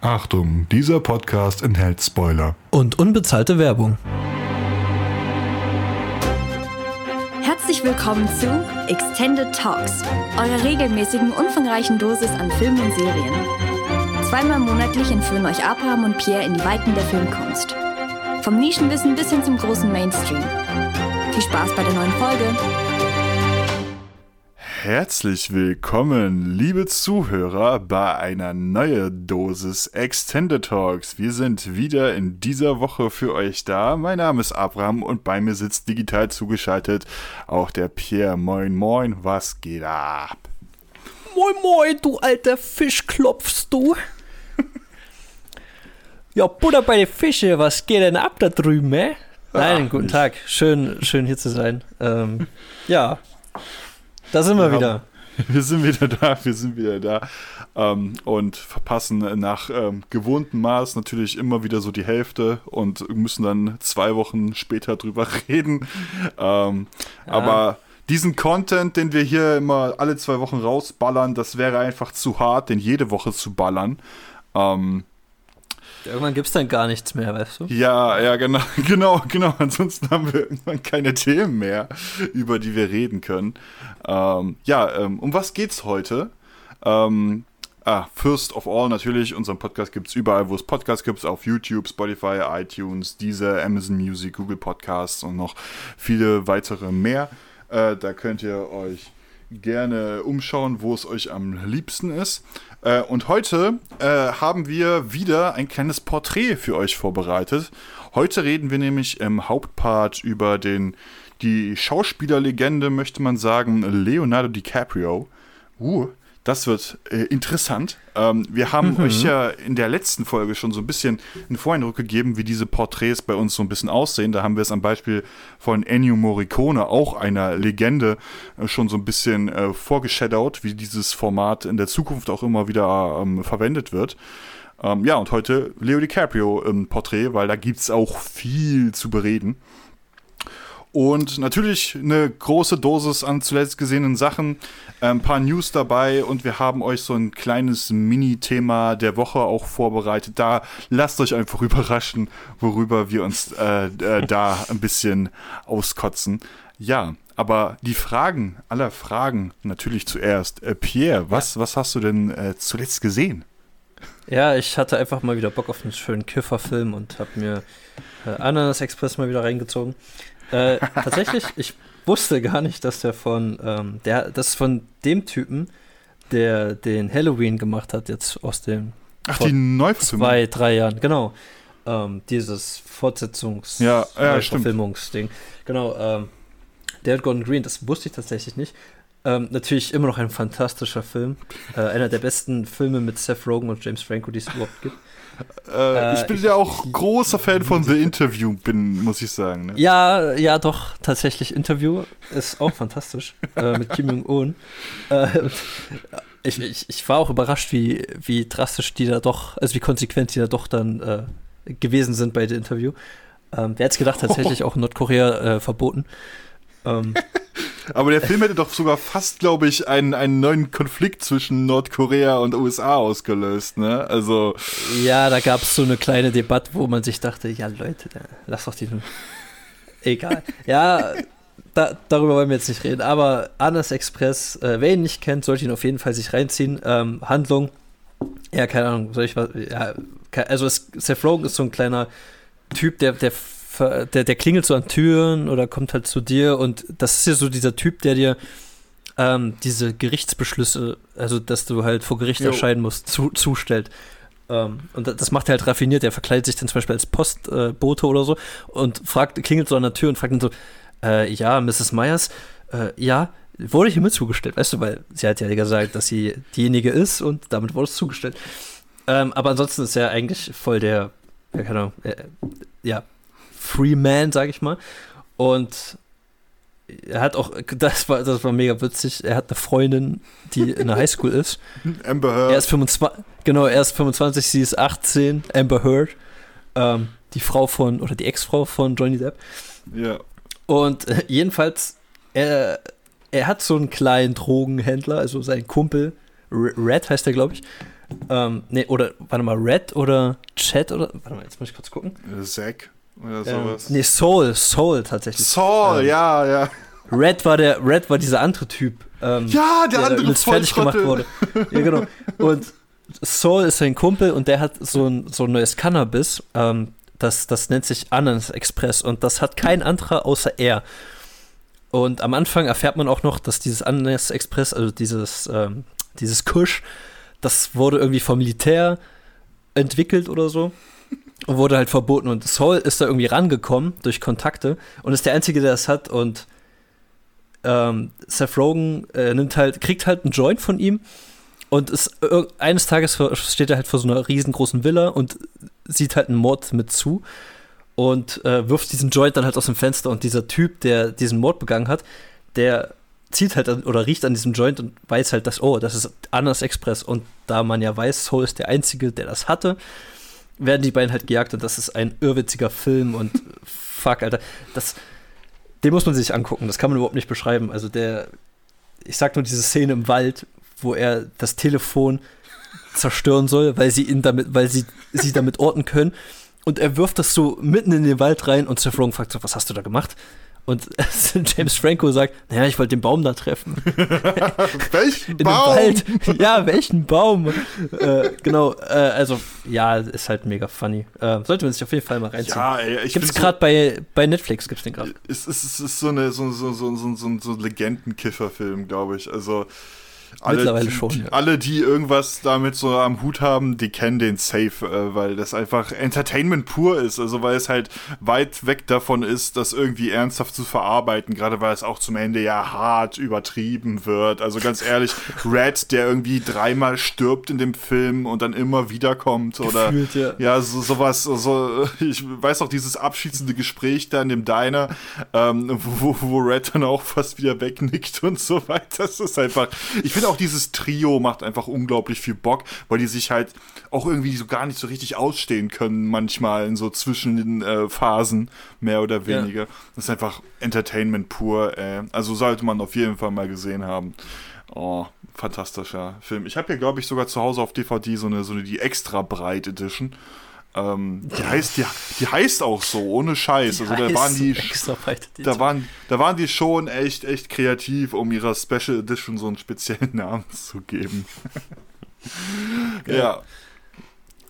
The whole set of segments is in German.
Achtung, dieser Podcast enthält Spoiler. Und unbezahlte Werbung. Herzlich willkommen zu Extended Talks, eurer regelmäßigen, umfangreichen Dosis an Filmen und Serien. Zweimal monatlich entführen euch Abraham und Pierre in die Weiten der Filmkunst. Vom Nischenwissen bis hin zum großen Mainstream. Viel Spaß bei der neuen Folge. Herzlich willkommen, liebe Zuhörer, bei einer neuen Dosis Extended Talks. Wir sind wieder in dieser Woche für euch da. Mein Name ist Abraham und bei mir sitzt digital zugeschaltet auch der Pierre. Moin, moin, was geht ab? Moin, moin, du alter Fisch, klopfst du? ja, Butter bei den Fische, was geht denn ab da drüben, eh? Nein, Ach, guten nicht. Tag. Schön, schön hier zu sein. Ähm, ja, da sind wir Wir wieder. haben- Wir sind wieder da, wir sind wieder da ähm, und verpassen nach ähm, gewohntem Maß natürlich immer wieder so die Hälfte und müssen dann zwei Wochen später drüber reden. Ähm, Ja. Aber diesen Content, den wir hier immer alle zwei Wochen rausballern, das wäre einfach zu hart, den jede Woche zu ballern. Ähm, Irgendwann gibt es dann gar nichts mehr, weißt du? ja, ja, genau, genau, genau. Ansonsten haben wir irgendwann keine Themen mehr, über die wir reden können. Ähm, ja, ähm, um was geht's heute? Ähm, ah, first of all natürlich, unseren Podcast gibt's überall, wo es Podcasts gibt, auf YouTube, Spotify, iTunes, Deezer, Amazon Music, Google Podcasts und noch viele weitere mehr. Äh, da könnt ihr euch gerne umschauen, wo es euch am liebsten ist. Äh, und heute äh, haben wir wieder ein kleines Porträt für euch vorbereitet. Heute reden wir nämlich im Hauptpart über den, die Schauspielerlegende, möchte man sagen, Leonardo DiCaprio. Uh, das wird äh, interessant. Ähm, wir haben euch ja in der letzten Folge schon so ein bisschen einen Voreindruck gegeben, wie diese Porträts bei uns so ein bisschen aussehen. Da haben wir es am Beispiel von Ennio Morricone, auch einer Legende, äh, schon so ein bisschen äh, vorgeschadowt, wie dieses Format in der Zukunft auch immer wieder ähm, verwendet wird. Ähm, ja, und heute Leo DiCaprio im Porträt, weil da gibt es auch viel zu bereden. Und natürlich eine große Dosis an zuletzt gesehenen Sachen, äh, ein paar News dabei und wir haben euch so ein kleines Mini-Thema der Woche auch vorbereitet. Da lasst euch einfach überraschen, worüber wir uns äh, äh, da ein bisschen auskotzen. Ja, aber die Fragen aller Fragen natürlich zuerst. Äh, Pierre, was, was hast du denn äh, zuletzt gesehen? Ja, ich hatte einfach mal wieder Bock auf einen schönen Kifferfilm und habe mir äh, Ananas Express mal wieder reingezogen. Äh, tatsächlich, ich wusste gar nicht, dass der von, ähm, der, das ist von dem Typen, der den Halloween gemacht hat, jetzt aus dem Ach, die Neuverfilmung. zwei, drei Jahren, genau. Ähm, dieses Fortsetzungs- Ja, ja, äh. Verfilmungsding. Genau, ähm, Dead Gone Green, das wusste ich tatsächlich nicht. Ähm, natürlich immer noch ein fantastischer Film. Äh, einer der besten Filme mit Seth Rogen und James Franco, die es überhaupt gibt. Äh, ich bin ich- ja auch großer Fan von The Interview, bin, muss ich sagen. Ne? Ja, ja, doch, tatsächlich. Interview ist auch fantastisch äh, mit Kim Jong-un. Äh, ich, ich, ich war auch überrascht, wie, wie drastisch die da doch, also wie konsequent die da doch dann äh, gewesen sind bei dem Interview. Ähm, wer hätte es gedacht, tatsächlich auch in Nordkorea äh, verboten. Ähm, Aber der Film hätte doch sogar fast, glaube ich, einen, einen neuen Konflikt zwischen Nordkorea und USA ausgelöst, ne? Also, ja, da gab es so eine kleine Debatte, wo man sich dachte, ja Leute, lass doch diesen. Egal. Ja, da, darüber wollen wir jetzt nicht reden. Aber Anas Express, äh, wer ihn nicht kennt, sollte ihn auf jeden Fall sich reinziehen. Ähm, Handlung, ja, keine Ahnung, soll ich was. Ja, also es, Seth Rogen ist so ein kleiner Typ, der, der, der, der klingelt so an Türen oder kommt halt zu dir und das ist ja so dieser Typ, der dir ähm, diese Gerichtsbeschlüsse, also dass du halt vor Gericht Jo. erscheinen musst, zu, zustellt. Ähm, und da- das macht er halt raffiniert. Er verkleidet sich dann zum Beispiel als Postbote äh, oder so und fragt, klingelt so an der Tür und fragt dann so: äh, Ja, Mrs. Myers, äh, ja, wurde hiermit zugestellt, weißt du, weil sie hat ja gesagt, dass sie diejenige ist und damit wurde es zugestellt. Ähm, aber ansonsten ist er eigentlich voll der, ja, keine Ahnung, äh, ja, Free Man, sag ich mal. Und er hat auch, das war, das war mega witzig, er hat eine Freundin, die in der Highschool ist. Amber Heard. Er ist 25, genau, er ist 25, sie ist 18, Amber Heard. Ähm, die Frau von, oder die Ex-Frau von Johnny Depp. ja. Und äh, jedenfalls, er, er hat so einen kleinen Drogenhändler, also sein Kumpel, Red heißt er, glaube ich. Ähm, nee, oder, warte mal, Red oder Chat oder, warte mal, jetzt muss ich kurz gucken. Zack oder Ähm, sowas. nee, Soul, Soul tatsächlich. Saul, Ähm, ja, ja. Red war der, Red war dieser andere Typ. Ähm, Ja, der da andere fertig gemacht wurde. Ja, genau. Und Saul ist sein Kumpel und der hat so ein, so ein neues Cannabis. Ähm, das, das nennt sich Ananas Express und das hat kein anderer außer er. Und am Anfang erfährt man auch noch, dass dieses Ananas Express, also dieses, ähm, dieses Kusch, das wurde irgendwie vom Militär entwickelt oder so. Und wurde halt verboten. Und Saul ist da irgendwie rangekommen durch Kontakte und ist der Einzige, der das hat. Und ähm, Seth Rogen äh, nimmt halt, kriegt halt einen Joint von ihm und ist, ir- eines Tages steht er halt vor so einer riesengroßen Villa und sieht halt einen Mord mit zu und äh, wirft diesen Joint dann halt aus dem Fenster und dieser Typ, der diesen Mord begangen hat, der zieht halt an, oder riecht an diesem Joint und weiß halt, dass, oh, das ist Annas Express und da man ja weiß, Soul ist der Einzige, der das hatte, werden die beiden halt gejagt und das ist ein irrwitziger Film und fuck, Alter, das, den muss man sich angucken, das kann man überhaupt nicht beschreiben. Also der, ich sag nur diese Szene im Wald, wo er das Telefon zerstören soll, weil sie ihn damit, weil sie sie damit orten können. Und er wirft das so mitten in den Wald rein und Seth Rogen fragt so, was hast du da gemacht? Und James Franco sagt, naja, ich wollte den Baum da treffen. Welchen In Baum? Wald. Ja, welchen Baum? äh, genau, äh, also, ja, ist halt mega funny. Äh, sollte man sich auf jeden Fall mal reinziehen. Ja, ey, ich gibt's find so- gerade bei, bei Netflix, gibt's den gerade. Es ist, es ist so eine so, so, so, so, so, so ein Legendenkifferfilm, glaube ich. Also alle, Mittlerweile die, schon, die, ja. alle, die irgendwas damit so am Hut haben, die kennen den safe, äh, weil das einfach Entertainment pur ist. Also weil es halt weit weg davon ist, das irgendwie ernsthaft zu verarbeiten, gerade weil es auch zum Ende ja hart übertrieben wird. Also ganz ehrlich, Red, der irgendwie dreimal stirbt in dem Film und dann immer wiederkommt oder Gefühlt, ja. ja, so, sowas, so, ich weiß auch dieses abschließende Gespräch da in dem Diner, ähm, wo, wo Red dann auch fast wieder wegnickt und so weiter. Das ist einfach, ich finde auch dieses Trio macht einfach unglaublich viel Bock, weil die sich halt auch irgendwie so gar nicht so richtig ausstehen können, manchmal in so zwischen den äh, Phasen, mehr oder Ja. weniger. Das ist einfach Entertainment pur, äh. Also sollte man auf jeden Fall mal gesehen haben. Oh, fantastischer Film. Ich habe hier, glaube ich, sogar zu Hause auf DVD so eine, so eine die extra breit Edition. Ähm, die heißt, die, die heißt auch so, ohne Scheiß. Also da waren die, weit. da waren, da waren die schon echt, echt kreativ, um ihrer Special Edition so einen speziellen Namen zu geben. ja.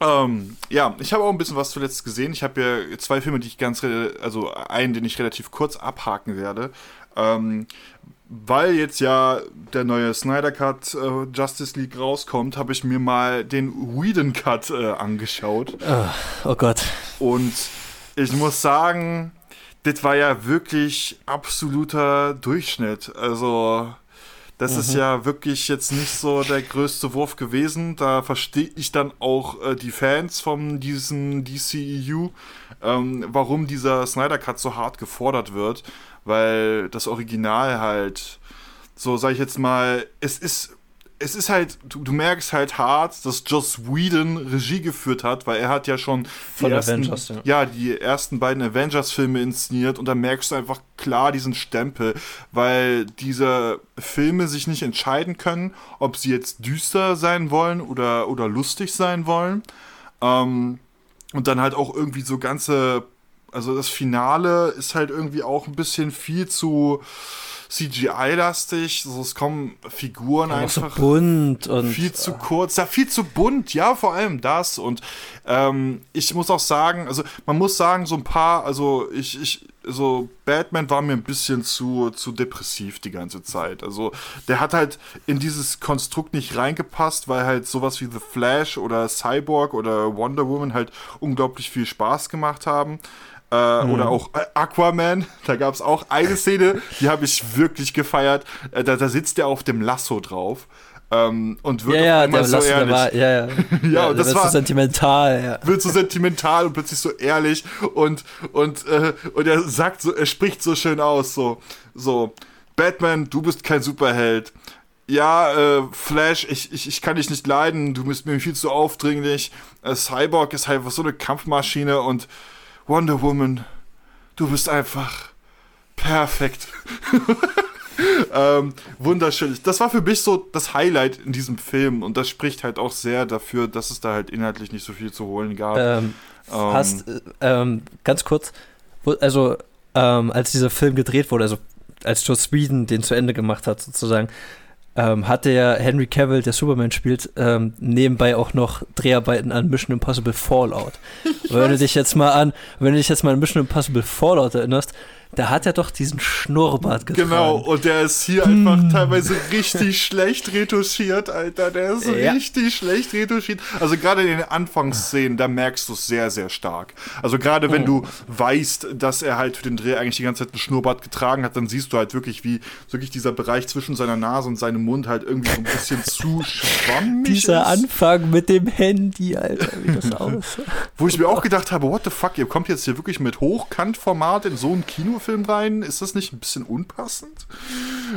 Ähm, ja, ich habe auch ein bisschen was zuletzt gesehen. Ich habe ja zwei Filme, die ich ganz, also einen, den ich relativ kurz abhaken werde. Ähm, weil jetzt ja der neue Snyder Cut äh, Justice League rauskommt, habe ich mir mal den Whedon Cut äh, angeschaut. Ah, oh Gott. Und ich muss sagen, das war ja wirklich absoluter Durchschnitt. Also, das ist ja wirklich jetzt nicht so der größte Wurf gewesen. Da verstehe ich dann auch äh, die Fans von diesem DCEU, ähm, warum dieser Snyder Cut so hart gefordert wird, weil das Original halt so, sag ich jetzt mal, es ist es ist halt, du, du merkst halt hart, dass Joss Whedon Regie geführt hat, weil er hat ja schon die ersten, Avengers, ja. ja, die ersten beiden Avengers-Filme inszeniert und da merkst du einfach klar diesen Stempel, weil diese Filme sich nicht entscheiden können, ob sie jetzt düster sein wollen oder, oder lustig sein wollen. Ähm, und dann halt auch irgendwie so ganze, also das Finale ist halt irgendwie auch ein bisschen viel zu CGI-lastig. So, es kommen Figuren so einfach bunt und. viel zu kurz, ja, viel zu bunt, ja, vor allem das. Und ähm, ich muss auch sagen, also man muss sagen, so ein paar, also ich, ich, so Batman war mir ein bisschen zu, zu depressiv die ganze Zeit. Also der hat halt in dieses Konstrukt nicht reingepasst, weil halt sowas wie The Flash oder Cyborg oder Wonder Woman halt unglaublich viel Spaß gemacht haben. Äh, Oder auch äh, Aquaman, da gab es auch eine Szene, die habe ich wirklich gefeiert. Äh, da, da sitzt der auf dem Lasso drauf. Ähm, und wird ja, ja, so Lasso, der ehrlich. war, ja, ja. Ja, und der das war- so sentimental, ja. wird so sentimental und plötzlich so ehrlich und und äh, und er sagt so er spricht so schön aus so so Batman du bist kein Superheld ja äh, Flash ich, ich ich kann dich nicht leiden du bist mir viel zu aufdringlich äh, Cyborg ist halt so eine Kampfmaschine und Wonder Woman du bist einfach perfekt ähm, wunderschön. Das war für mich so das Highlight in diesem Film und das spricht halt auch sehr dafür, dass es da halt inhaltlich nicht so viel zu holen gab. Ähm, ähm, hast, ähm, ganz kurz, also ähm, als dieser Film gedreht wurde, also als Joss Whedon den zu Ende gemacht hat, sozusagen, ähm, hatte ja Henry Cavill, der Superman spielt, ähm, nebenbei auch noch Dreharbeiten an Mission Impossible Fallout. wenn du dich jetzt mal an, wenn du dich jetzt mal an Mission Impossible Fallout erinnerst, da hat er doch diesen Schnurrbart getragen. Genau, und der ist hier hm. einfach teilweise richtig schlecht retuschiert, Alter. Der ist ja. richtig schlecht retuschiert. Also gerade in den Anfangsszenen, da merkst du es sehr, sehr stark. Also gerade wenn oh. du weißt, dass er halt für den Dreh eigentlich die ganze Zeit einen Schnurrbart getragen hat, dann siehst du halt wirklich, wie wirklich dieser Bereich zwischen seiner Nase und seinem Mund halt irgendwie so ein bisschen zu schwammig Dieser ist. Anfang mit dem Handy, Alter, wie das aussieht. Wo ich mir auch gedacht habe, what the fuck, ihr kommt jetzt hier wirklich mit Hochkantformat in so ein Kino Kinofilm rein? Ist das nicht ein bisschen unpassend?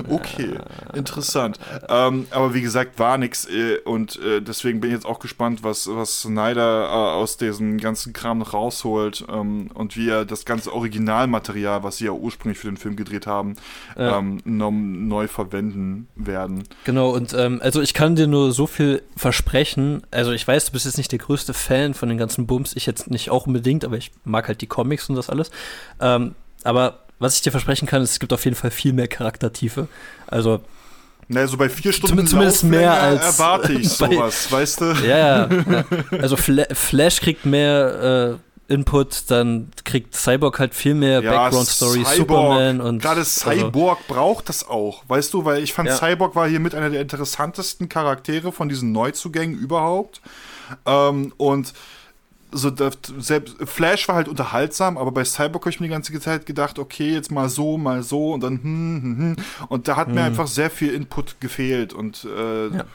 Okay, interessant. Ähm, aber wie gesagt, war nix äh, und äh, deswegen bin ich jetzt auch gespannt, was, was Snyder äh, aus diesem ganzen Kram noch rausholt ähm, und wie er das ganze Originalmaterial, was sie ja ursprünglich für den Film gedreht haben, ja. ähm, neu verwenden werden. Genau, und ähm, also ich kann dir nur so viel versprechen. Also ich weiß, du bist jetzt nicht der größte Fan von den ganzen Bums, ich jetzt nicht auch unbedingt, aber ich mag halt die Comics und das alles. Ähm, aber was ich dir versprechen kann, ist, es gibt auf jeden Fall viel mehr Charaktertiefe. Also naja, so bei vier Stunden zumindest mehr als erwarte ich sowas, bei, weißt du? Ja, ja. Also Fla Flash kriegt mehr äh, Input, dann kriegt Cyborg halt viel mehr ja, Background-Story, Superman und. Gerade also Cyborg also. braucht das auch, weißt du, weil ich fand, ja. Cyborg war hier mit einer der interessantesten Charaktere von diesen Neuzugängen überhaupt. Ähm, und so selbst Flash war halt unterhaltsam, aber bei Cyborg habe ich mir die ganze Zeit gedacht, okay, jetzt mal so, mal so und dann hm, hm, hm. und da hat hm. mir einfach sehr viel Input gefehlt und äh, ja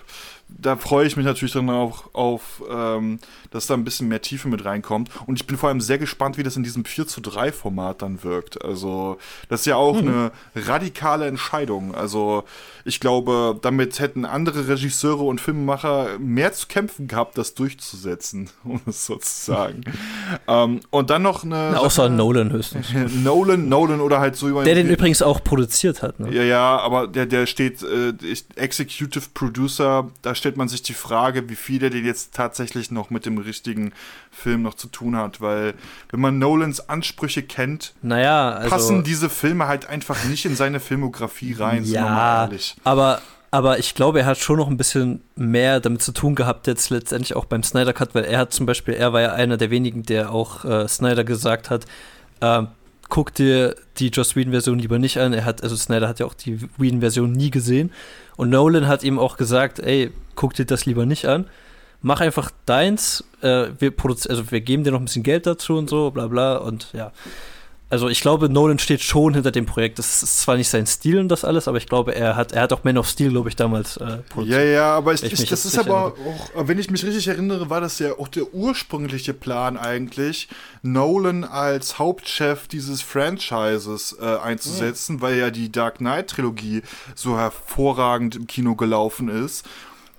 da freue ich mich natürlich dann auch auf, ähm, dass da ein bisschen mehr Tiefe mit reinkommt. Und ich bin vor allem sehr gespannt, wie das in diesem 4 zu 3 Format dann wirkt. Also, das ist ja auch mhm. eine radikale Entscheidung. Also, ich glaube, damit hätten andere Regisseure und Filmemacher mehr zu kämpfen gehabt, das durchzusetzen, um es so zu sagen. ähm, und dann noch eine. Na, außer Sache, Nolan höchstens. Nolan, Nolan oder halt so jemand. Der den übrigens auch produziert hat, ne? Ja, ja, aber der, der steht äh, Executive Producer, da stellt man sich die Frage, wie viel er denn jetzt tatsächlich noch mit dem richtigen Film noch zu tun hat, weil wenn man Nolans Ansprüche kennt, naja, also, passen diese Filme halt einfach nicht in seine Filmografie rein, ja, Aber aber ich glaube, er hat schon noch ein bisschen mehr damit zu tun gehabt, jetzt letztendlich auch beim Snyder Cut, weil er hat zum Beispiel, er war ja einer der wenigen, der auch äh, Snyder gesagt hat, äh, guck dir die Joss Whedon-Version lieber nicht an. Er hat, also Snyder hat ja auch die Whedon-Version nie gesehen. Und Nolan hat ihm auch gesagt, ey, guck dir das lieber nicht an. Mach einfach deins. Äh, wir also wir geben dir noch ein bisschen Geld dazu und so, bla bla. Und ja also ich glaube, Nolan steht schon hinter dem Projekt. Das ist zwar nicht sein Stil und das alles, aber ich glaube, er hat, er hat auch Man of Steel, glaube ich, damals äh, produziert. Ja, ja, aber ich, ich, das ist aber auch, wenn ich mich richtig erinnere, war das ja auch der ursprüngliche Plan eigentlich, Nolan als Hauptchef dieses Franchises äh, einzusetzen, mhm. weil ja die Dark Knight-Trilogie so hervorragend im Kino gelaufen ist.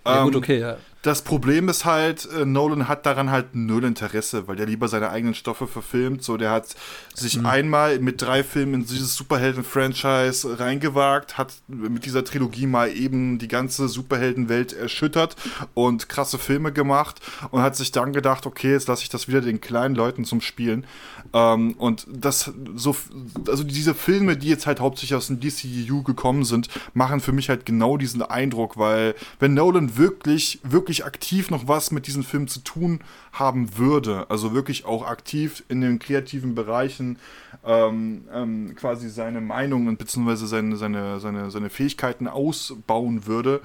Ja, gut, ähm, okay, ja. Das Problem ist halt, äh, Nolan hat daran halt null Interesse, weil der lieber seine eigenen Stoffe verfilmt. So, der hat sich mhm. einmal mit drei Filmen in dieses Superhelden-Franchise reingewagt, hat mit dieser Trilogie mal eben die ganze Superheldenwelt erschüttert und krasse Filme gemacht und hat sich dann gedacht, okay, jetzt lasse ich das wieder den kleinen Leuten zum Spielen. Ähm, und das so, also diese Filme, die jetzt halt hauptsächlich aus dem DCU gekommen sind, machen für mich halt genau diesen Eindruck, weil wenn Nolan wirklich, wirklich wirklich aktiv noch was mit diesem Film zu tun haben würde, also wirklich auch aktiv in den kreativen Bereichen ähm, ähm, quasi seine Meinungen bzw. Seine, seine, seine, seine Fähigkeiten ausbauen würde,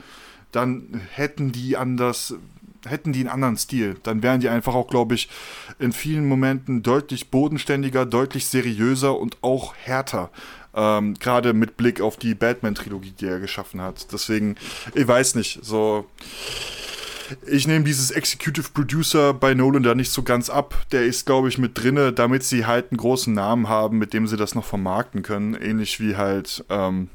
dann hätten die anders hätten die einen anderen Stil, dann wären die einfach auch, glaube ich, in vielen Momenten deutlich bodenständiger, deutlich seriöser und auch härter. Ähm, Gerade mit Blick auf die Batman-Trilogie, die er geschaffen hat. Deswegen, ich weiß nicht, so ich nehme dieses Executive Producer bei Nolan da nicht so ganz ab. Der ist, glaube ich, mit drinne, damit sie halt einen großen Namen haben, mit dem sie das noch vermarkten können. Ähnlich wie halt ähm,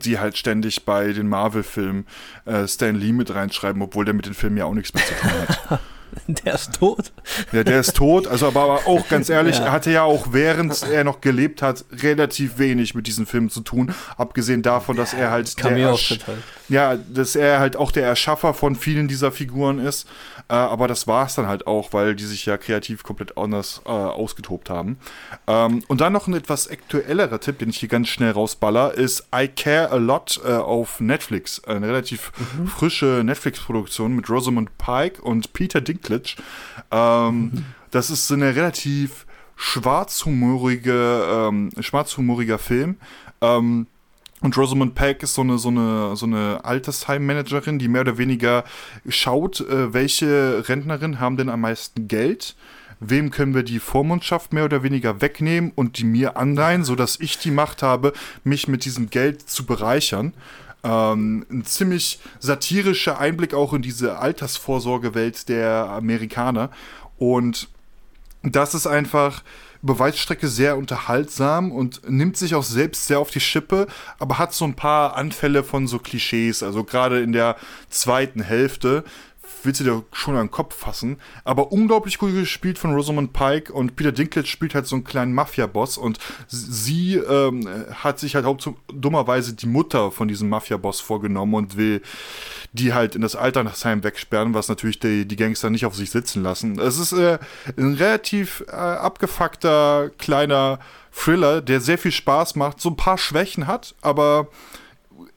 sie halt ständig bei den Marvel-Filmen äh, Stan Lee mit reinschreiben, obwohl der mit den Filmen ja auch nichts mehr zu tun hat. Der ist tot. Ja, der ist tot. Also, aber, aber auch ganz ehrlich, ja. er hatte ja auch während er noch gelebt hat, relativ wenig mit diesem Film zu tun. Abgesehen davon, dass er halt. Cameo halt. Ja, dass er halt auch der Erschaffer von vielen dieser Figuren ist. Äh, aber das war es dann halt auch, weil die sich ja kreativ komplett anders äh, ausgetobt haben. Ähm, und dann noch ein etwas aktuellerer Tipp, den ich hier ganz schnell rausballer, ist I Care a Lot äh, auf Netflix. Eine relativ mhm. frische Netflix-Produktion mit Rosamund Pike und Peter Dinklage. Ähm, mhm. Das ist eine relativ schwarzhumorige, ähm, schwarzhumoriger Film. Ähm, und Rosamund Peck ist so eine, so eine, so eine Altersheimmanagerin, die mehr oder weniger schaut, äh, welche Rentnerin haben denn am meisten Geld wem können wir die Vormundschaft mehr oder weniger wegnehmen und die mir anleihen, sodass ich die Macht habe, mich mit diesem Geld zu bereichern. Ähm, ein ziemlich satirischer Einblick auch in diese Altersvorsorgewelt der Amerikaner. Und das ist einfach Beweisstrecke sehr unterhaltsam und nimmt sich auch selbst sehr auf die Schippe, aber hat so ein paar Anfälle von so Klischees. Also gerade in der zweiten Hälfte willst du dir schon an den Kopf fassen. Aber unglaublich gut gespielt von Rosamund Pike und Peter Dinklage spielt halt so einen kleinen Mafia-Boss und sie ähm, hat sich halt hauptsächlich dummerweise die Mutter von diesem Mafia-Boss vorgenommen und will die halt in das Altersheim wegsperren, was natürlich die, die Gangster nicht auf sich sitzen lassen. Es ist äh, ein relativ äh, abgefuckter kleiner Thriller, der sehr viel Spaß macht, so ein paar Schwächen hat, aber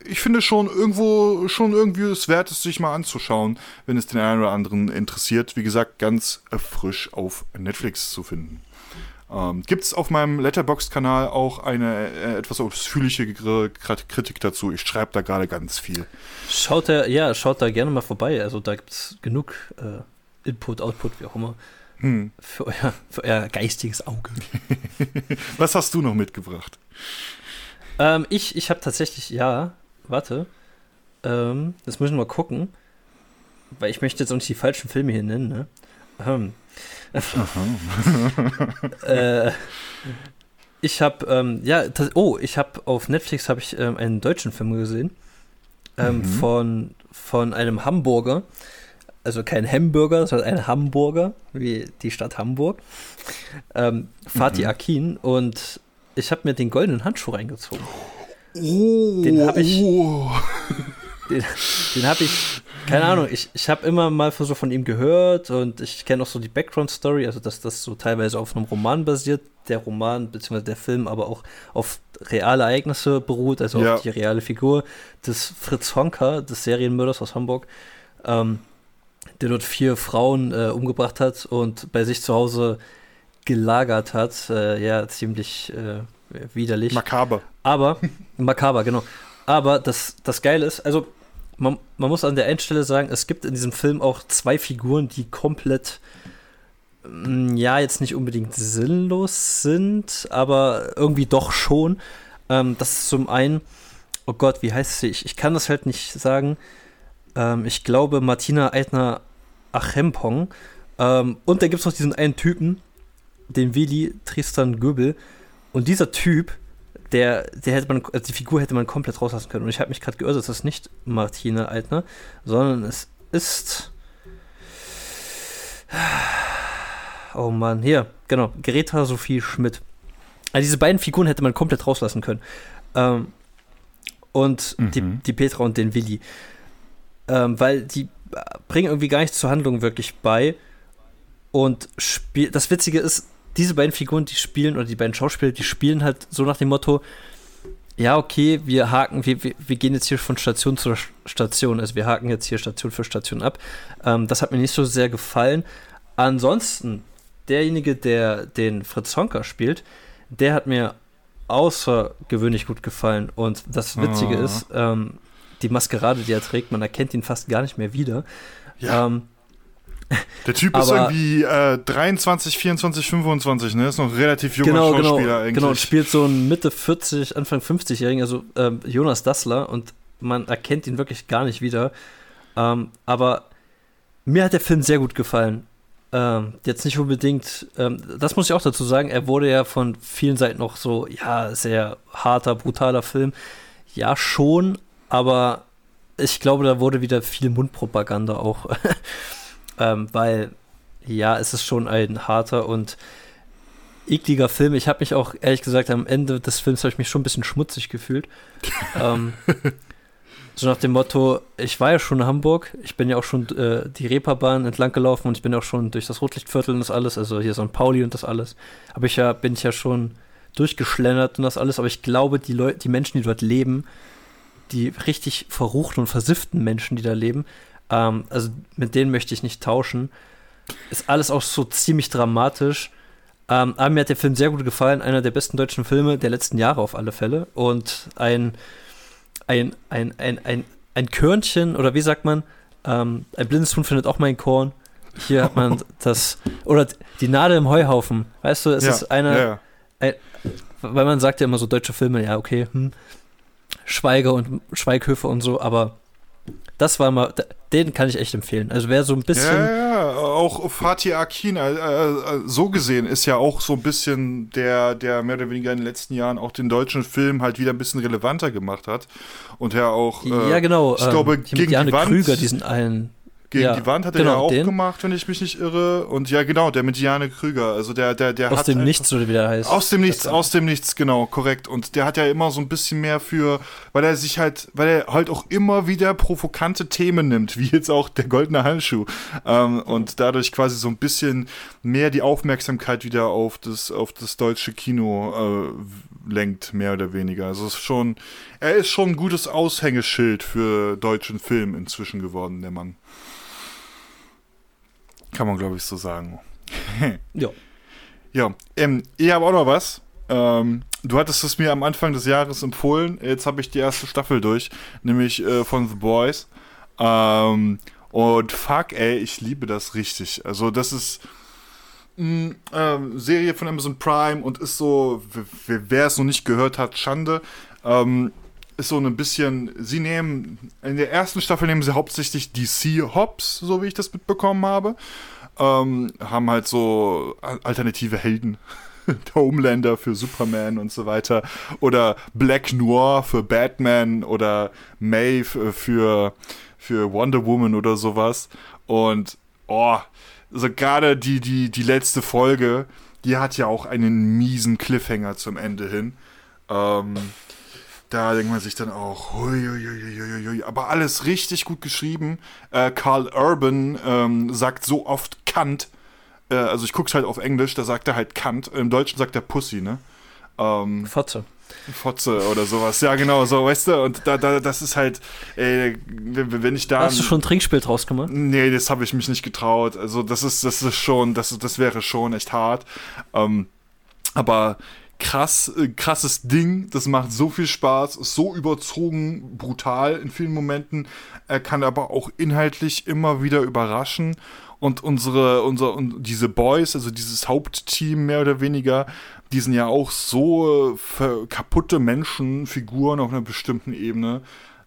ich finde schon irgendwo schon irgendwie es wert, es sich mal anzuschauen, wenn es den einen oder anderen interessiert. Wie gesagt, ganz frisch auf Netflix zu finden. Ähm, Gibt es auf meinem Letterboxd-Kanal auch eine äh, etwas ausführliche Kritik dazu? Ich schreibe da gerade ganz viel. Schaut da, ja, schaut da gerne mal vorbei. Also da gibt es genug äh, Input, Output, wie auch immer. Hm. Für, euer, für euer geistiges Auge. Was hast du noch mitgebracht? Ähm, ich ich habe tatsächlich, ja, warte. Ähm, das müssen wir mal gucken. Weil ich möchte jetzt auch nicht die falschen Filme hier nennen, ne? Ähm. äh, ich habe, ähm, ja, oh, ich habe auf Netflix habe ich ähm, einen deutschen Film gesehen. Ähm, mhm. von, von einem Hamburger. Also kein Hamburger, sondern ein Hamburger, wie die Stadt Hamburg. Ähm, Fatih mhm. Akin. Und ich habe mir den goldenen Handschuh reingezogen. Oh, den habe ich. Oh. Den, den habe ich, keine Ahnung, ich, ich habe immer mal so von ihm gehört und ich kenne auch so die Background-Story, also dass das so teilweise auf einem Roman basiert, der Roman bzw. der Film aber auch auf reale Ereignisse beruht, also ja. auf die reale Figur des Fritz Honka, des Serienmörders aus Hamburg, ähm, der dort vier Frauen äh, umgebracht hat und bei sich zu Hause gelagert hat. Äh, ja, ziemlich äh, widerlich. Makaber. Aber, makaber, genau. Aber das, das Geile ist, also man, man muss an der einen Stelle sagen, es gibt in diesem Film auch zwei Figuren, die komplett, mm, ja, jetzt nicht unbedingt sinnlos sind, aber irgendwie doch schon. Ähm, das ist zum einen, oh Gott, wie heißt sie? Ich, ich kann das halt nicht sagen. Ähm, ich glaube, Martina Eitner Achempong. Ähm, und da gibt es noch diesen einen Typen, den Willi Tristan Göbel. Und dieser Typ, der, der hätte man, also die Figur hätte man komplett rauslassen können. Und ich habe mich gerade geirrt, es ist nicht Martine Altner, sondern es ist. Oh Mann, hier, genau, Greta Sophie Schmidt. Also diese beiden Figuren hätte man komplett rauslassen können. Ähm, und mhm. die, die Petra und den Willi. Ähm, weil die bringen irgendwie gar nichts zur Handlung wirklich bei. Und spiel das Witzige ist, diese beiden Figuren, die spielen, oder die beiden Schauspieler, die spielen halt so nach dem Motto, ja, okay, wir haken, wir, wir, wir gehen jetzt hier von Station zu Station, also wir haken jetzt hier Station für Station ab. Ähm, das hat mir nicht so sehr gefallen. Ansonsten, derjenige, der den Fritz Honker spielt, der hat mir außergewöhnlich gut gefallen. Und das Witzige oh. ist, ähm, die Maskerade, die er trägt, man erkennt ihn fast gar nicht mehr wieder. Ja. Ähm, der Typ ist irgendwie äh, 23, 24, 25, ne? Ist noch relativ junger genau, genau Schauspieler genau, eigentlich. Genau, spielt so einen Mitte 40, Anfang 50-Jährigen, also ähm, Jonas Dassler und man erkennt ihn wirklich gar nicht wieder. Ähm, aber mir hat der Film sehr gut gefallen. Ähm, jetzt nicht unbedingt, ähm, das muss ich auch dazu sagen, er wurde ja von vielen Seiten noch so, ja, sehr harter, brutaler Film. Ja, schon, aber ich glaube, da wurde wieder viel Mundpropaganda auch ähm, weil ja, es ist schon ein harter und ekliger Film. Ich habe mich auch, ehrlich gesagt, am Ende des Films habe ich mich schon ein bisschen schmutzig gefühlt. ähm, so nach dem Motto, ich war ja schon in Hamburg, ich bin ja auch schon äh, die Reeperbahn entlang gelaufen und ich bin auch schon durch das Rotlichtviertel und das alles, also hier St. Pauli und das alles. Aber ich ja, bin ich ja schon durchgeschlendert und das alles, aber ich glaube, die Leute, die Menschen, die dort leben, die richtig verruchten und versifften Menschen, die da leben, ähm, also mit denen möchte ich nicht tauschen. Ist alles auch so ziemlich dramatisch. Ähm, aber mir hat der Film sehr gut gefallen, einer der besten deutschen Filme der letzten Jahre auf alle Fälle. Und ein, ein, ein, ein, ein, ein Körnchen, oder wie sagt man, ähm, ein blindes Huhn findet auch mein Korn. Hier hat man das, oder die Nadel im Heuhaufen. Weißt du, es ja, ist einer, ja. ein, weil man sagt ja immer so deutsche Filme, ja, okay, hm, Schweige und Schweighöfe und so, aber das war mal, den kann ich echt empfehlen. Also wer so ein bisschen. Ja, ja, auch Fatih Akin, äh, äh, so gesehen, ist ja auch so ein bisschen der, der mehr oder weniger in den letzten Jahren auch den deutschen Film halt wieder ein bisschen relevanter gemacht hat. Und ja auch. Äh, ja, genau. Ich glaube, ähm, gegen die Wand, Krüger, diesen einen gegen ja, die Wand hat genau, er ja auch den. gemacht, wenn ich mich nicht irre. Und ja, genau, der mit Jane Krüger. Also der, der, der aus dem Nichts, oder wie der heißt. Aus dem Nichts, aus dem Nichts, genau, korrekt. Und der hat ja immer so ein bisschen mehr für, weil er sich halt, weil er halt auch immer wieder provokante Themen nimmt, wie jetzt auch der goldene Handschuh. Ähm, und dadurch quasi so ein bisschen mehr die Aufmerksamkeit wieder auf das, auf das deutsche Kino äh, lenkt, mehr oder weniger. Also es ist schon, er ist schon ein gutes Aushängeschild für deutschen Film inzwischen geworden, der Mann. Kann man, glaube ich, so sagen. ja. Ja, ähm, ich habe auch noch was. Ähm, du hattest es mir am Anfang des Jahres empfohlen. Jetzt habe ich die erste Staffel durch, nämlich äh, von The Boys. Ähm, und fuck, ey, ich liebe das richtig. Also, das ist eine ähm, Serie von Amazon Prime und ist so, wer es noch nicht gehört hat, Schande. Ähm, ist so ein bisschen, sie nehmen, in der ersten Staffel nehmen sie hauptsächlich DC Hops, so wie ich das mitbekommen habe. Ähm, haben halt so alternative Helden. der Homelander für Superman und so weiter. Oder Black Noir für Batman oder May für, für Wonder Woman oder sowas. Und, oh, also gerade die, die, die letzte Folge, die hat ja auch einen miesen Cliffhanger zum Ende hin. Ähm, da denkt man sich dann auch, hui, hui, hui, aber alles richtig gut geschrieben. Äh, Carl Urban ähm, sagt so oft Kant. Äh, also ich guck's halt auf Englisch, da sagt er halt Kant. Im Deutschen sagt er Pussy, ne? Ähm, Fotze. Fotze oder sowas. Ja, genau, so, weißt du, und da, da, das ist halt, ey, wenn ich da. Hast du schon ein Trinkspiel draus gemacht? Nee, das habe ich mich nicht getraut. Also, das ist, das ist schon, das, das wäre schon echt hart. Ähm, aber krass, äh, krasses Ding. Das macht so viel Spaß, ist so überzogen, brutal in vielen Momenten. Er kann aber auch inhaltlich immer wieder überraschen. Und unsere, unser, und diese Boys, also dieses Hauptteam mehr oder weniger, die sind ja auch so äh, kaputte Menschenfiguren auf einer bestimmten Ebene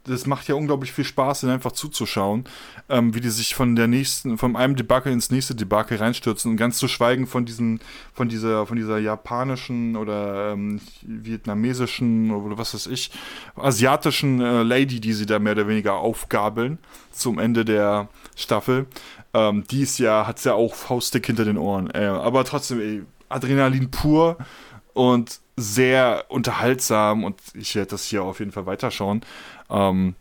das macht ja unglaublich viel Spaß, ihnen einfach zuzuschauen, ähm, wie die sich von der nächsten, von einem Debakel ins nächste Debakel reinstürzen und ganz zu schweigen von diesem, von dieser, von dieser japanischen oder ähm, vietnamesischen oder was weiß ich, asiatischen äh, Lady, die sie da mehr oder weniger aufgabeln zum Ende der Staffel. Ähm, die ist ja, hat ja auch Faustdick hinter den Ohren. Äh, aber trotzdem, ey, Adrenalin pur und sehr unterhaltsam und ich werde das hier auf jeden Fall weiterschauen. Ähm,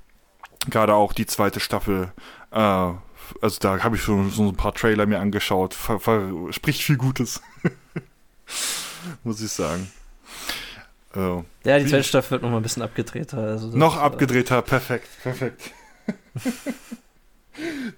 Gerade auch die zweite Staffel, äh, also da habe ich schon so ein paar Trailer mir angeschaut, ver, ver, spricht viel Gutes. Muss ich sagen. Oh. Ja, die zweite Staffel wird noch mal ein bisschen abgedrehter. Also noch äh, abgedrehter, perfekt, perfekt.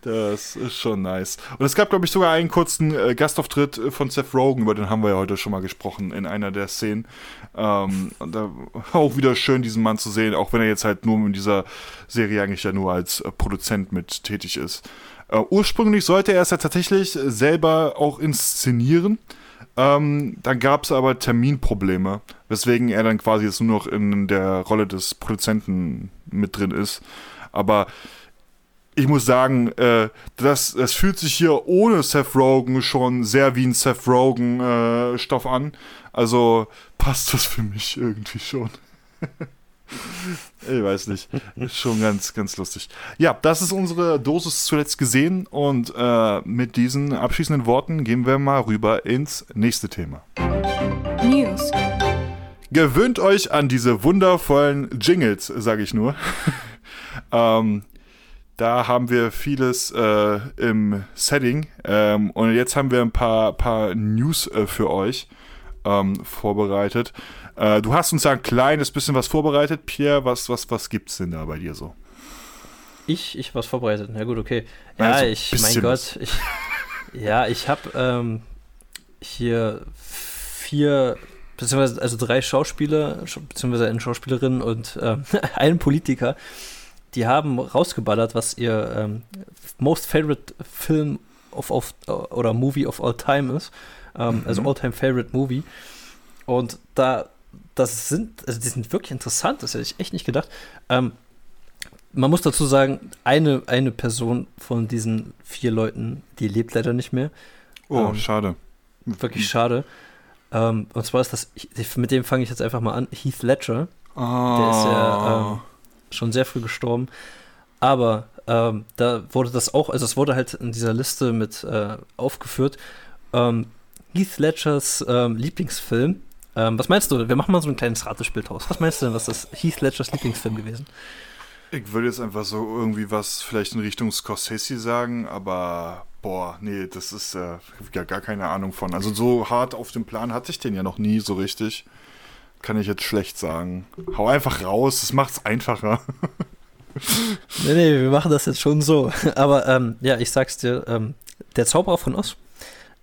Das ist schon nice. Und es gab, glaube ich, sogar einen kurzen äh, Gastauftritt von Seth Rogen, über den haben wir ja heute schon mal gesprochen in einer der Szenen. Ähm, da auch wieder schön, diesen Mann zu sehen, auch wenn er jetzt halt nur in dieser Serie eigentlich ja nur als äh, Produzent mit tätig ist. Äh, ursprünglich sollte er es ja tatsächlich selber auch inszenieren. Ähm, dann gab es aber Terminprobleme, weswegen er dann quasi jetzt nur noch in der Rolle des Produzenten mit drin ist. Aber ich muss sagen, äh, das, das fühlt sich hier ohne Seth Rogen schon sehr wie ein Seth Rogen-Stoff äh, an. Also passt das für mich irgendwie schon. Ich weiß nicht. Ist schon ganz, ganz lustig. Ja, das ist unsere Dosis zuletzt gesehen und äh, mit diesen abschließenden Worten gehen wir mal rüber ins nächste Thema. News. Gewöhnt euch an diese wundervollen Jingles, sage ich nur. ähm, da haben wir vieles äh, im Setting ähm, und jetzt haben wir ein paar, paar News äh, für euch ähm, vorbereitet. Äh, du hast uns ja ein kleines bisschen was vorbereitet, Pierre. Was, was, was gibt's denn da bei dir so? Ich, ich was vorbereitet. Na gut, okay. Ja, Also, ich, mein Gott, ich, ja, ich habe ähm, hier vier, beziehungsweise also drei Schauspieler, sch- beziehungsweise eine Schauspielerin und ähm, einen Politiker, die haben rausgeballert, was ihr ähm, most favorite Film of, of oder Movie of all time ist. Ähm, Also all time favorite Movie. Und da, das sind, also die sind wirklich interessant, das hätte ich echt nicht gedacht. Ähm, man muss dazu sagen, eine, eine Person von diesen vier Leuten, die lebt leider nicht mehr. Oh, Ähm, schade. Wirklich schade. Ähm, und zwar ist das, mit dem fange ich jetzt einfach mal an, Heath Ledger, Ah. der ist ja ähm, schon sehr früh gestorben. Aber ähm, da wurde das auch, also es wurde halt in dieser Liste mit äh, aufgeführt. Ähm, Heath Ledgers ähm, Lieblingsfilm. Ähm, was meinst du? Wir machen mal so ein kleines Ratespiel draus. Was meinst du denn, was ist Heath Ledgers Lieblingsfilm gewesen? Ich würde jetzt einfach so irgendwie was vielleicht in Richtung Scorsese sagen, aber boah, nee, das ist äh, ja gar keine Ahnung von. Also so hart auf dem Plan hatte ich den ja noch nie so richtig. Kann ich jetzt schlecht sagen. Hau einfach raus, das macht's einfacher. Nee, nee, wir machen das jetzt schon so. Aber ähm, ja, ich sag's dir, ähm, der Zauberer von Oz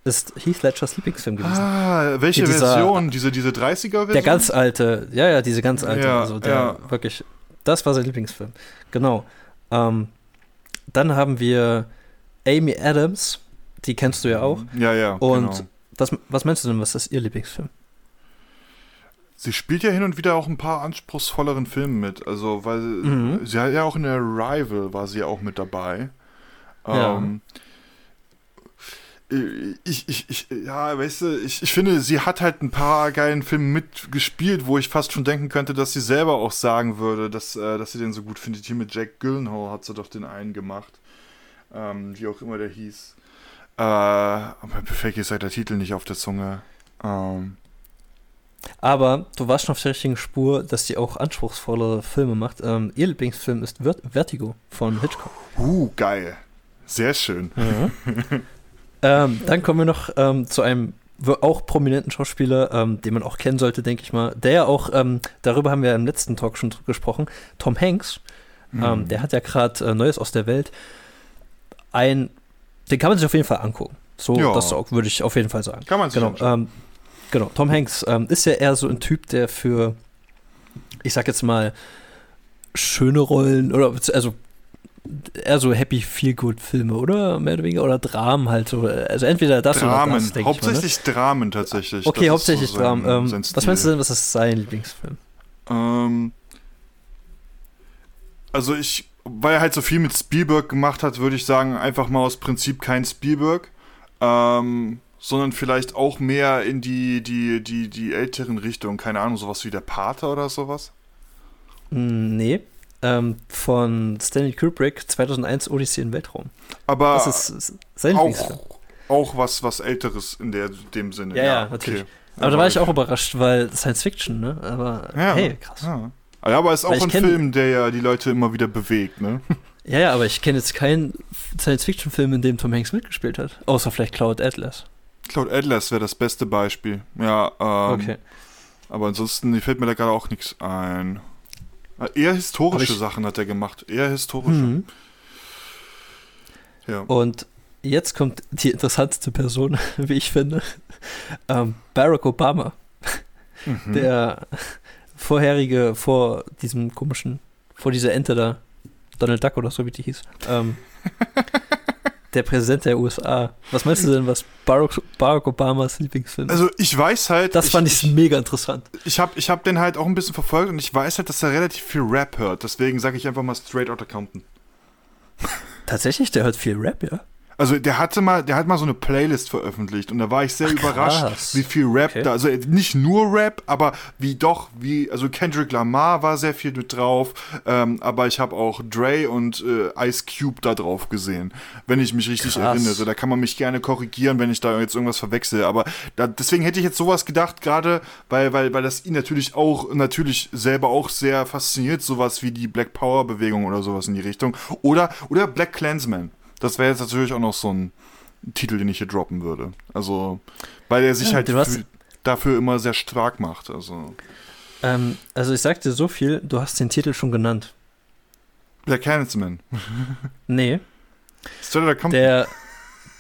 ist Heath Ledgers Lieblingsfilm gewesen. Ah, welche dieser- Version? Diese, diese 30er-Version? der ganz alte, ja, ja, diese ganz alte, Ja, also der ja. wirklich, das war sein Lieblingsfilm. Genau. Ähm, dann haben wir Amy Adams, die kennst du ja auch. Ja, ja. Und genau. was, was meinst du denn, was ist ihr Lieblingsfilm? Sie spielt ja hin und wieder auch ein paar anspruchsvolleren Filmen mit. Also, weil Mhm. sie hat ja auch in der Rival war sie ja auch mit dabei. Ja. Ähm, ich, ich, ich, ja, weißt du, ich, ich finde, sie hat halt ein paar geilen Filme mitgespielt, wo ich fast schon denken könnte, dass sie selber auch sagen würde, dass, äh, dass sie den so gut findet. Hier mit Jack Gyllenhaal hat sie doch den einen gemacht. Ähm, wie auch immer der hieß. Äh, aber perfekt ist halt der Titel nicht auf der Zunge. Ähm, Aber du warst schon auf der richtigen Spur, dass die auch anspruchsvollere Filme macht. Ähm, ihr Lieblingsfilm ist Vert Vertigo von Hitchcock. uh, geil. Sehr schön. ähm, dann kommen wir noch ähm, zu einem auch prominenten Schauspieler, ähm, den man auch kennen sollte, denke ich mal. Der ja auch, ähm, darüber haben wir im letzten Talk schon gesprochen, Tom Hanks. Ähm, der hat ja gerade äh, Neues aus der Welt. Ein, den kann man sich auf jeden Fall angucken. So, Ja. das auch, würde ich auf jeden Fall sagen. Kann man sich Genau, genau. Tom Hanks ähm, ist ja eher so ein Typ, der für, ich sag jetzt mal, schöne Rollen oder also eher so Happy Feel Good Filme, oder? Mehr oder weniger oder Dramen halt so. Also entweder das Dramen, oder das, denke ich mal. Ne? hauptsächlich Dramen tatsächlich. Okay, Das hauptsächlich so sein- Dramen. Ähm, sein was meinst du denn, was ist sein Lieblingsfilm? Ähm, also ich, weil er halt so viel mit Spielberg gemacht hat, würde ich sagen, einfach mal aus Prinzip kein Spielberg, ähm, sondern vielleicht auch mehr in die, die, die, die älteren Richtungen, keine Ahnung, sowas wie der Pater oder sowas. Hm, Nee. Ähm, von Stanley Kubrick 2001 Odyssee im Weltraum. Aber Das ist, ist sein auch, auch was, was älteres in der, dem Sinne. Ja, ja, natürlich. Aber da war ich auch überrascht, weil Science Fiction, ne? Aber Ja, hey, krass. Ja. ja, aber ist auch Weil ich ein Film, der ja die Leute immer wieder bewegt, ne? Ja, ja, aber ich kenne jetzt keinen Science-Fiction-Film, in dem Tom Hanks mitgespielt hat. Außer vielleicht Cloud Atlas. Cloud Atlas wäre das beste Beispiel. Ja, ähm, Okay. Aber ansonsten fällt mir da gerade auch nichts ein. Ah, Eher historische ich- Sachen hat er gemacht. Eher historische. Mhm. Ja. Und jetzt kommt die interessanteste Person, wie ich finde. Ähm, Barack Obama, Mhm. der vorherige, vor diesem komischen, vor dieser Ente da, Donald Duck oder so, wie die hieß. Ähm, der Präsident der USA. Was meinst du denn, was Barack, Barack Obamas Lieblingsfilm ist? Also ich weiß halt, Das fand ich, ich, mega interessant. ich habe ich hab den halt auch ein bisschen verfolgt und ich weiß halt, dass er relativ viel Rap hört. Deswegen sage ich einfach mal Straight Outta Compton. Tatsächlich, der hört viel Rap, ja. Also der hatte mal, der hat mal so eine Playlist veröffentlicht und da war ich sehr Ach, überrascht, wie viel Rap Okay. da, also nicht nur Rap, aber wie doch, wie, also Kendrick Lamar war sehr viel mit drauf, ähm, aber ich habe auch Dre und äh, Ice Cube da drauf gesehen, wenn ich mich richtig Krass. erinnere. Da kann man mich gerne korrigieren, wenn ich da jetzt irgendwas verwechsel, aber da, deswegen hätte ich jetzt sowas gedacht, gerade weil, weil, weil das ihn natürlich auch, natürlich selber auch sehr fasziniert, sowas wie die Black Power Bewegung oder sowas in die Richtung. Oder, oder Black Klansman. Das wäre jetzt natürlich auch noch so ein Titel, den ich hier droppen würde. Also, weil er sich Ja, halt du hast- für, dafür immer sehr stark macht. Also, Ähm, also ich sag dir so viel, du hast den Titel schon genannt. Black Klansman. Nee, Outta Compton. der,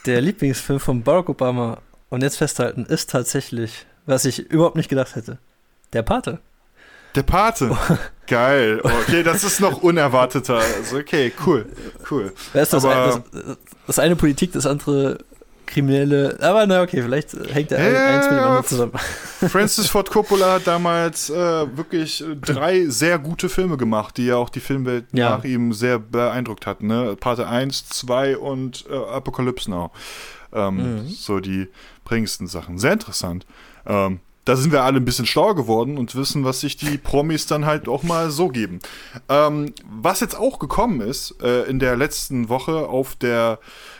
der Lieblingsfilm von Barack Obama, und jetzt festhalten, ist tatsächlich, was ich überhaupt nicht gedacht hätte, der Pate. Der Pate. Geil. Okay, das ist noch unerwarteter. Also, okay, cool. Cool. Wer ist das, Aber- das, das eine Politik, das andere Kriminelle. Aber na okay, vielleicht hängt der Ja, eins mit dem anderen zusammen. Francis Ford Coppola hat damals äh, wirklich äh, drei sehr gute Filme gemacht, die ja auch die Filmwelt Ja. nach ihm sehr beeindruckt hatten. Ne? Pate 1, 2 und äh, Apocalypse Now. Ähm, Mhm. So die prägendsten Sachen. Sehr interessant. Ähm, da sind wir alle ein bisschen schlauer geworden und wissen, was sich die Promis dann halt auch mal so geben. Ähm, was jetzt auch gekommen ist, äh, in der letzten Woche auf der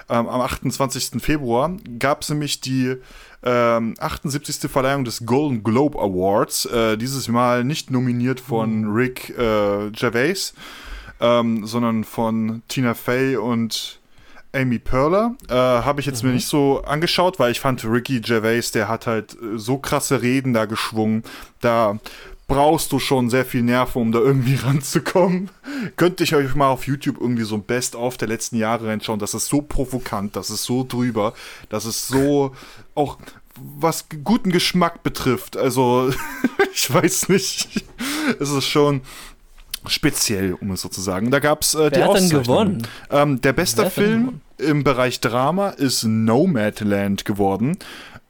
ähm, am 28. Februar gab es nämlich die ähm, 78. Verleihung des Golden Globe Awards. Äh, dieses Mal nicht nominiert von Rick äh, Gervais, ähm, sondern von Tina Fey und Amy Perler. Äh, Habe ich jetzt mir nicht so angeschaut, weil ich fand Ricky Gervais, der hat halt äh, so krasse Reden da geschwungen. Da brauchst du schon sehr viel Nerven, um da irgendwie ranzukommen. Könnte ich euch mal auf YouTube irgendwie so ein Best-of der letzten Jahre reinschauen. Das ist so provokant, das ist so drüber, das ist so auch was guten Geschmack betrifft. Also, ich weiß nicht. Es ist schon speziell, um es so zu sagen. Da gab es äh, die hat denn gewonnen? Ähm, der beste Film im Bereich Drama ist Nomadland geworden.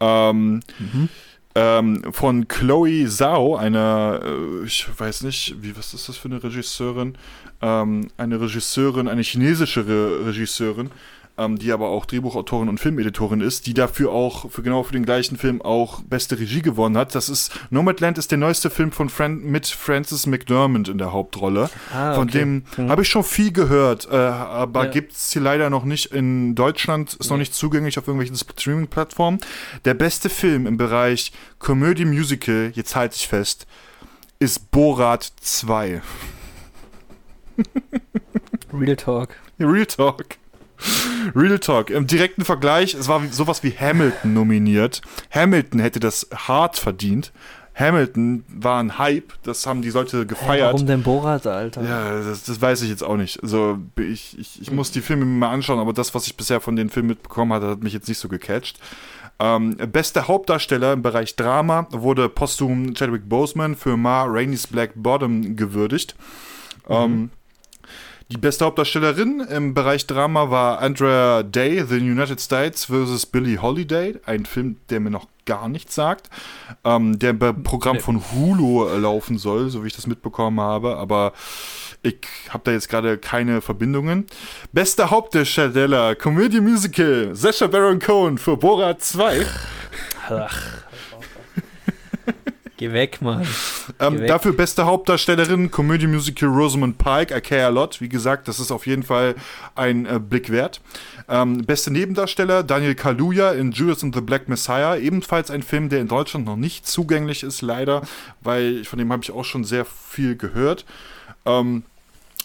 Ähm, Mhm. ähm, von Chloe Zhao, einer, äh, ich weiß nicht, wie, was ist das für eine Regisseurin? Ähm, eine Regisseurin, eine chinesische Re Regisseurin, ähm, die aber auch Drehbuchautorin und Filmeditorin ist, die dafür auch, für genau für den gleichen Film auch beste Regie gewonnen hat. Das ist, Nomadland ist der neueste Film von Fran mit Frances McDermott in der Hauptrolle. Ah, Von okay. dem Mhm. habe ich schon viel gehört, äh, aber Ja. gibt es hier leider noch nicht in Deutschland, ist noch nicht zugänglich auf irgendwelchen Streaming-Plattformen. Der beste Film im Bereich Komödie Musical, jetzt halte ich fest, ist Borat 2. Real Talk. Real Talk. Real Talk. Im direkten Vergleich, es war sowas wie Hamilton nominiert. Hamilton hätte das hart verdient. Hamilton war ein Hype, das haben die Leute gefeiert. warum denn Borat, Alter? Ja, das, das weiß ich jetzt auch nicht. Also ich, ich, ich muss die Filme mal anschauen, aber das, was ich bisher von den Filmen mitbekommen hatte, hat mich jetzt nicht so gecatcht. Ähm, beste Hauptdarsteller im Bereich Drama wurde posthum Chadwick Boseman für Ma Rainey's Black Bottom gewürdigt. Ähm, die beste Hauptdarstellerin im Bereich Drama war Andrea Day, The United States vs. Billie Holiday, ein Film, der mir noch gar nichts sagt, ähm, der beim Programm von Hulu laufen soll, so wie ich das mitbekommen habe, aber ich habe da jetzt gerade keine Verbindungen. Beste Hauptdarsteller, Komödie Musical, Sacha Baron Cohen für Borat 2. Ach. Geh weg, Mann. Ähm, Geh weg. dafür beste Hauptdarstellerin, Komödie Musical Rosamund Pike, I Care a Lot. Wie gesagt, das ist auf jeden Fall ein äh, Blick wert. Ähm, beste Nebendarsteller, Daniel Kaluuya in Judas and the Black Messiah. Ebenfalls ein Film, der in Deutschland noch nicht zugänglich ist, leider, weil von dem habe ich auch schon sehr viel gehört. Ähm,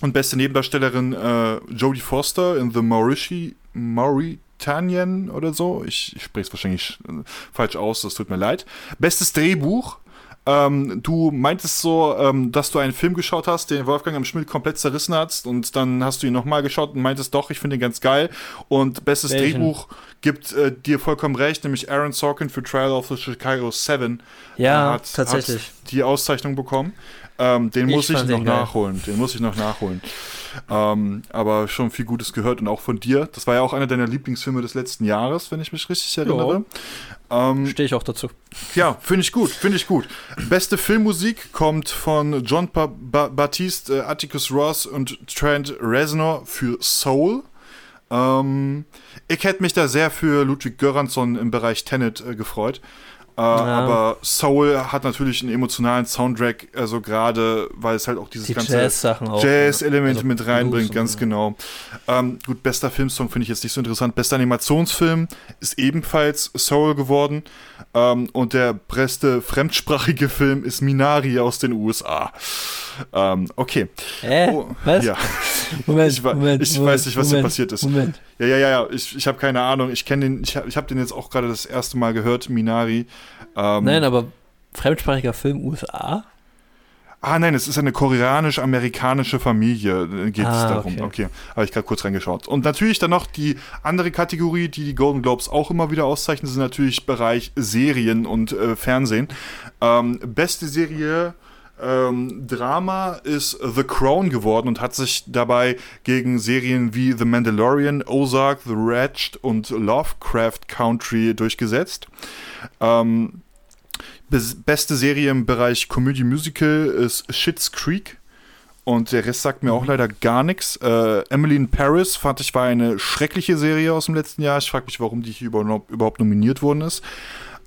und beste Nebendarstellerin äh, Jodie Foster in The Maurici, Mauritanian oder so. Ich, ich spreche es wahrscheinlich äh, falsch aus, das tut mir leid. Bestes Drehbuch. Ähm, du meintest so, ähm, dass du einen Film geschaut hast, den Wolfgang am Schmidt komplett zerrissen hast und dann hast du ihn nochmal geschaut und meintest, doch, ich finde ihn ganz geil. Und bestes Welchen? Drehbuch gibt äh, dir vollkommen recht, nämlich Aaron Sorkin für Trial of the Chicago 7 Ja, hat, tatsächlich. Hat die Auszeichnung bekommen. Ähm, den Ich muss ich noch geil. nachholen. Den muss ich noch nachholen. Ähm, aber schon viel Gutes gehört und auch von dir. Das war ja auch einer deiner Lieblingsfilme des letzten Jahres, wenn ich mich richtig erinnere. Ähm, Stehe ich auch dazu. ja, finde ich gut, finde ich gut. Beste Filmmusik kommt von John ba ba Baptiste, äh, Atticus Ross und Trent Reznor für Soul. Ähm, ich hätte mich da sehr für Ludwig Göransson im Bereich Tenet äh, gefreut. Äh, ja. Aber Soul hat natürlich einen emotionalen Soundtrack, also gerade, weil es halt auch dieses Die ganze auch, Jazz-Elemente also mit reinbringt, Blues ganz genau. Ähm, gut, bester Filmsong finde ich jetzt nicht so interessant. Bester Animationsfilm ist ebenfalls Soul geworden. Ähm, und der beste fremdsprachige Film ist Minari aus den USA. Ähm, okay. Hä? Oh, Was? Ja. Moment, Ich Moment, ich Moment, weiß nicht, was hier Moment, passiert ist. Moment. Ja, ja, ja, ja. Ich, ich habe keine Ahnung. Ich kenne den, ich habe hab den jetzt auch gerade das erste Mal gehört, Minari. Ähm, Nein, aber fremdsprachiger Film USA? Ah, nein, es ist eine koreanisch-amerikanische Familie, äh, geht es Ah, darum. okay. Okay, habe ich gerade kurz reingeschaut. Und natürlich dann noch die andere Kategorie, die die Golden Globes auch immer wieder auszeichnen, sind natürlich Bereich Serien und äh, Fernsehen. Ähm, beste Serie ähm, Drama ist The Crown geworden und hat sich dabei gegen Serien wie The Mandalorian, Ozark, The Wretched und Lovecraft Country durchgesetzt. Ähm, beste Serie im Bereich Komödie Musical ist Schitt's Creek. Und der Rest sagt mir auch leider gar nichts. Äh, Emily in Paris fand ich war eine schreckliche Serie aus dem letzten Jahr. Ich frage mich, warum die hier überhaupt, überhaupt nominiert worden ist.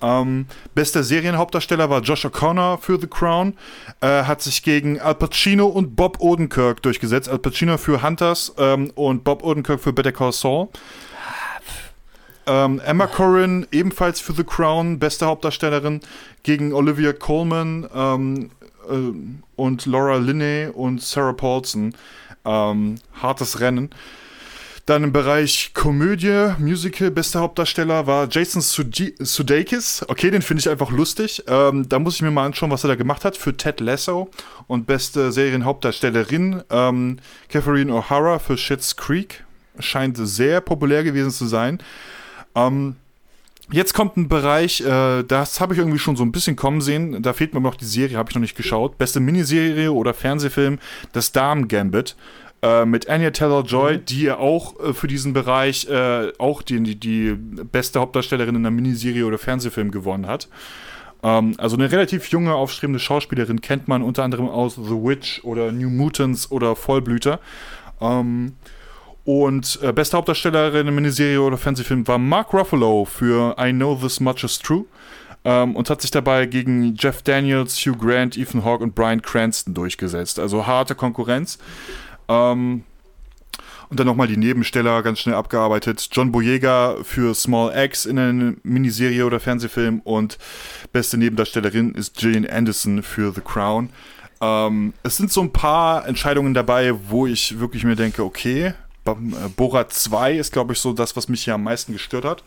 Ähm, bester Serienhauptdarsteller war Josh O'Connor für The Crown. Äh, hat sich gegen Al Pacino und Bob Odenkirk durchgesetzt. Al Pacino für Hunters ähm, und Bob Odenkirk für Better Call Saul. Ähm, Emma Corrin ebenfalls für The Crown, beste Hauptdarstellerin, gegen Olivia Colman ähm, äh, und Laura Linney und Sarah Paulson. Ähm, hartes Rennen. Dann im Bereich Komödie, Musical, bester Hauptdarsteller war Jason Sude- Sudeikis. Okay, den finde ich einfach lustig. Ähm, da muss ich mir mal anschauen, was er da gemacht hat für Ted Lasso. Und beste Serienhauptdarstellerin ähm, Catherine O'Hara für Schitt's Creek. Scheint sehr populär gewesen zu sein. Ähm, jetzt kommt ein Bereich, äh, das habe ich irgendwie schon so ein bisschen kommen sehen. Da fehlt mir noch die Serie, habe ich noch nicht geschaut. Beste Miniserie oder Fernsehfilm, das Damen Gambit. Äh, mit Anya Taylor-Joy, die ja auch äh, für diesen Bereich äh, auch die, die, die beste Hauptdarstellerin in einer Miniserie oder Fernsehfilm gewonnen hat. Ähm, also eine relativ junge, aufstrebende Schauspielerin kennt man unter anderem aus The Witch oder New Mutants oder Vollblüter. Ähm, und äh, beste Hauptdarstellerin in Miniserie oder Fernsehfilm war Mark Ruffalo für I Know This Much Is True. Ähm, und hat sich dabei gegen Jeff Daniels, Hugh Grant, Ethan Hawke und Brian Cranston durchgesetzt. Also harte Konkurrenz. Ähm, und dann nochmal die Nebensteller ganz schnell abgearbeitet. John Boyega für Small X in einer Miniserie oder Fernsehfilm und beste Nebendarstellerin ist Gillian Anderson für The Crown. Ähm, es sind so ein paar Entscheidungen dabei, wo ich wirklich mir denke, okay, Borat 2 ist, glaube ich, so das, was mich hier am meisten gestört hat.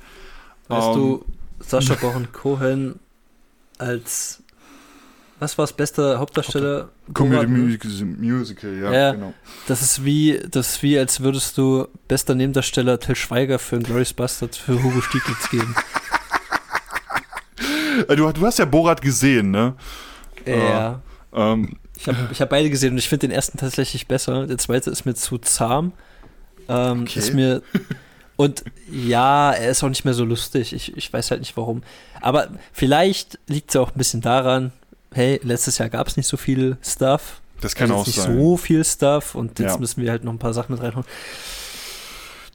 Weißt Ähm, du, Sascha Baron Cohen als was war das beste Hauptdarsteller? Comedy? Musical, Musical, ja, Ja. genau. Das ist wie, das ist wie, als würdest du bester Nebendarsteller Till Schweiger für Glorious Bastards für Hugo Stieglitz geben. Äh, Du, du hast ja Borat gesehen, ne? ja. Ähm, Ich habe ich hab beide gesehen und ich finde den ersten tatsächlich besser. Der zweite ist mir zu zahm. Ähm, Okay. Ist mir. Und ja, er ist auch nicht mehr so lustig. Ich, ich weiß halt nicht warum. Aber vielleicht liegt es ja auch ein bisschen daran, hey, letztes Jahr gab es nicht so viel Stuff. das kann also auch nicht sein. so viel Stuff und jetzt Ja. müssen wir halt noch ein paar Sachen mit reinhauen.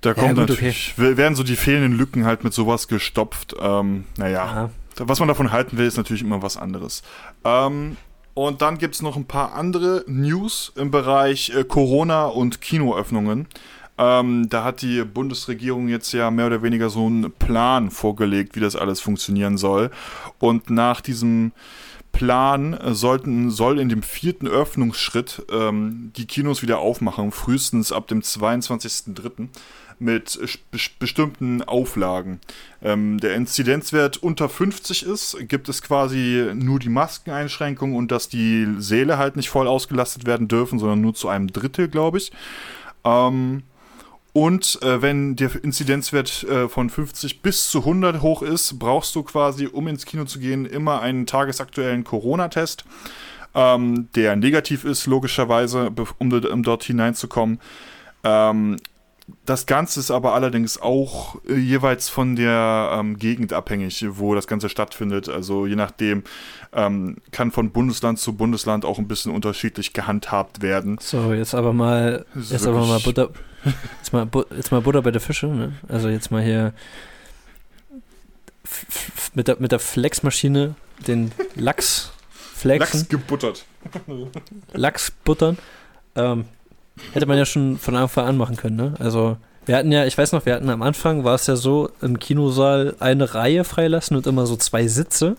Da kommt gut, natürlich, werden so die fehlenden Lücken halt mit sowas gestopft. Ähm, naja, Ja. was man davon halten will, ist natürlich immer was anderes. Ähm, und dann gibt es noch ein paar andere News im Bereich äh, Corona und Kinoöffnungen. Ähm, da hat die Bundesregierung jetzt ja mehr oder weniger so einen Plan vorgelegt, wie das alles funktionieren soll. Und nach diesem Plan sollten, soll in dem vierten Öffnungsschritt ähm, die Kinos wieder aufmachen, frühestens ab dem 22.03. mit bes- bestimmten Auflagen. Ähm, der Inzidenzwert unter 50 ist, gibt es quasi nur die Maskeneinschränkung und dass die Säle halt nicht voll ausgelastet werden dürfen, sondern nur zu einem Drittel, glaube ich. Ähm, und äh, wenn der Inzidenzwert äh, von 50 bis zu 100 hoch ist, brauchst du quasi, um ins Kino zu gehen, immer einen tagesaktuellen Corona-Test, ähm, der negativ ist, logischerweise, um, um dort hineinzukommen. Ähm, das Ganze ist aber allerdings auch äh, jeweils von der ähm, Gegend abhängig, wo das Ganze stattfindet. Also je nachdem ähm, kann von Bundesland zu Bundesland auch ein bisschen unterschiedlich gehandhabt werden. So, jetzt aber mal, jetzt aber mal Butter, jetzt mal, jetzt mal Butter bei der Fische. Ne? Also jetzt mal hier mit der, mit der Flexmaschine den Lachs flexen. Lachs gebuttert. Lachs buttern. Ähm, hätte man ja schon von Anfang an machen können, ne? Also, wir hatten ja, ich weiß noch, wir hatten am Anfang, war es ja so, im Kinosaal eine Reihe freilassen und immer so zwei Sitze.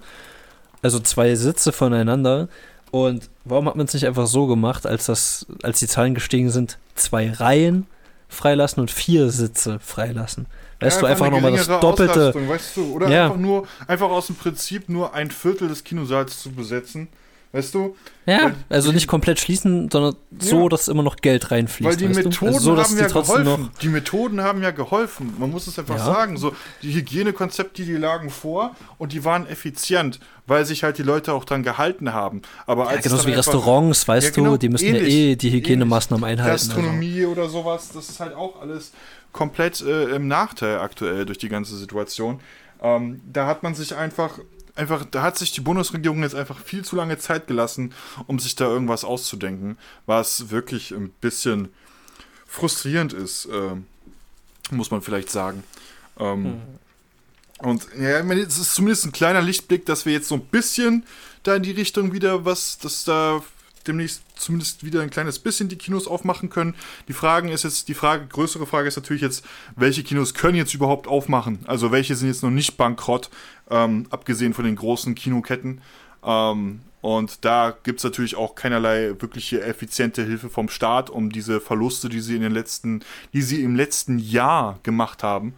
Also zwei Sitze voneinander. Und warum hat man es nicht einfach so gemacht, als das, als die Zahlen gestiegen sind, zwei Reihen freilassen und vier Sitze freilassen? Weißt ja, du, einfach nochmal das Doppelte. Weißt du, oder ja. einfach nur, einfach aus dem Prinzip nur ein Viertel des Kinosaals zu besetzen. Weißt du? Ja, also nicht komplett schließen, sondern so, ja. dass immer noch Geld reinfließt. Weil die Methoden also so, haben ja geholfen. Die Methoden haben ja geholfen. Man muss es einfach ja. sagen. So, die Hygienekonzepte, die lagen vor und die waren effizient, weil sich halt die Leute auch dran gehalten haben. Aber als ja, genauso wie einfach, Restaurants, weißt ja, genau, du, die müssen ähnlich, ja eh die Hygienemaßnahmen einhalten. Also. Gastronomie also. oder sowas, das ist halt auch alles komplett äh, im Nachteil aktuell durch die ganze Situation. Ähm, da hat man sich einfach einfach, da hat sich die Bundesregierung jetzt einfach viel zu lange Zeit gelassen, um sich da irgendwas auszudenken, was wirklich ein bisschen frustrierend ist, äh, muss man vielleicht sagen. Ähm, mhm. Und ja, es ist zumindest ein kleiner Lichtblick, dass wir jetzt so ein bisschen da in die Richtung wieder was, dass da demnächst zumindest wieder ein kleines bisschen die Kinos aufmachen können. Die Frage ist jetzt, die Frage, größere Frage ist natürlich jetzt, welche Kinos können jetzt überhaupt aufmachen? Also welche sind jetzt noch nicht bankrott, ähm, abgesehen von den großen Kinoketten. Ähm, und da gibt es natürlich auch keinerlei wirkliche effiziente Hilfe vom Staat, um diese Verluste, die sie in den letzten, die sie im letzten Jahr gemacht haben,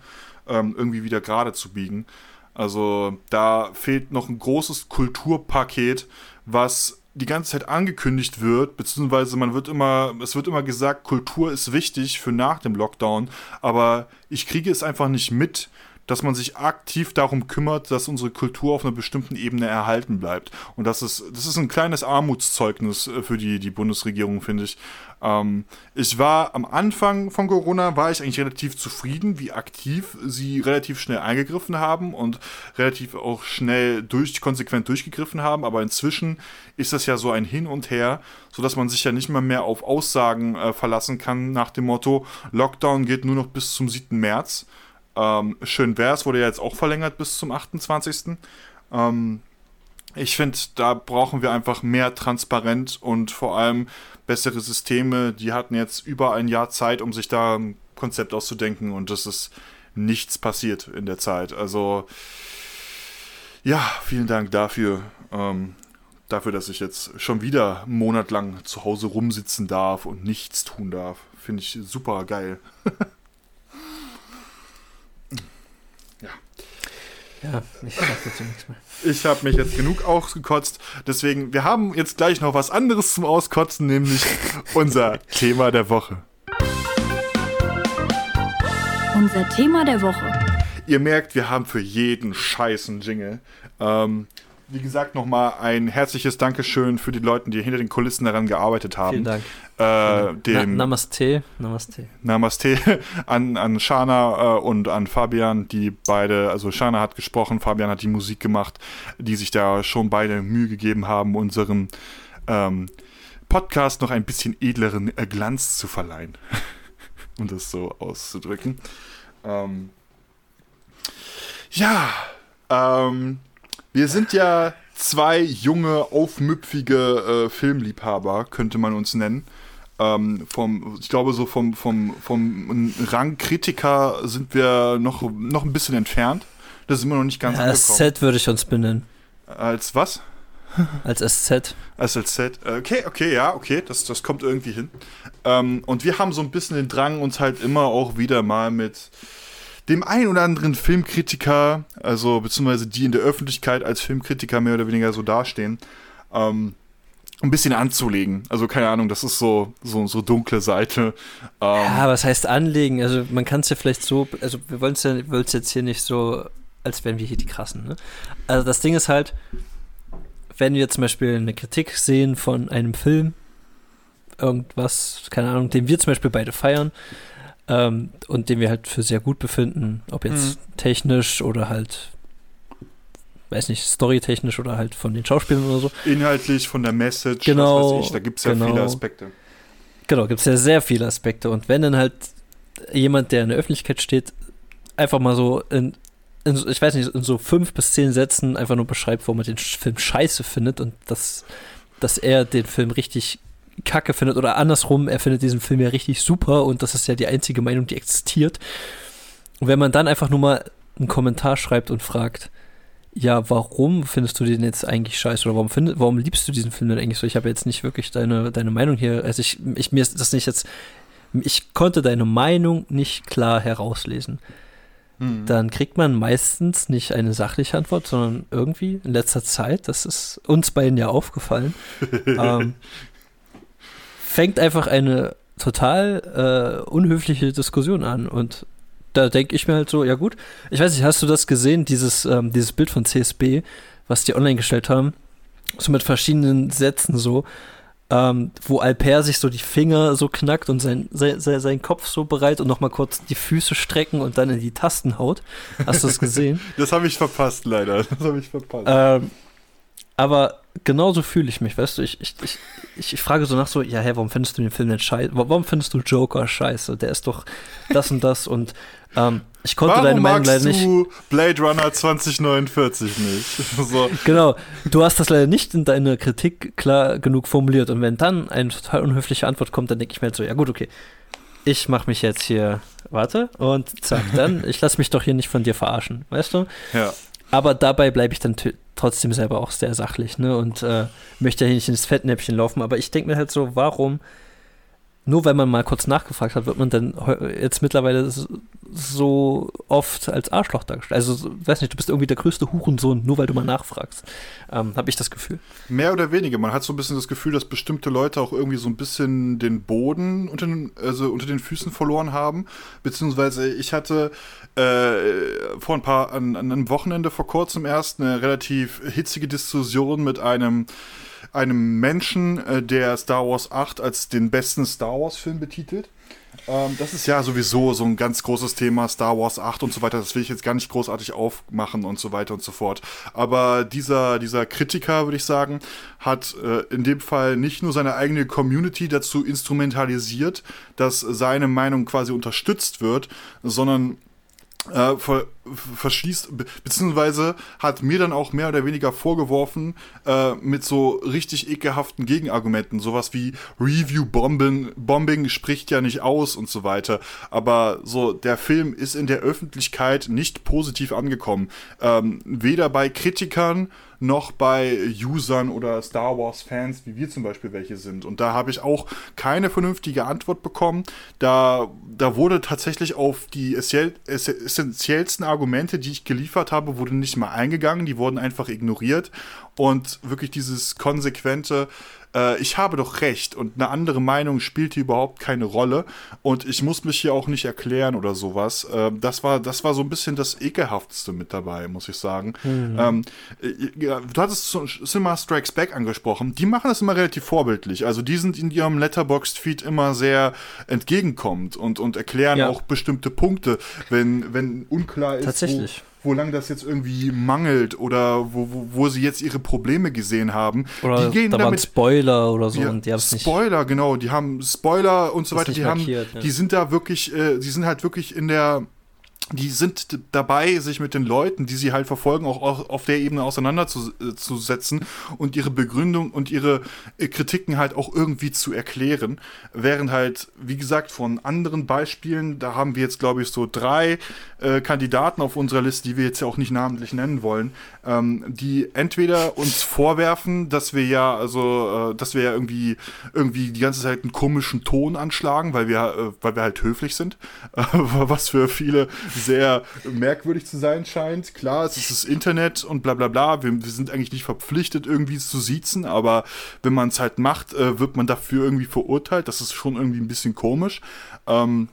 ähm, irgendwie wieder gerade zu biegen. Also da fehlt noch ein großes Kulturpaket, was die ganze Zeit angekündigt wird, beziehungsweise man wird immer, es wird immer gesagt, Kultur ist wichtig für nach dem Lockdown, aber ich kriege es einfach nicht mit, dass man sich aktiv darum kümmert, dass unsere Kultur auf einer bestimmten Ebene erhalten bleibt. Und das ist, das ist ein kleines Armutszeugnis äh, für die, die Bundesregierung, finde ich. Ähm, ich war am Anfang von Corona, war ich eigentlich relativ zufrieden, wie aktiv sie relativ schnell eingegriffen haben und relativ auch schnell durch, konsequent durchgegriffen haben. Aber inzwischen ist das ja so ein Hin und Her, sodass man sich ja nicht mal mehr auf Aussagen äh, verlassen kann nach dem Motto, Lockdown geht nur noch bis zum 7. März. Ähm, schön wäre es, wurde ja jetzt auch verlängert bis zum 28. Ähm, ich finde, da brauchen wir einfach mehr Transparenz und vor allem bessere Systeme. Die hatten jetzt über ein Jahr Zeit, um sich da ein Konzept auszudenken und es ist nichts passiert in der Zeit. Also ja, vielen Dank dafür. Ähm, dafür, dass ich jetzt schon wieder monatelang zu Hause rumsitzen darf und nichts tun darf. Finde ich super geil. Ja, ich sag dazu nichts mehr. Ich habe mich jetzt genug ausgekotzt. Deswegen, wir haben jetzt gleich noch was anderes zum Auskotzen, nämlich unser Thema der Woche. Unser Thema der Woche. Ihr merkt, wir haben für jeden scheißen Jingle. Ähm, wie gesagt, nochmal ein herzliches Dankeschön für die Leute, die hinter den Kulissen daran gearbeitet haben. Vielen Dank. Äh, dem Na, Namaste. Namaste. Namaste an, an Shana äh, und an Fabian, die beide, also Shana hat gesprochen, Fabian hat die Musik gemacht, die sich da schon beide Mühe gegeben haben, unserem ähm, Podcast noch ein bisschen edleren äh, Glanz zu verleihen. um das so auszudrücken. Ähm, ja, ähm, wir sind ja zwei junge, aufmüpfige äh, Filmliebhaber, könnte man uns nennen. Ähm, vom, ich glaube, so vom, vom, vom Rang Kritiker sind wir noch, noch ein bisschen entfernt. Das ist immer noch nicht ganz ja, Als SZ würde ich uns benennen. Als was? Als SZ. Als SZ. Okay, okay, ja, okay, das, das kommt irgendwie hin. Ähm, und wir haben so ein bisschen den Drang, uns halt immer auch wieder mal mit dem ein oder anderen Filmkritiker, also beziehungsweise die in der Öffentlichkeit als Filmkritiker mehr oder weniger so dastehen, ähm, ein bisschen anzulegen. Also keine Ahnung, das ist so so so dunkle Seite. Ähm, ja, was heißt anlegen? Also man kann es ja vielleicht so, also wir wollen es ja jetzt hier nicht so, als wären wir hier die Krassen. Ne? Also das Ding ist halt, wenn wir zum Beispiel eine Kritik sehen von einem Film, irgendwas, keine Ahnung, den wir zum Beispiel beide feiern, ähm, und den wir halt für sehr gut befinden, ob jetzt mhm. technisch oder halt weiß nicht, storytechnisch oder halt von den Schauspielern oder so. Inhaltlich, von der Message, genau, was weiß ich, da gibt es ja genau, viele Aspekte. Genau, gibt es ja sehr viele Aspekte. Und wenn dann halt jemand, der in der Öffentlichkeit steht, einfach mal so in, in, ich weiß nicht, in so fünf bis zehn Sätzen einfach nur beschreibt, wo man den Film scheiße findet und dass, dass er den Film richtig kacke findet oder andersrum, er findet diesen Film ja richtig super und das ist ja die einzige Meinung, die existiert. Und wenn man dann einfach nur mal einen Kommentar schreibt und fragt, ja, warum findest du den jetzt eigentlich scheiße oder warum, find, warum liebst du diesen Film denn eigentlich so? Ich habe jetzt nicht wirklich deine, deine Meinung hier, also ich, ich, mir ist das nicht jetzt, ich konnte deine Meinung nicht klar herauslesen. Hm. Dann kriegt man meistens nicht eine sachliche Antwort, sondern irgendwie in letzter Zeit, das ist uns beiden ja aufgefallen, ähm, fängt einfach eine total äh, unhöfliche Diskussion an und da denke ich mir halt so, ja gut, ich weiß nicht, hast du das gesehen, dieses, ähm, dieses Bild von CSB, was die online gestellt haben? So mit verschiedenen Sätzen so, ähm, wo Alper sich so die Finger so knackt und sein, sein, sein, sein Kopf so bereit und nochmal kurz die Füße strecken und dann in die Tasten haut. Hast du das gesehen? das habe ich verpasst, leider. Das habe ich verpasst. Ähm, aber genauso fühle ich mich, weißt du, ich, ich, ich, ich frage so nach so, ja, hey, warum findest du den Film denn scheiße? Warum findest du Joker scheiße? Der ist doch das und das und ähm, ich konnte Warum deine Meinung leider nicht. Du Blade Runner 2049 nicht. so. Genau, du hast das leider nicht in deiner Kritik klar genug formuliert und wenn dann eine total unhöfliche Antwort kommt, dann denke ich mir halt so, ja gut, okay. Ich mache mich jetzt hier, warte, und zack, dann, ich lasse mich doch hier nicht von dir verarschen, weißt du? Ja. Aber dabei bleibe ich dann trotzdem selber auch sehr sachlich, ne? Und äh, möchte ja hier nicht ins Fettnäpfchen laufen. Aber ich denke mir halt so, warum nur weil man mal kurz nachgefragt hat, wird man dann jetzt mittlerweile so oft als Arschloch dargestellt. Also, weiß nicht, du bist irgendwie der größte Hurensohn, nur weil du mal nachfragst. Ähm, Habe ich das Gefühl. Mehr oder weniger. Man hat so ein bisschen das Gefühl, dass bestimmte Leute auch irgendwie so ein bisschen den Boden unter den, also unter den Füßen verloren haben. Beziehungsweise ich hatte äh, vor ein paar, an, an einem Wochenende vor kurzem erst eine relativ hitzige Diskussion mit einem einem Menschen, äh, der Star Wars 8 als den besten Star Wars-Film betitelt. Ähm, das ist ja sowieso so ein ganz großes Thema, Star Wars 8 und so weiter. Das will ich jetzt gar nicht großartig aufmachen und so weiter und so fort. Aber dieser, dieser Kritiker, würde ich sagen, hat äh, in dem Fall nicht nur seine eigene Community dazu instrumentalisiert, dass seine Meinung quasi unterstützt wird, sondern äh, ver verschließt, beziehungsweise hat mir dann auch mehr oder weniger vorgeworfen, äh, mit so richtig ekelhaften Gegenargumenten, sowas wie Review-Bombing Bombing spricht ja nicht aus und so weiter. Aber so, der Film ist in der Öffentlichkeit nicht positiv angekommen. Ähm, weder bei Kritikern noch bei Usern oder Star Wars-Fans, wie wir zum Beispiel welche sind. Und da habe ich auch keine vernünftige Antwort bekommen. Da, da wurde tatsächlich auf die essentiellsten Argumente, die ich geliefert habe, wurde nicht mal eingegangen. Die wurden einfach ignoriert. Und wirklich dieses konsequente, äh, ich habe doch recht und eine andere Meinung spielt hier überhaupt keine Rolle und ich muss mich hier auch nicht erklären oder sowas. Äh, das, war, das war so ein bisschen das Ekelhafteste mit dabei, muss ich sagen. Mhm. Ähm, äh, ja, du hattest Cinema Strikes Back angesprochen. Die machen das immer relativ vorbildlich. Also die sind in ihrem Letterboxd-Feed immer sehr entgegenkommend und, und erklären ja. auch bestimmte Punkte, wenn, wenn unklar ist. Tatsächlich. Wo, wo lang das jetzt irgendwie mangelt oder wo, wo, wo sie jetzt ihre Probleme gesehen haben. Oder die gehen da damit, Spoiler oder so ja, und die Spoiler, genau, die haben Spoiler und so weiter, die markiert, haben, ja. die sind da wirklich, äh, die sind halt wirklich in der die sind dabei, sich mit den Leuten, die sie halt verfolgen, auch auf der Ebene auseinanderzusetzen und ihre Begründung und ihre äh, Kritiken halt auch irgendwie zu erklären. Während halt, wie gesagt, von anderen Beispielen, da haben wir jetzt, glaube ich, so drei äh, Kandidaten auf unserer Liste, die wir jetzt ja auch nicht namentlich nennen wollen, ähm, die entweder uns vorwerfen, dass wir ja, also, äh, dass wir ja irgendwie, irgendwie die ganze Zeit einen komischen Ton anschlagen, weil wir, äh, weil wir halt höflich sind, was für viele sehr merkwürdig zu sein scheint. Klar, es ist das Internet und bla bla bla. Wir, wir sind eigentlich nicht verpflichtet, irgendwie zu siezen, aber wenn man es halt macht, äh, wird man dafür irgendwie verurteilt. Das ist schon irgendwie ein bisschen komisch. Ähm,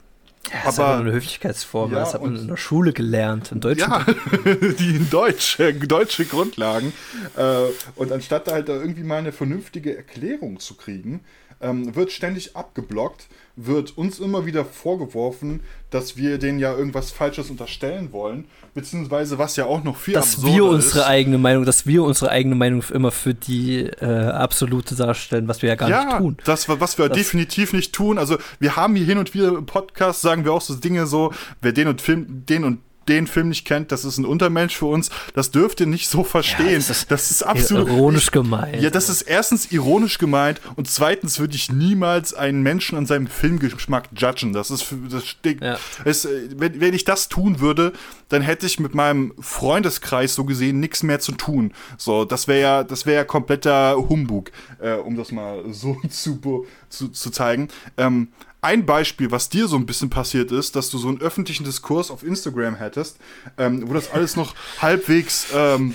ja, das aber, ist eine Höflichkeitsform, ja, das hat man in der Schule gelernt, in Deutsch. Ja, die in Deutsch, deutsche Grundlagen. Äh, und anstatt halt da irgendwie mal eine vernünftige Erklärung zu kriegen, ähm, wird ständig abgeblockt, wird uns immer wieder vorgeworfen, dass wir denen ja irgendwas Falsches unterstellen wollen, beziehungsweise was ja auch noch viel dass wir unsere ist, eigene Meinung, dass wir unsere eigene Meinung immer für die äh, absolute darstellen, was wir ja gar ja, nicht tun. Das, was wir das definitiv nicht tun. Also wir haben hier hin und wieder im Podcast, sagen wir auch so Dinge so, wer den und Film, den und den Film nicht kennt, das ist ein Untermensch für uns. Das dürft ihr nicht so verstehen. Ja, das, ist, das, ist, absolut ironisch gemeint. Ja, das ist erstens ironisch gemeint und zweitens würde ich niemals einen Menschen an seinem Filmgeschmack judgen. Das ist das steht, ja. es, wenn, wenn ich das tun würde, dann hätte ich mit meinem Freundeskreis so gesehen nichts mehr zu tun. So, das wäre ja, das wäre ja kompletter Humbug, äh, um das mal so zu, zu, zu zeigen. Ähm, ein Beispiel, was dir so ein bisschen passiert ist, dass du so einen öffentlichen Diskurs auf Instagram hättest, ähm, wo das alles noch halbwegs ähm,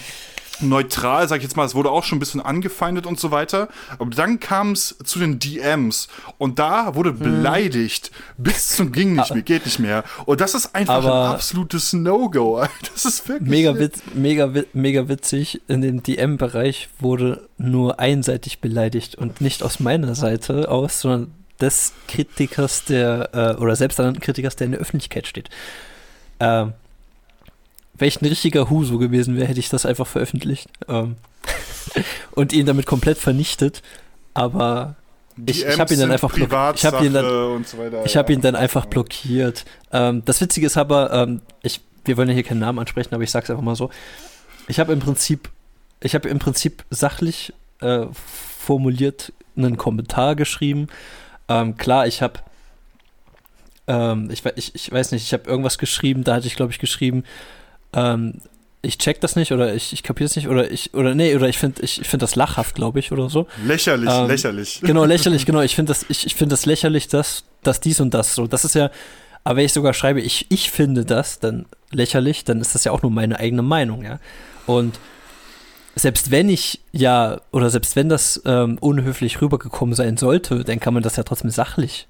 neutral, sag ich jetzt mal, es wurde auch schon ein bisschen angefeindet und so weiter. Aber dann kam es zu den DMs und da wurde hm. beleidigt bis zum ging nicht mehr, geht nicht mehr. Und das ist einfach Aber ein absolutes No-Go. Das ist wirklich mega, witz, mega, mega witzig. In dem DM-Bereich wurde nur einseitig beleidigt und nicht aus meiner Seite aus, sondern des Kritikers, der, äh, oder selbsternannten Kritikers, der in der Öffentlichkeit steht. Ähm, Wäre ich ein richtiger Huso gewesen wäre, hätte ich das einfach veröffentlicht ähm, und ihn damit komplett vernichtet. Aber ich, ich habe ihn dann einfach blockiert. Ich habe ihn dann, so ich ja. ihn dann einfach blockiert. Ähm, das Witzige ist aber, ähm, ich, wir wollen ja hier keinen Namen ansprechen, aber ich sage es einfach mal so. Ich habe im Prinzip, ich habe im Prinzip sachlich äh, formuliert einen Kommentar geschrieben ähm, klar, ich habe, ähm, ich, ich, ich weiß nicht, ich habe irgendwas geschrieben, da hatte ich, glaube ich, geschrieben, ähm, ich check das nicht oder ich, ich kapiere es nicht oder ich, oder nee, oder ich finde ich, ich find das lachhaft, glaube ich, oder so. Lächerlich, ähm, lächerlich. Genau, lächerlich, genau. Ich finde das, ich, ich finde das lächerlich, dass, dass dies und das so. Das ist ja, aber wenn ich sogar schreibe, ich, ich finde das dann lächerlich, dann ist das ja auch nur meine eigene Meinung, ja. Und selbst wenn ich ja, oder selbst wenn das ähm, unhöflich rübergekommen sein sollte, dann kann man das ja trotzdem sachlich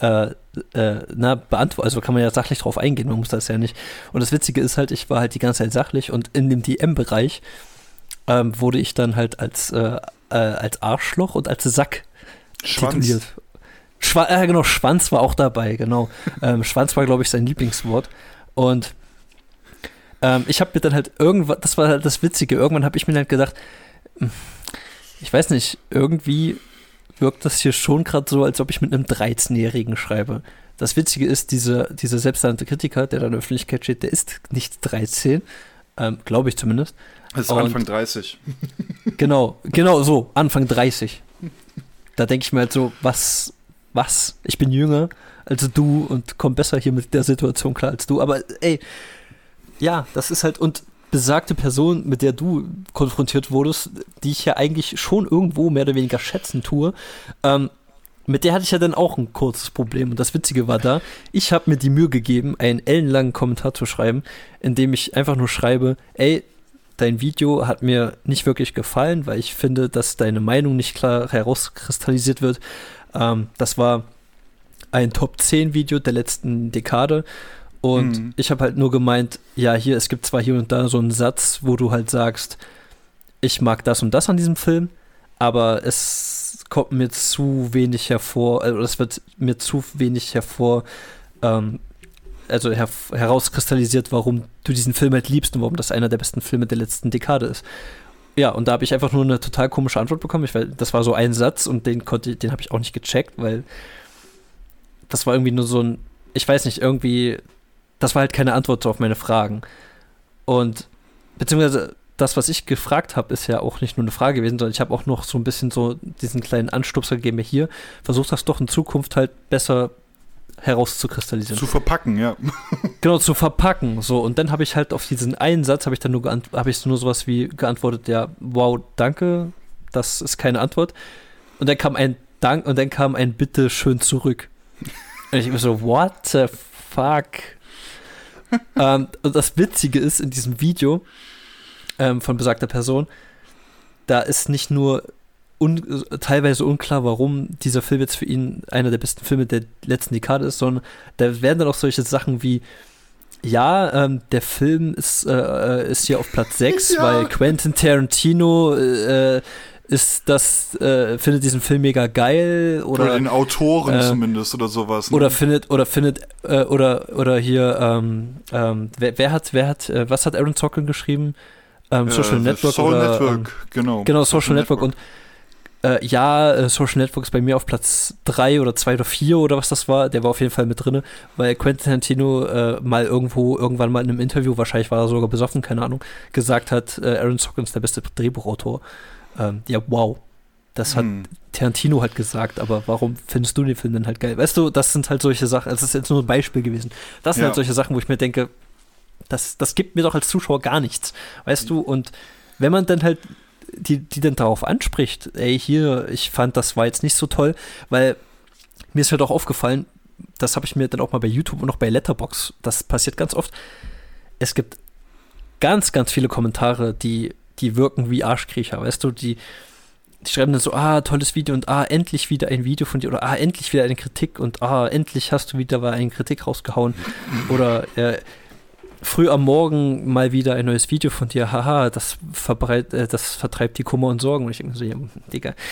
äh, äh, na, beantworten. Also kann man ja sachlich drauf eingehen, man muss das ja nicht. Und das Witzige ist halt, ich war halt die ganze Zeit sachlich und in dem DM-Bereich ähm, wurde ich dann halt als, äh, äh, als Arschloch und als Sack Schwanz. tituliert. Schwa äh, genau, Schwanz war auch dabei, genau. ähm, Schwanz war, glaube ich, sein Lieblingswort. Und ähm, ich habe mir dann halt irgendwann, das war halt das Witzige, irgendwann habe ich mir halt gedacht, hm, ich weiß nicht, irgendwie wirkt das hier schon gerade so, als ob ich mit einem 13-Jährigen schreibe. Das Witzige ist, dieser, dieser selbsternannte Kritiker, der da in der Öffentlichkeit steht, der ist nicht 13, ähm, glaube ich zumindest. Das ist Und Anfang 30. Genau, genau so, Anfang 30. Da denke ich mir halt so, was, was? Ich bin jünger als du und komme besser hier mit der Situation klar als du. Aber ey, ja, das ist halt, und besagte Person, mit der du konfrontiert wurdest, die ich ja eigentlich schon irgendwo mehr oder weniger schätzen tue, ähm, mit der hatte ich ja dann auch ein kurzes Problem. Und das Witzige war da, ich habe mir die Mühe gegeben, einen ellenlangen Kommentar zu schreiben, in dem ich einfach nur schreibe, ey, dein Video hat mir nicht wirklich gefallen, weil ich finde, dass deine Meinung nicht klar herauskristallisiert wird. Ähm, das war ein Top 10 Video der letzten Dekade und mhm. ich habe halt nur gemeint, ja, hier, es gibt zwar hier und da so einen Satz, wo du halt sagst, ich mag das und das an diesem Film, aber es kommt mir zu wenig hervor, also es wird mir zu wenig hervor, ähm, also her herauskristallisiert, warum du diesen Film halt liebst und warum das einer der besten Filme der letzten Dekade ist. Ja, und da habe ich einfach nur eine total komische Antwort bekommen. Ich, weil das war so ein Satz und den konnte, den habe ich auch nicht gecheckt, weil das war irgendwie nur so ein, ich weiß nicht, irgendwie das war halt keine Antwort auf meine Fragen. Und beziehungsweise das, was ich gefragt habe, ist ja auch nicht nur eine Frage gewesen, sondern ich habe auch noch so ein bisschen so diesen kleinen Anstupser gegeben, hier, versuch das doch in Zukunft halt besser herauszukristallisieren. Zu verpacken, ja. genau, zu verpacken. So, und dann habe ich halt auf diesen einen Satz, habe ich dann nur habe ich nur sowas wie geantwortet, ja, wow, danke, das ist keine Antwort. Und dann kam ein Dank und dann kam ein Bitte schön zurück. Und ich war so, what the fuck? ähm, und das Witzige ist in diesem Video ähm, von besagter Person, da ist nicht nur un teilweise unklar, warum dieser Film jetzt für ihn einer der besten Filme der letzten Dekade ist, sondern da werden dann auch solche Sachen wie ja, ähm, der Film ist, äh, ist hier auf Platz 6, ja. weil Quentin Tarantino äh, ist das, äh, findet diesen Film mega geil oder, Oder den Autoren äh, zumindest oder sowas. ne? oder findet oder findet äh, oder oder hier ähm, ähm, wer, wer hat wer hat äh, was hat Aaron Sorkin geschrieben ähm, Social Äh, Network Soul oder Network, ähm, genau. genau Social Network und äh, ja, äh, Social Network ist bei mir auf Platz 3 oder 2 oder 4 oder was das war. Der war auf jeden Fall mit drin, weil Quentin Tarantino äh, mal irgendwo, irgendwann mal in einem Interview, wahrscheinlich war er sogar besoffen, keine Ahnung, gesagt hat, äh, Aaron Sorkin ist der beste Drehbuchautor. Ähm, ja, wow. Das hat Hm. Tarantino halt gesagt, aber warum findest du den Film denn halt geil? Weißt du, das sind halt solche Sachen, also das ist jetzt nur ein Beispiel gewesen. Das sind Ja. halt solche Sachen, wo ich mir denke, das, das gibt mir doch als Zuschauer gar nichts. Weißt du, und wenn man dann halt die, die dann darauf anspricht, ey, hier, ich fand, das war jetzt nicht so toll, weil mir ist halt auch aufgefallen, das habe ich mir dann auch mal bei YouTube und auch bei Letterbox, das passiert ganz oft. Es gibt ganz, ganz viele Kommentare, die, die wirken wie Arschkriecher, weißt du, die, die schreiben dann so, ah, tolles Video und ah, endlich wieder ein Video von dir oder ah, endlich wieder eine Kritik und ah, endlich hast du wieder mal eine Kritik rausgehauen oder äh, früh am Morgen mal wieder ein neues Video von dir, haha, das, verbreit, äh, das vertreibt die Kummer und Sorgen und ich denke so, ja, Digga.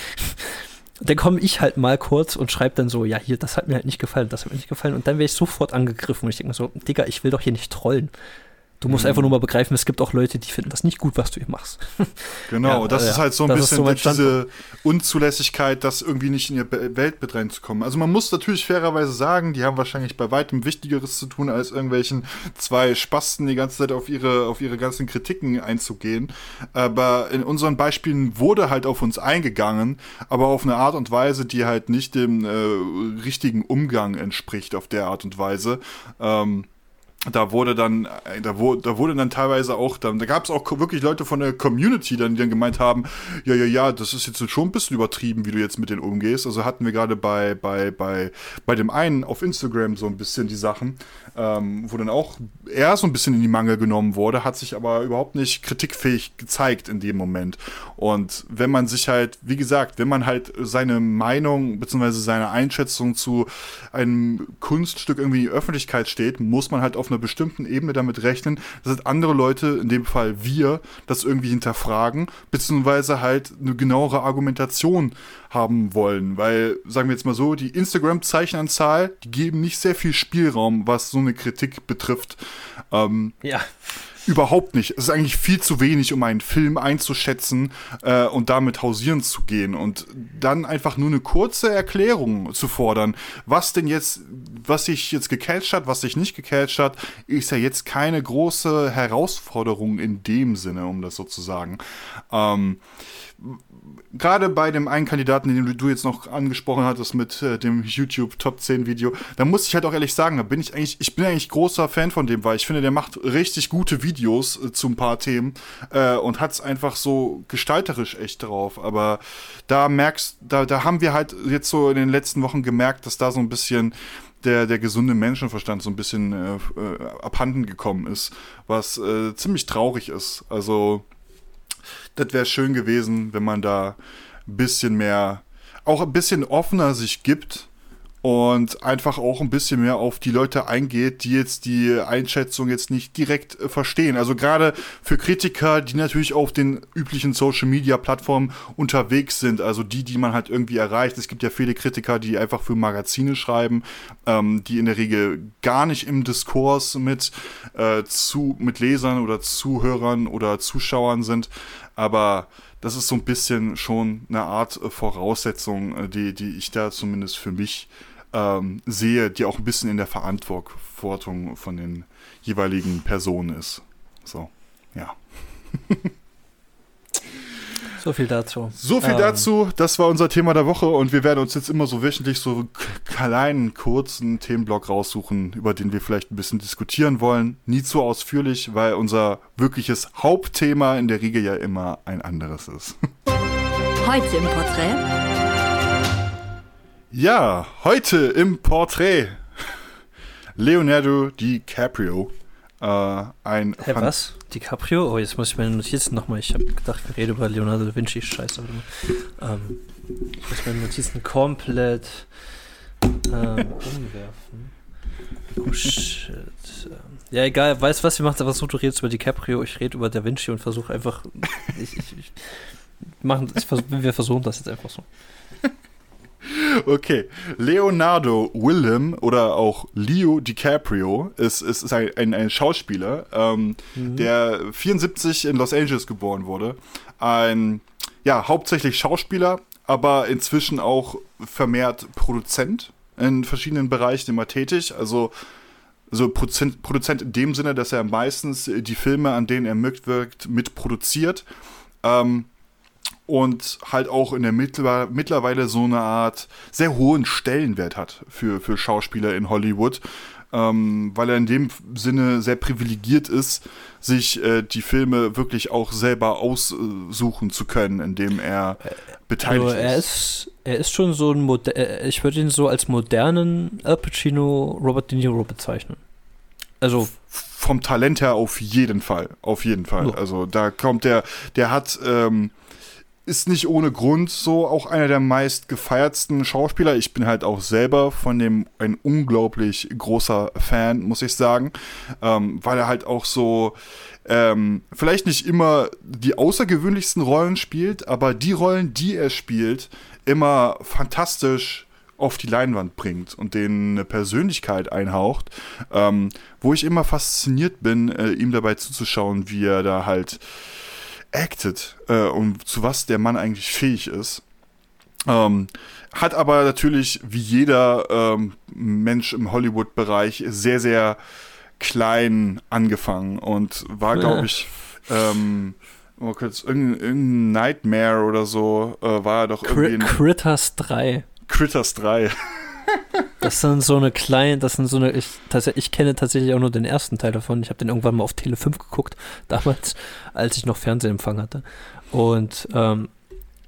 Dann komme ich halt mal kurz und schreibe dann so, ja, hier, das hat mir halt nicht gefallen, das hat mir nicht gefallen. Und dann werde ich sofort angegriffen und ich denke so, Digga, ich will doch hier nicht trollen. Du musst Mhm. einfach nur mal begreifen, es gibt auch Leute, die finden das nicht gut, was du hier machst. Genau, Ja, das äh, ist halt so ein bisschen so diese Unzulässigkeit, das irgendwie nicht in ihr Welt mit reinzukommen. Also man muss natürlich fairerweise sagen, die haben wahrscheinlich bei weitem Wichtigeres zu tun, als irgendwelchen zwei Spasten die ganze Zeit auf ihre, auf ihre ganzen Kritiken einzugehen. Aber in unseren Beispielen wurde halt auf uns eingegangen, aber auf eine Art und Weise, die halt nicht dem äh, richtigen Umgang entspricht, auf der Art und Weise. Ähm, da wurde dann, äh, da wurde, da wurde dann teilweise auch, dann, da gab es auch wirklich Leute von der Community, dann, die dann gemeint haben, ja, ja, ja, das ist jetzt schon ein bisschen übertrieben, wie du jetzt mit denen umgehst. Also hatten wir gerade bei, bei, bei, bei dem einen auf Instagram so ein bisschen die Sachen, ähm, wo dann auch er so ein bisschen in die Mangel genommen wurde, hat sich aber überhaupt nicht kritikfähig gezeigt in dem Moment. Und wenn man sich halt, wie gesagt, wenn man halt seine Meinung bzw. seine Einschätzung zu einem Kunststück irgendwie in die Öffentlichkeit steht, muss man halt auf einer bestimmten Ebene damit rechnen, dass halt andere Leute, in dem Fall wir, das irgendwie hinterfragen, beziehungsweise halt eine genauere Argumentation haben wollen. Weil, sagen wir jetzt mal so, die Instagram-Zeichenanzahl, die geben nicht sehr viel Spielraum, was so eine Kritik betrifft. Ähm, Ja. Überhaupt nicht. Es ist eigentlich viel zu wenig, um einen Film einzuschätzen äh, und damit hausieren zu gehen. Und dann einfach nur eine kurze Erklärung zu fordern, was denn jetzt, was sich jetzt gecatcht hat, was sich nicht gecatcht hat, ist ja jetzt keine große Herausforderung in dem Sinne, um das so zu sagen. Ähm, gerade bei dem einen Kandidaten, den du jetzt noch angesprochen hattest mit äh, dem YouTube Top 10 Video, da muss ich halt auch ehrlich sagen, da bin ich eigentlich, ich bin eigentlich großer Fan von dem, weil ich finde, der macht richtig gute Videos äh, zu ein paar Themen äh, und hat es einfach so gestalterisch echt drauf. Aber da merkst, da, da haben wir halt jetzt so in den letzten Wochen gemerkt, dass da so ein bisschen der, der gesunde Menschenverstand so ein bisschen äh, äh, abhanden gekommen ist, was äh, ziemlich traurig ist. Also das wäre schön gewesen, wenn man da ein bisschen mehr, auch ein bisschen offener sich gibt und einfach auch ein bisschen mehr auf die Leute eingeht, die jetzt die Einschätzung jetzt nicht direkt äh, verstehen. Also gerade für Kritiker, die natürlich auf den üblichen Social Media Plattformen unterwegs sind, also die, die man halt irgendwie erreicht. Es gibt ja viele Kritiker, die einfach für Magazine schreiben, ähm, die in der Regel gar nicht im Diskurs mit, äh, zu, mit Lesern oder Zuhörern oder Zuschauern sind. Aber das ist so ein bisschen schon eine Art äh, Voraussetzung, äh, die, die ich da zumindest für mich ähm, sehe, die auch ein bisschen in der Verantwortung von den jeweiligen Personen ist. So, ja. So viel dazu. So viel Ähm, dazu. Das war unser Thema der Woche und wir werden uns jetzt immer so wöchentlich so einen kleinen, kurzen Themenblock raussuchen, über den wir vielleicht ein bisschen diskutieren wollen. Nie zu ausführlich, weil unser wirkliches Hauptthema in der Regel ja immer ein anderes ist. Heute im Porträt Ja, heute im Porträt Leonardo DiCaprio. Äh, ein Hä, Fan- was? DiCaprio? Oh, jetzt muss ich meine Notizen nochmal. Ich habe gedacht, wir reden über Leonardo da Vinci. Scheiße. Ähm, ich muss meine Notizen komplett ähm, umwerfen. Oh shit. Ja, egal. Weißt du was? Wir machen einfach so. Du redest über DiCaprio, ich rede über Da Vinci und versuche einfach. Ich, ich, ich, machen, wir versuchen das jetzt einfach so. Okay, Leonardo Willem oder auch Leo DiCaprio ist, ist, ist ein, ein, ein Schauspieler, ähm, mhm. der 74 in Los Angeles geboren wurde. Ein, ja, hauptsächlich Schauspieler, aber inzwischen auch vermehrt Produzent in verschiedenen Bereichen immer tätig. Also so Produzent, Produzent in dem Sinne, dass er meistens die Filme, an denen er mitwirkt, mitproduziert. Ähm, und halt auch in der Mittler mittlerweile so eine Art sehr hohen Stellenwert hat für, für Schauspieler in Hollywood, ähm, weil er in dem Sinne sehr privilegiert ist, sich äh, die Filme wirklich auch selber aussuchen zu können, indem er beteiligt also er ist. Er ist schon so ein, Moder äh, ich würde ihn so als modernen Al Pacino, Robert De Niro bezeichnen. Also vom Talent her auf jeden Fall, auf jeden Fall. Ja. Also da kommt der, der hat ähm, ist nicht ohne Grund so auch einer der meist gefeiertsten Schauspieler. Ich bin halt auch selber von dem ein unglaublich großer Fan, muss ich sagen, ähm, weil er halt auch so ähm, vielleicht nicht immer die außergewöhnlichsten Rollen spielt, aber die Rollen, die er spielt, immer fantastisch auf die Leinwand bringt und denen eine Persönlichkeit einhaucht, ähm, wo ich immer fasziniert bin, äh, ihm dabei zuzuschauen, wie er da halt acted äh, und zu was der Mann eigentlich fähig ist. Ähm, hat aber natürlich, wie jeder ähm, Mensch im Hollywood-Bereich, sehr, sehr klein angefangen und war, glaube ich, ähm, oh, kurz, irgendein, irgendein, Nightmare oder so, äh, war er doch irgendwie. Critters 3. Critters 3. Das sind so eine kleine, das sind so eine, ich, ich kenne tatsächlich auch nur den ersten Teil davon. Ich habe den irgendwann mal auf Tele 5 geguckt, damals, als ich noch Fernsehempfang hatte. Und ähm,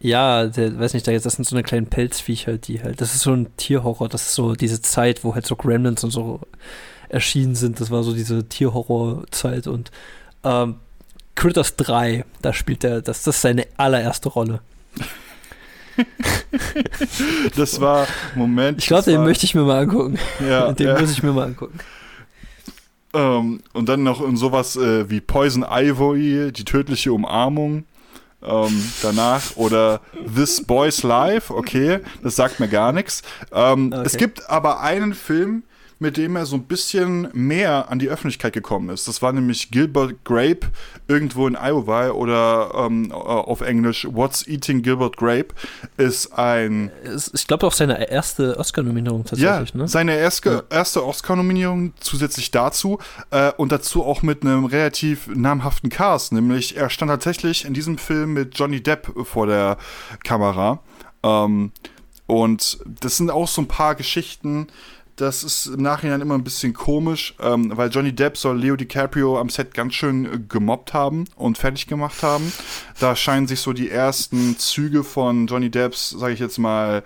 ja, der, weiß nicht, das sind so eine kleinen Pelzviecher, die halt, das ist so ein Tierhorror, das ist so diese Zeit, wo halt so Gremlins und so erschienen sind. Das war so diese Tierhorrorzeit und ähm, Critters 3, da spielt er, das, das ist seine allererste Rolle. das war, Moment. Ich glaube, den möchte ich mir mal angucken. Ja, den ja. muss ich mir mal angucken. Ähm, und dann noch in sowas äh, wie Poison Ivory, die tödliche Umarmung. Ähm, danach oder This Boy's Life, okay, das sagt mir gar nichts. Ähm, okay. Es gibt aber einen Film, mit dem er so ein bisschen mehr an die Öffentlichkeit gekommen ist. Das war nämlich Gilbert Grape irgendwo in Iowa oder ähm, auf Englisch What's Eating Gilbert Grape ist ein. Ich glaube auch seine erste Oscar-Nominierung tatsächlich. Ja, ne? seine erste, ja. erste Oscar-Nominierung zusätzlich dazu äh, und dazu auch mit einem relativ namhaften Cast, nämlich er stand tatsächlich in diesem Film mit Johnny Depp vor der Kamera. Ähm, und das sind auch so ein paar Geschichten, das ist im Nachhinein immer ein bisschen komisch, ähm, weil Johnny Depp soll Leo DiCaprio am Set ganz schön äh, gemobbt haben und fertig gemacht haben. Da scheinen sich so die ersten Züge von Johnny Depps, sage ich jetzt mal,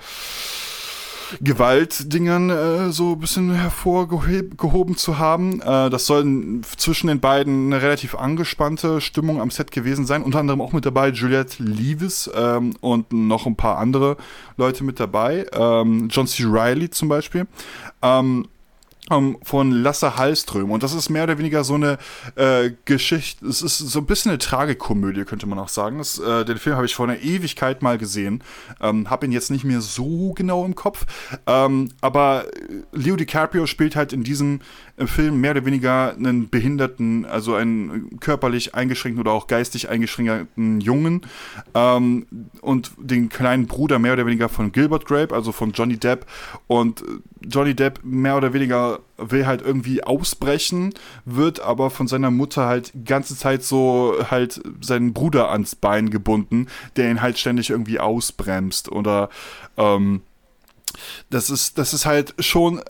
Gewaltdingern äh, so ein bisschen hervorgehoben zu haben. Äh, das soll zwischen den beiden eine relativ angespannte Stimmung am Set gewesen sein. Unter anderem auch mit dabei Juliette Leavis ähm, und noch ein paar andere Leute mit dabei. Ähm, John C. Riley zum Beispiel. Ähm, ähm, von Lasse Hallström. Und das ist mehr oder weniger so eine äh, Geschichte, es ist so ein bisschen eine Tragikomödie, könnte man auch sagen. Das, äh, den Film habe ich vor einer Ewigkeit mal gesehen. Ähm, habe ihn jetzt nicht mehr so genau im Kopf. Ähm, aber Leo DiCaprio spielt halt in diesem äh, Film mehr oder weniger einen behinderten, also einen körperlich eingeschränkten oder auch geistig eingeschränkten Jungen ähm, und den kleinen Bruder mehr oder weniger von Gilbert Grape, also von Johnny Depp. Und Johnny Depp mehr oder weniger will halt irgendwie ausbrechen, wird aber von seiner Mutter halt die ganze Zeit so halt seinen Bruder ans Bein gebunden, der ihn halt ständig irgendwie ausbremst oder ähm, das ist, das ist halt schon,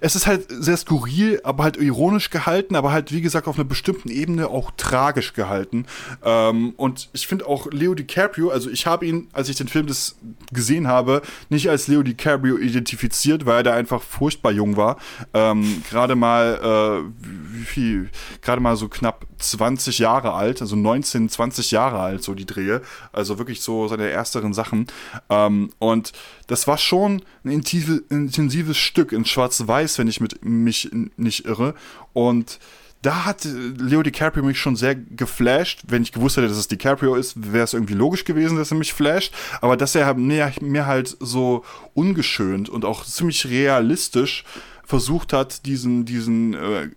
es ist halt sehr skurril, aber halt ironisch gehalten, aber halt, wie gesagt, auf einer bestimmten Ebene auch tragisch gehalten. Ähm, und ich finde auch Leo DiCaprio, also ich habe ihn, als ich den Film das gesehen habe, nicht als Leo DiCaprio identifiziert, weil er da einfach furchtbar jung war. Ähm, gerade mal, äh, wie viel, gerade mal so knapp 20 Jahre alt, also 19, 20 Jahre alt, so die Drehe. Also wirklich so seine ersteren Sachen. Ähm, und das war schon ein intensive, intensives Stück in Schwarz-Weiß, wenn ich mit mich nicht irre. Und da hat Leo DiCaprio mich schon sehr geflasht. Wenn ich gewusst hätte, dass es DiCaprio ist, wäre es irgendwie logisch gewesen, dass er mich flasht. Aber dass er mir, mir halt so ungeschönt und auch ziemlich realistisch versucht hat, diesen, diesen äh,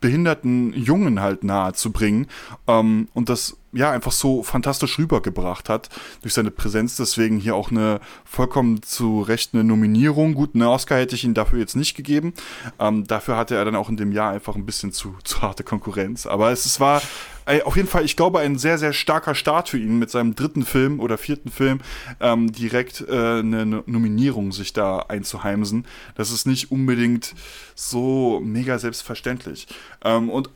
behinderten Jungen halt nahe zu bringen ähm, und das ja einfach so fantastisch rübergebracht hat durch seine Präsenz. Deswegen hier auch eine vollkommen zu Recht eine Nominierung. Gut, eine Oscar hätte ich ihn dafür jetzt nicht gegeben. Ähm, dafür hatte er dann auch in dem Jahr einfach ein bisschen zu, zu harte Konkurrenz. Aber es, es war auf jeden Fall, ich glaube, ein sehr, sehr starker Start für ihn mit seinem dritten Film oder vierten Film ähm, direkt äh, eine Nominierung sich da einzuheimsen. Das ist nicht unbedingt so mega selbstverständlich. Ähm, und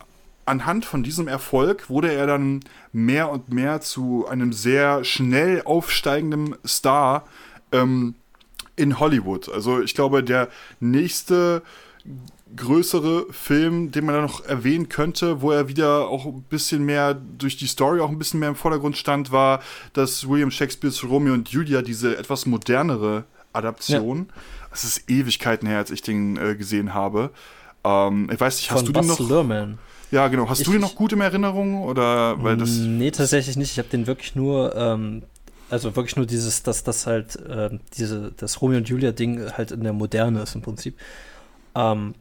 anhand von diesem Erfolg wurde er dann mehr und mehr zu einem sehr schnell aufsteigenden Star ähm, in Hollywood. Also ich glaube, der nächste größere Film, den man da noch erwähnen könnte, wo er wieder auch ein bisschen mehr durch die Story auch ein bisschen mehr im Vordergrund stand, war, dass William Shakespeares Romeo und Julia diese etwas modernere Adaption. Es ja. ist Ewigkeiten her, als ich den äh, gesehen habe. Ähm, ich weiß nicht, hast Von du den noch? Lerman. Ja, genau. Hast ich, du den noch gut in Erinnerung oder weil das? Nee, tatsächlich nicht. Ich habe den wirklich nur ähm, also wirklich nur dieses, dass das halt, äh, diese, das Romeo und Julia-Ding halt in der Moderne ist im Prinzip. Ähm,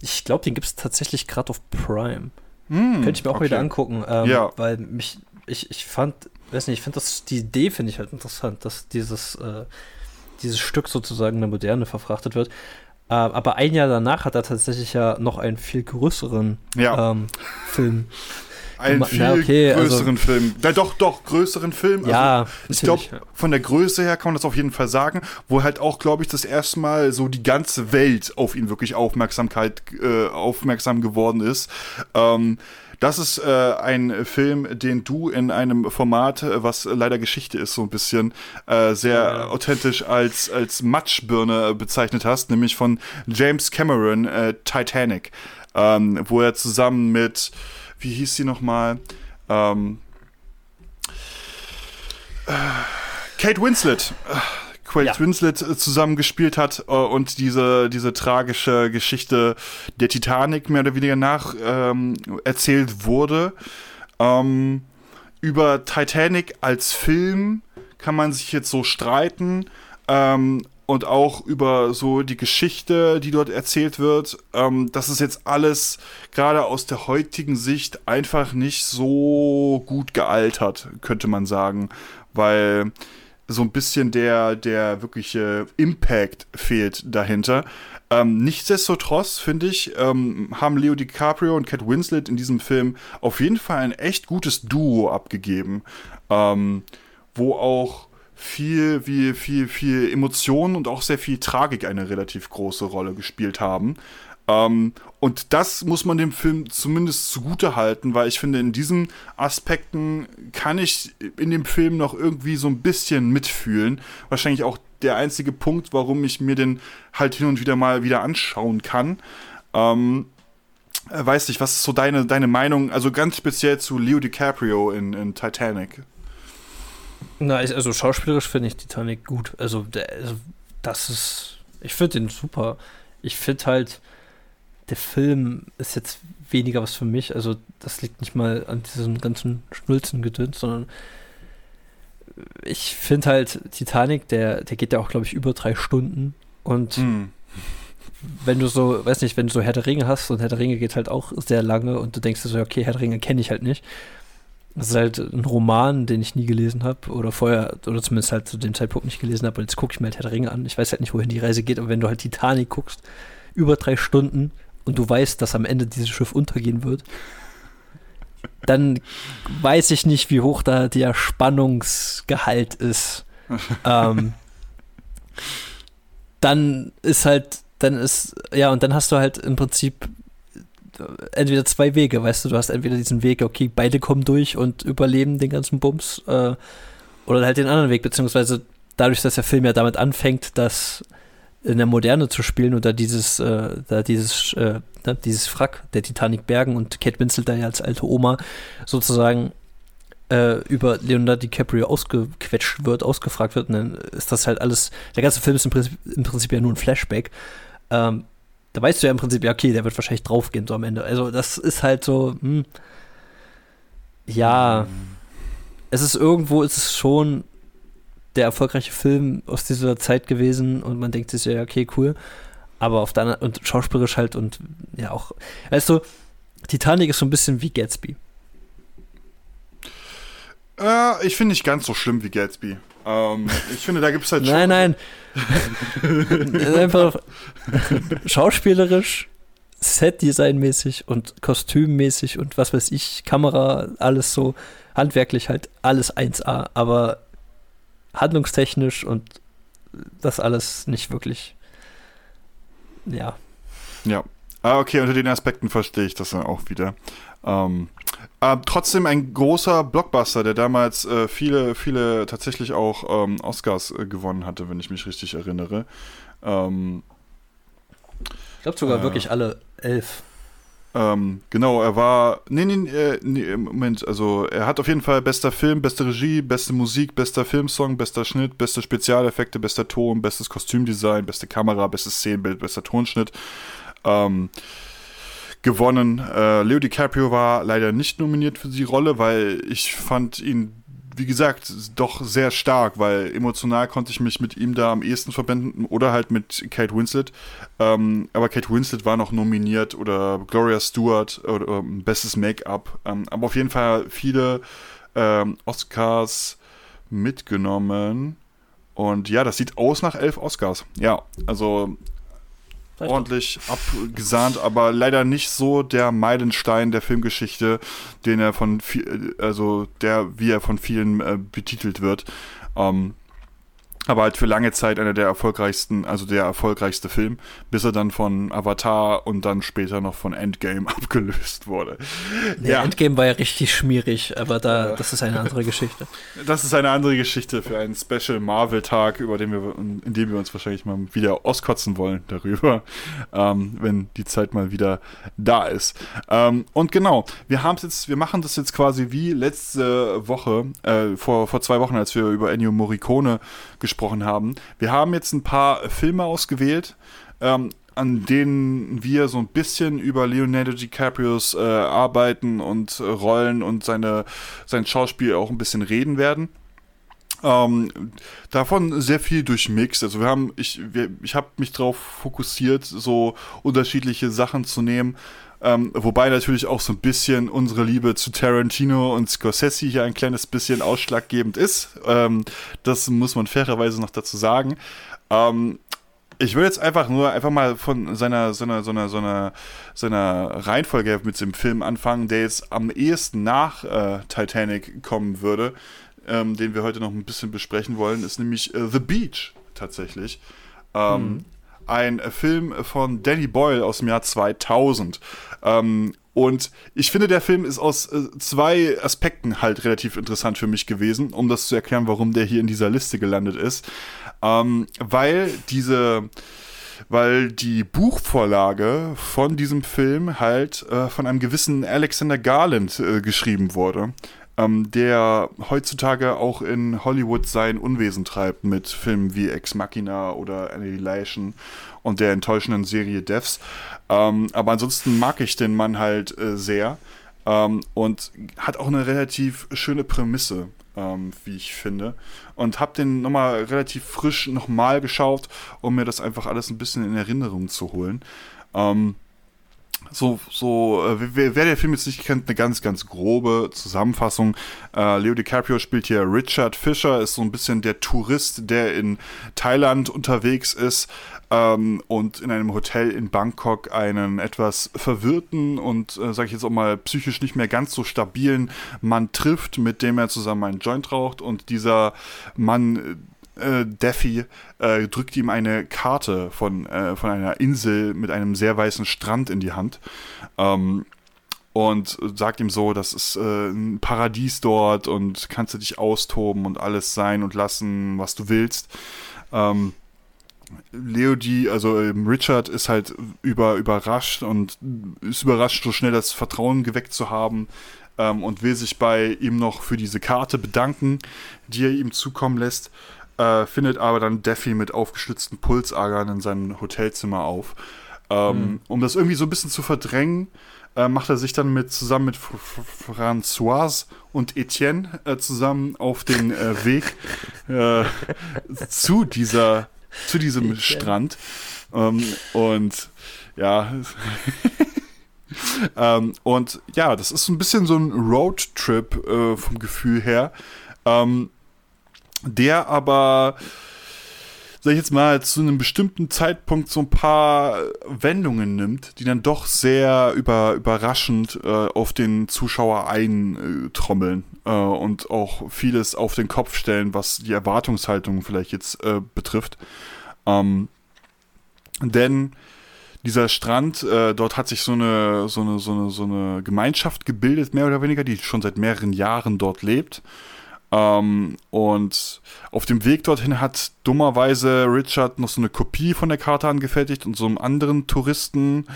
ich glaube, den gibt es tatsächlich gerade auf Prime. Mm, Könnte ich mir auch okay. wieder angucken. Ähm, ja. Weil mich, ich, ich fand, weiß nicht, ich finde das, die Idee finde ich halt interessant, dass dieses, äh, dieses Stück sozusagen in der Moderne verfrachtet wird. Äh, aber ein Jahr danach hat er tatsächlich ja noch einen viel größeren ja. ähm, Film einen viel na, okay, also größeren also, Film. Na, doch, doch, größeren Film. Ja, also, ich glaube, von der Größe her kann man das auf jeden Fall sagen, wo halt auch, glaube ich, das erste Mal so die ganze Welt auf ihn wirklich Aufmerksamkeit, äh, aufmerksam geworden ist. Ähm, das ist äh, ein Film, den du in einem Format, äh, was leider Geschichte ist, so ein bisschen äh, sehr ja. authentisch als, als Matschbirne bezeichnet hast, nämlich von James Cameron, äh, Titanic, ähm, wo er zusammen mit wie hieß sie nochmal? Ähm, äh, Kate Winslet. Äh, Kate ja. Winslet äh, zusammengespielt hat äh, und diese, diese tragische Geschichte der Titanic mehr oder weniger nach ähm, erzählt wurde. Ähm, über Titanic als Film kann man sich jetzt so streiten. Ähm, und auch über so die Geschichte, die dort erzählt wird. Ähm, das ist jetzt alles gerade aus der heutigen Sicht einfach nicht so gut gealtert, könnte man sagen, weil so ein bisschen der, der wirkliche Impact fehlt dahinter. Ähm, nichtsdestotrotz, finde ich, ähm, haben Leo DiCaprio und Cat Winslet in diesem Film auf jeden Fall ein echt gutes Duo abgegeben, ähm, wo auch viel, wie, viel, viel Emotionen und auch sehr viel Tragik eine relativ große Rolle gespielt haben. Ähm, und das muss man dem Film zumindest zugute halten, weil ich finde, in diesen Aspekten kann ich in dem Film noch irgendwie so ein bisschen mitfühlen. Wahrscheinlich auch der einzige Punkt, warum ich mir den halt hin und wieder mal wieder anschauen kann. Ähm, äh, weiß nicht, was ist so deine, deine Meinung, also ganz speziell zu Leo DiCaprio in, in Titanic? Na, also schauspielerisch finde ich Titanic gut. Also, der, also das ist. Ich finde den super. Ich finde halt, der Film ist jetzt weniger was für mich. Also, das liegt nicht mal an diesem ganzen Schnulzengedöns, sondern ich finde halt Titanic, der, der geht ja auch, glaube ich, über drei Stunden. Und mm. wenn du so, weiß nicht, wenn du so Herr der Ringe hast und Herr der Ringe geht halt auch sehr lange und du denkst dir so, okay, Herr der Ringe kenne ich halt nicht. Das ist halt ein Roman, den ich nie gelesen habe oder vorher, oder zumindest halt zu dem Zeitpunkt nicht gelesen habe. Und jetzt gucke ich mir halt Herr der Ringe an. Ich weiß halt nicht, wohin die Reise geht, aber wenn du halt Titanic guckst, über drei Stunden und du weißt, dass am Ende dieses Schiff untergehen wird, dann weiß ich nicht, wie hoch da der Spannungsgehalt ist. ähm, dann ist halt, dann ist, ja, und dann hast du halt im Prinzip entweder zwei Wege, weißt du, du hast entweder diesen Weg, okay, beide kommen durch und überleben den ganzen Bums, äh, oder halt den anderen Weg, beziehungsweise dadurch, dass der Film ja damit anfängt, dass in der Moderne zu spielen oder dieses, äh, da dieses, äh, ne, dieses Frack der Titanic Bergen und Kate Winslet da ja als alte Oma sozusagen äh, über Leonardo DiCaprio ausgequetscht wird, ausgefragt wird, und dann ist das halt alles, der ganze Film ist im Prinzip, im Prinzip ja nur ein Flashback. Ähm, da weißt du ja im Prinzip, ja, okay, der wird wahrscheinlich draufgehen so am Ende. Also das ist halt so, hm, ja, es ist irgendwo, ist es schon der erfolgreiche Film aus dieser Zeit gewesen und man denkt sich ja, okay, cool. Aber auf der und schauspielerisch halt und ja auch, weißt du, Titanic ist so ein bisschen wie Gatsby. Äh, ich finde nicht ganz so schlimm wie Gatsby. Ähm, ich finde, da gibt es halt schon. Nein, nein. einfach schauspielerisch, Set-Design-mäßig und kostümmäßig und was weiß ich, Kamera, alles so handwerklich halt alles 1A, aber handlungstechnisch und das alles nicht wirklich. Ja. Ja. Ah, okay, unter den Aspekten verstehe ich das dann auch wieder. Ähm, äh, trotzdem ein großer Blockbuster, der damals äh, viele, viele tatsächlich auch ähm, Oscars äh, gewonnen hatte, wenn ich mich richtig erinnere. Ähm, ich glaube sogar äh, wirklich alle elf. Ähm, genau, er war. Nee, nee, äh, nee, Moment, also er hat auf jeden Fall bester Film, beste Regie, beste Musik, bester Filmsong, bester Schnitt, beste Spezialeffekte, bester Ton, bestes Kostümdesign, beste Kamera, bestes Szenenbild, bester Tonschnitt. Ähm, gewonnen. Äh, Leo DiCaprio war leider nicht nominiert für die Rolle, weil ich fand ihn, wie gesagt, doch sehr stark, weil emotional konnte ich mich mit ihm da am ehesten verbinden oder halt mit Kate Winslet. Ähm, aber Kate Winslet war noch nominiert oder Gloria Stewart oder, oder bestes Make-up. Ähm, aber auf jeden Fall viele ähm, Oscars mitgenommen. Und ja, das sieht aus nach elf Oscars. Ja, also ordentlich abgesahnt, aber leider nicht so der Meilenstein der Filmgeschichte, den er von viel, also der, wie er von vielen äh, betitelt wird. Ähm, aber halt für lange Zeit einer der erfolgreichsten, also der erfolgreichste Film, bis er dann von Avatar und dann später noch von Endgame abgelöst wurde. Nee, ja. Endgame war ja richtig schmierig, aber da, das ist eine andere Geschichte. Das ist eine andere Geschichte für einen Special Marvel-Tag, über den wir, in dem wir uns wahrscheinlich mal wieder auskotzen wollen darüber, ähm, wenn die Zeit mal wieder da ist. Ähm, und genau, wir haben jetzt, wir machen das jetzt quasi wie letzte Woche, äh, vor, vor zwei Wochen, als wir über Ennio Morricone gesprochen haben. Wir haben jetzt ein paar Filme ausgewählt, ähm, an denen wir so ein bisschen über Leonardo DiCaprios äh, Arbeiten und äh, Rollen und seine, sein Schauspiel auch ein bisschen reden werden. Ähm, davon sehr viel durchmixt. Also wir haben, ich, ich habe mich darauf fokussiert, so unterschiedliche Sachen zu nehmen. Ähm, wobei natürlich auch so ein bisschen unsere Liebe zu Tarantino und Scorsese hier ein kleines bisschen ausschlaggebend ist. Ähm, das muss man fairerweise noch dazu sagen. Ähm, ich würde jetzt einfach nur einfach mal von seiner, seiner, seiner, seiner, seiner Reihenfolge mit dem Film anfangen, der jetzt am ehesten nach äh, Titanic kommen würde, ähm, den wir heute noch ein bisschen besprechen wollen, ist nämlich äh, The Beach tatsächlich. Ähm, mhm ein Film von Danny Boyle aus dem Jahr 2000. Ähm, und ich finde, der Film ist aus äh, zwei Aspekten halt relativ interessant für mich gewesen, um das zu erklären, warum der hier in dieser Liste gelandet ist. Ähm, weil diese weil die Buchvorlage von diesem Film halt äh, von einem gewissen Alexander Garland äh, geschrieben wurde ähm, der heutzutage auch in Hollywood sein Unwesen treibt mit Filmen wie Ex Machina oder Annihilation und der enttäuschenden Serie Devs. Ähm, aber ansonsten mag ich den Mann halt äh, sehr ähm, und hat auch eine relativ schöne Prämisse. Ähm, wie ich finde. Und habe den nochmal relativ frisch nochmal geschaut, um mir das einfach alles ein bisschen in Erinnerung zu holen. Ähm, so, so äh, wer, wer, der Film jetzt nicht kennt, eine ganz, ganz grobe Zusammenfassung. Äh, Leo DiCaprio spielt hier Richard Fisher, ist so ein bisschen der Tourist, der in Thailand unterwegs ist ähm, und in einem Hotel in Bangkok einen etwas verwirrten und, äh, sag ich jetzt auch mal, psychisch nicht mehr ganz so stabilen Mann trifft, mit dem er zusammen einen Joint raucht und dieser Mann äh, Daffy äh, drückt ihm eine Karte von, äh, von einer Insel mit einem sehr weißen Strand in die Hand. Ähm, und sagt ihm so, das ist äh, ein Paradies dort und kannst du dich austoben und alles sein und lassen, was du willst. Ähm, Leody, also ähm, Richard, ist halt über, überrascht und ist überrascht, so schnell das Vertrauen geweckt zu haben ähm, und will sich bei ihm noch für diese Karte bedanken, die er ihm zukommen lässt äh, findet aber dann Daffy mit aufgeschlitzten Pulsadern in seinem Hotelzimmer auf. Ähm, mhm. Um das irgendwie so ein bisschen zu verdrängen, äh, macht er sich dann mit zusammen mit F Françoise und Etienne äh, zusammen auf den äh, Weg äh, zu dieser zu diesem Strand. Ähm, und ja. ähm, und ja, das ist ein bisschen so ein Roadtrip äh, vom Gefühl her, ähm, der aber sag ich jetzt mal, zu einem bestimmten Zeitpunkt so ein paar Wendungen nimmt, die dann doch sehr über, überraschend äh, auf den Zuschauer eintrommeln äh, und auch vieles auf den Kopf stellen, was die Erwartungshaltung vielleicht jetzt äh, betrifft. Ähm, denn dieser Strand, äh, dort hat sich so eine, so, eine, so, eine, so eine Gemeinschaft gebildet, mehr oder weniger, die schon seit mehreren Jahren dort lebt. Ähm, und auf dem Weg dorthin hat dummerweise Richard noch so eine Kopie von der Karte angefertigt und so einem anderen Touristen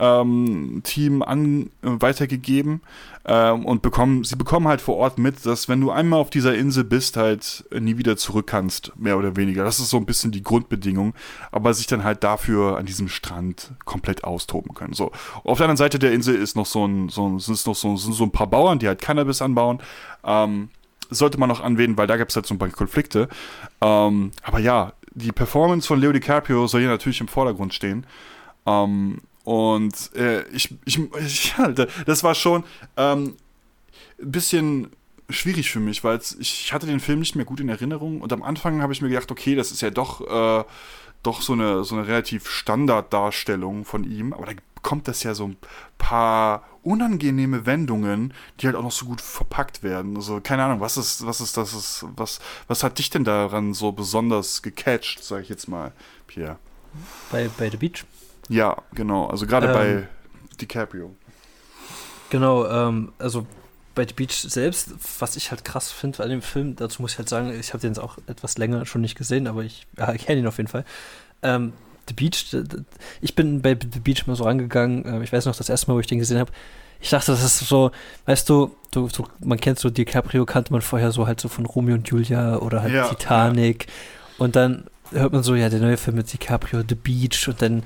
ähm, Team an, äh, weitergegeben ähm, und bekommen, sie bekommen halt vor Ort mit, dass wenn du einmal auf dieser Insel bist, halt nie wieder zurück kannst, mehr oder weniger. Das ist so ein bisschen die Grundbedingung, aber sich dann halt dafür an diesem Strand komplett austoben können. So. Auf der anderen Seite der Insel ist noch so ein, so, sind noch so, sind so ein paar Bauern, die halt Cannabis anbauen. Ähm, sollte man noch anwählen, weil da gab es halt so ein paar Konflikte. Ähm, aber ja, die Performance von Leo DiCaprio soll hier natürlich im Vordergrund stehen. Ähm, und äh, ich, ich, ich, das war schon ähm, ein bisschen schwierig für mich, weil ich hatte den Film nicht mehr gut in Erinnerung und am Anfang habe ich mir gedacht, okay, das ist ja doch, äh, doch so eine, so eine relativ Standarddarstellung von ihm, aber da bekommt das ja so ein paar unangenehme Wendungen, die halt auch noch so gut verpackt werden. Also keine Ahnung, was ist, was ist das, ist, was, was hat dich denn daran so besonders gecatcht, sage ich jetzt mal, Pierre? Bei, bei The Beach? Ja, genau. Also gerade ähm, bei DiCaprio. Genau, ähm, also bei The Beach selbst, was ich halt krass finde an dem Film, dazu muss ich halt sagen, ich habe den jetzt auch etwas länger schon nicht gesehen, aber ich ja, kenne ihn auf jeden Fall. Ähm, The Beach, ich bin bei The Beach mal so rangegangen, äh, ich weiß noch, das erste Mal, wo ich den gesehen habe, ich dachte, das ist so, weißt du, du so, man kennt so DiCaprio, kannte man vorher so halt so von Romeo und Julia oder halt ja, Titanic. Ja. Und dann hört man so, ja, der neue Film mit DiCaprio, The Beach, und dann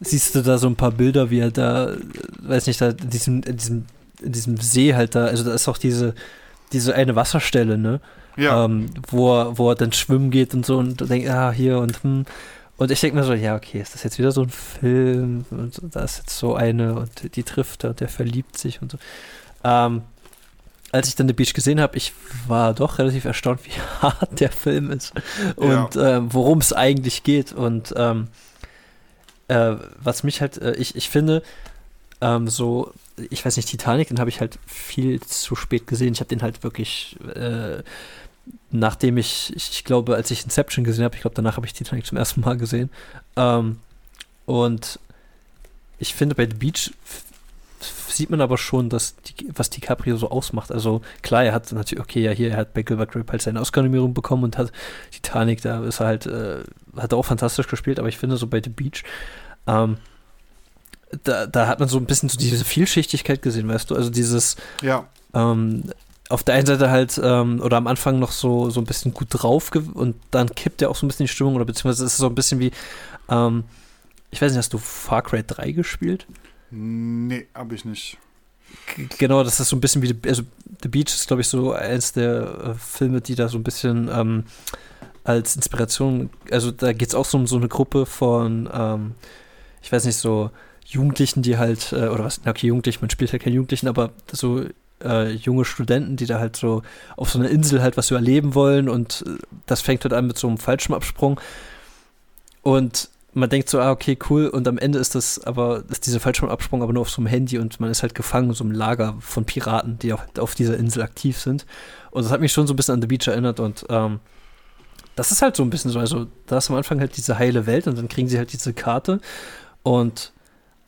siehst du da so ein paar Bilder, wie er da, weiß nicht, da in diesem, in diesem, in diesem See halt da, also da ist auch diese, diese eine Wasserstelle, ne? Ja. Ähm, wo, er, wo er dann schwimmen geht und so und denkt, ah, hier und hm. Und ich denke mir so, ja, okay, ist das jetzt wieder so ein Film? Und da ist jetzt so eine und die trifft er und der verliebt sich und so. Ähm, als ich dann The Beach gesehen habe, ich war doch relativ erstaunt, wie hart der Film ist und ja. ähm, worum es eigentlich geht. Und ähm, äh, was mich halt, äh, ich, ich finde, ähm, so, ich weiß nicht, Titanic, den habe ich halt viel zu spät gesehen. Ich habe den halt wirklich äh, nachdem ich, ich, ich, glaube, als ich Inception gesehen habe, ich glaube, danach habe ich Titanic zum ersten Mal gesehen. Ähm, und ich finde, bei The Beach sieht man aber schon, dass die, was DiCaprio so ausmacht. Also klar, er hat natürlich, okay, ja, hier, er hat bei Gilbert Grape halt seine Oscar-Nominierung bekommen und hat Titanic, da ist er halt, äh, hat er auch fantastisch gespielt, aber ich finde so bei The Beach, ähm, da, da hat man so ein bisschen so diese Vielschichtigkeit gesehen, weißt du, also dieses, ja. ähm, auf der einen Seite halt, ähm, oder am Anfang noch so, so ein bisschen gut drauf und dann kippt er auch so ein bisschen die Stimmung, oder beziehungsweise ist es so ein bisschen wie, ähm, ich weiß nicht, hast du Far Cry 3 gespielt? Nee, hab ich nicht. G genau, das ist so ein bisschen wie, also The Beach ist, glaube ich, so eins der äh, Filme, die da so ein bisschen ähm, als Inspiration, also da geht es auch so um so eine Gruppe von, ähm, ich weiß nicht, so Jugendlichen, die halt, äh, oder was, okay, Jugendlich, man spielt halt keine Jugendlichen, aber so äh, junge Studenten, die da halt so auf so einer Insel halt was überleben wollen und äh, das fängt halt an mit so einem Fallschirmabsprung. Und man denkt so, ah, okay, cool. Und am Ende ist das aber, ist dieser Fallschirmabsprung aber nur auf so einem Handy und man ist halt gefangen in so einem Lager von Piraten, die auch auf dieser Insel aktiv sind. Und das hat mich schon so ein bisschen an The Beach erinnert und ähm, das ist halt so ein bisschen so, also da ist am Anfang halt diese heile Welt und dann kriegen sie halt diese Karte. Und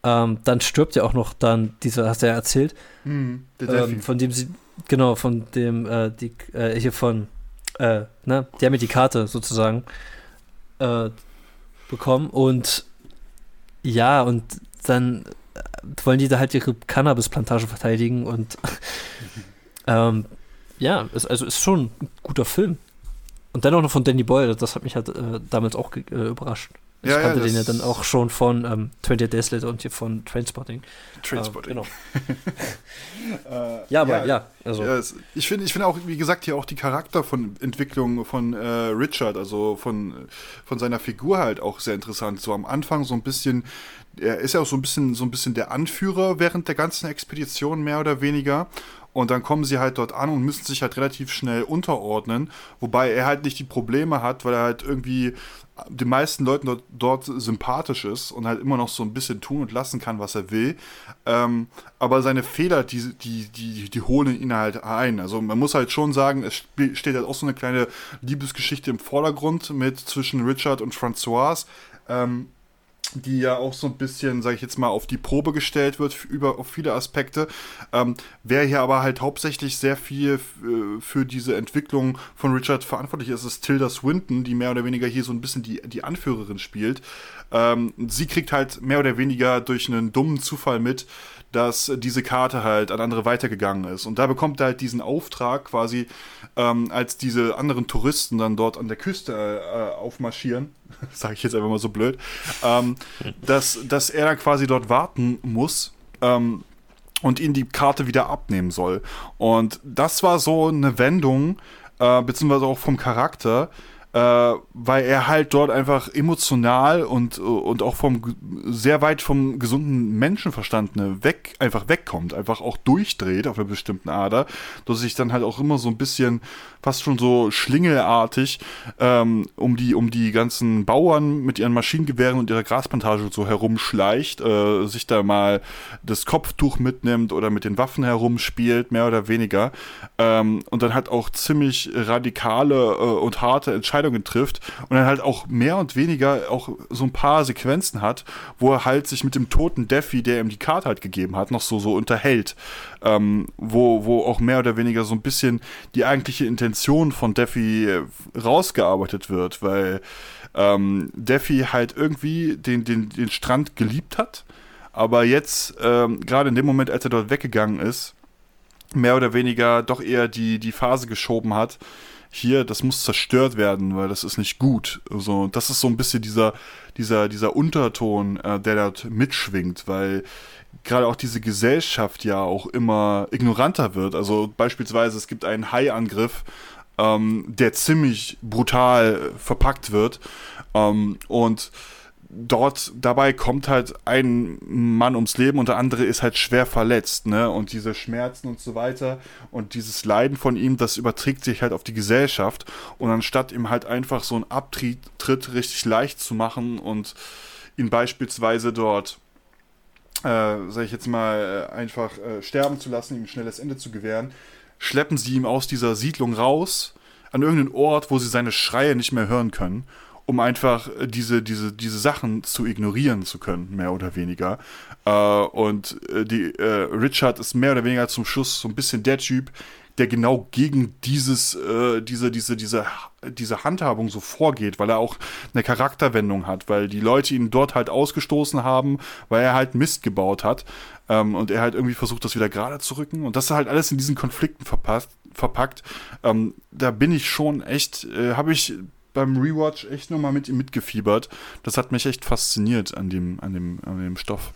ähm, dann stirbt ja auch noch dann dieser, hast du ja erzählt, mhm, ähm, von dem sie, genau, von dem, äh, die, äh, hier von, äh, ne, die haben mir die Karte sozusagen äh, bekommen und ja, und dann äh, wollen die da halt ihre Cannabisplantage verteidigen und ähm, ja, ist, also ist schon ein guter Film. Und dennoch noch von Danny Boyle, das hat mich halt äh, damals auch überrascht. Ich ja, kannte ja, den ja dann auch schon von ähm, 20 Days Later und hier von Trainspotting. Trainspotting. Äh, genau. äh, ja, aber ja, ja also. Es, ich finde ich find auch, wie gesagt, hier auch die Charakterentwicklung von äh, Richard, also von, von seiner Figur halt auch sehr interessant. So am Anfang so ein bisschen, er ist ja auch so ein bisschen, so ein bisschen der Anführer während der ganzen Expedition, mehr oder weniger. Und dann kommen sie halt dort an und müssen sich halt relativ schnell unterordnen, wobei er halt nicht die Probleme hat, weil er halt irgendwie den meisten Leuten dort, dort, sympathisch ist und halt immer noch so ein bisschen tun und lassen kann, was er will. Ähm, aber seine Fehler, die, die, die, die holen ihn halt ein. Also man muss halt schon sagen, es steht halt auch so eine kleine Liebesgeschichte im Vordergrund mit zwischen Richard und Françoise. Ähm, die ja auch so ein bisschen, sage ich jetzt mal, auf die Probe gestellt wird über auf viele Aspekte. Ähm, wer hier aber halt hauptsächlich sehr viel äh, für diese Entwicklung von Richard verantwortlich ist, ist Tilda Swinton, die mehr oder weniger hier so ein bisschen die, die Anführerin spielt. Ähm, sie kriegt halt mehr oder weniger durch einen dummen Zufall mit, dass diese Karte halt an andere weitergegangen ist. Und da bekommt er halt diesen Auftrag quasi, ähm, als diese anderen Touristen dann dort an der Küste äh, aufmarschieren, sage ich jetzt einfach mal so blöd, ähm, dass, dass er dann quasi dort warten muss. Ähm, und ihnen die Karte wieder abnehmen soll. Und das war so eine Wendung, äh, beziehungsweise auch vom Charakter, äh, weil er halt dort einfach emotional und, und auch vom sehr weit vom gesunden Menschenverstand ne, weg, einfach wegkommt, einfach auch durchdreht auf einer bestimmten Ader, dass sich dann halt auch immer so ein bisschen fast schon so schlingelartig ähm, um die um die ganzen Bauern mit ihren Maschinengewehren und ihrer Grasplantage so herumschleicht, äh, sich da mal das Kopftuch mitnimmt oder mit den Waffen herumspielt, mehr oder weniger, ähm, und dann halt auch ziemlich radikale äh, und harte Entscheidungen Entscheidungen trifft und dann halt auch mehr und weniger auch so ein paar Sequenzen hat, wo er halt sich mit dem toten Defi, der ihm die Karte halt gegeben hat, noch so, so unterhält. Ähm, wo, wo auch mehr oder weniger so ein bisschen die eigentliche Intention von Defi äh, rausgearbeitet wird, weil ähm, Defi halt irgendwie den, den, den Strand geliebt hat, aber jetzt, ähm, gerade in dem Moment, als er dort weggegangen ist, mehr oder weniger doch eher die, die Phase geschoben hat, hier, das muss zerstört werden, weil das ist nicht gut. So, das ist so ein bisschen dieser, dieser, dieser Unterton, äh, der dort mitschwingt, weil gerade auch diese Gesellschaft ja auch immer ignoranter wird. Also beispielsweise, es gibt einen Hai-Angriff, ähm, der ziemlich brutal verpackt wird. Ähm, und dort dabei kommt halt ein Mann ums Leben und der andere ist halt schwer verletzt, ne? Und diese Schmerzen und so weiter und dieses Leiden von ihm, das überträgt sich halt auf die Gesellschaft. Und anstatt ihm halt einfach so einen Abtritt richtig leicht zu machen und ihn beispielsweise dort, äh, sag ich jetzt mal, äh, einfach äh, sterben zu lassen, ihm ein schnelles Ende zu gewähren, schleppen sie ihm aus dieser Siedlung raus an irgendeinen Ort, wo sie seine Schreie nicht mehr hören können um einfach äh, diese, diese, diese Sachen zu ignorieren zu können, mehr oder weniger. Äh, und äh, die, äh, Richard ist mehr oder weniger zum Schluss so ein bisschen der Typ, der genau gegen dieses, äh, diese, diese, diese, diese Handhabung so vorgeht, weil er auch eine Charakterwendung hat, weil die Leute ihn dort halt ausgestoßen haben, weil er halt Mist gebaut hat ähm, und er halt irgendwie versucht, das wieder gerade zu rücken und das ist halt alles in diesen Konflikten verpasst, verpackt. Ähm, da bin ich schon echt, äh, habe ich beim Rewatch echt nochmal mit ihm mitgefiebert. Das hat mich echt fasziniert an dem, an dem, an dem Stoff.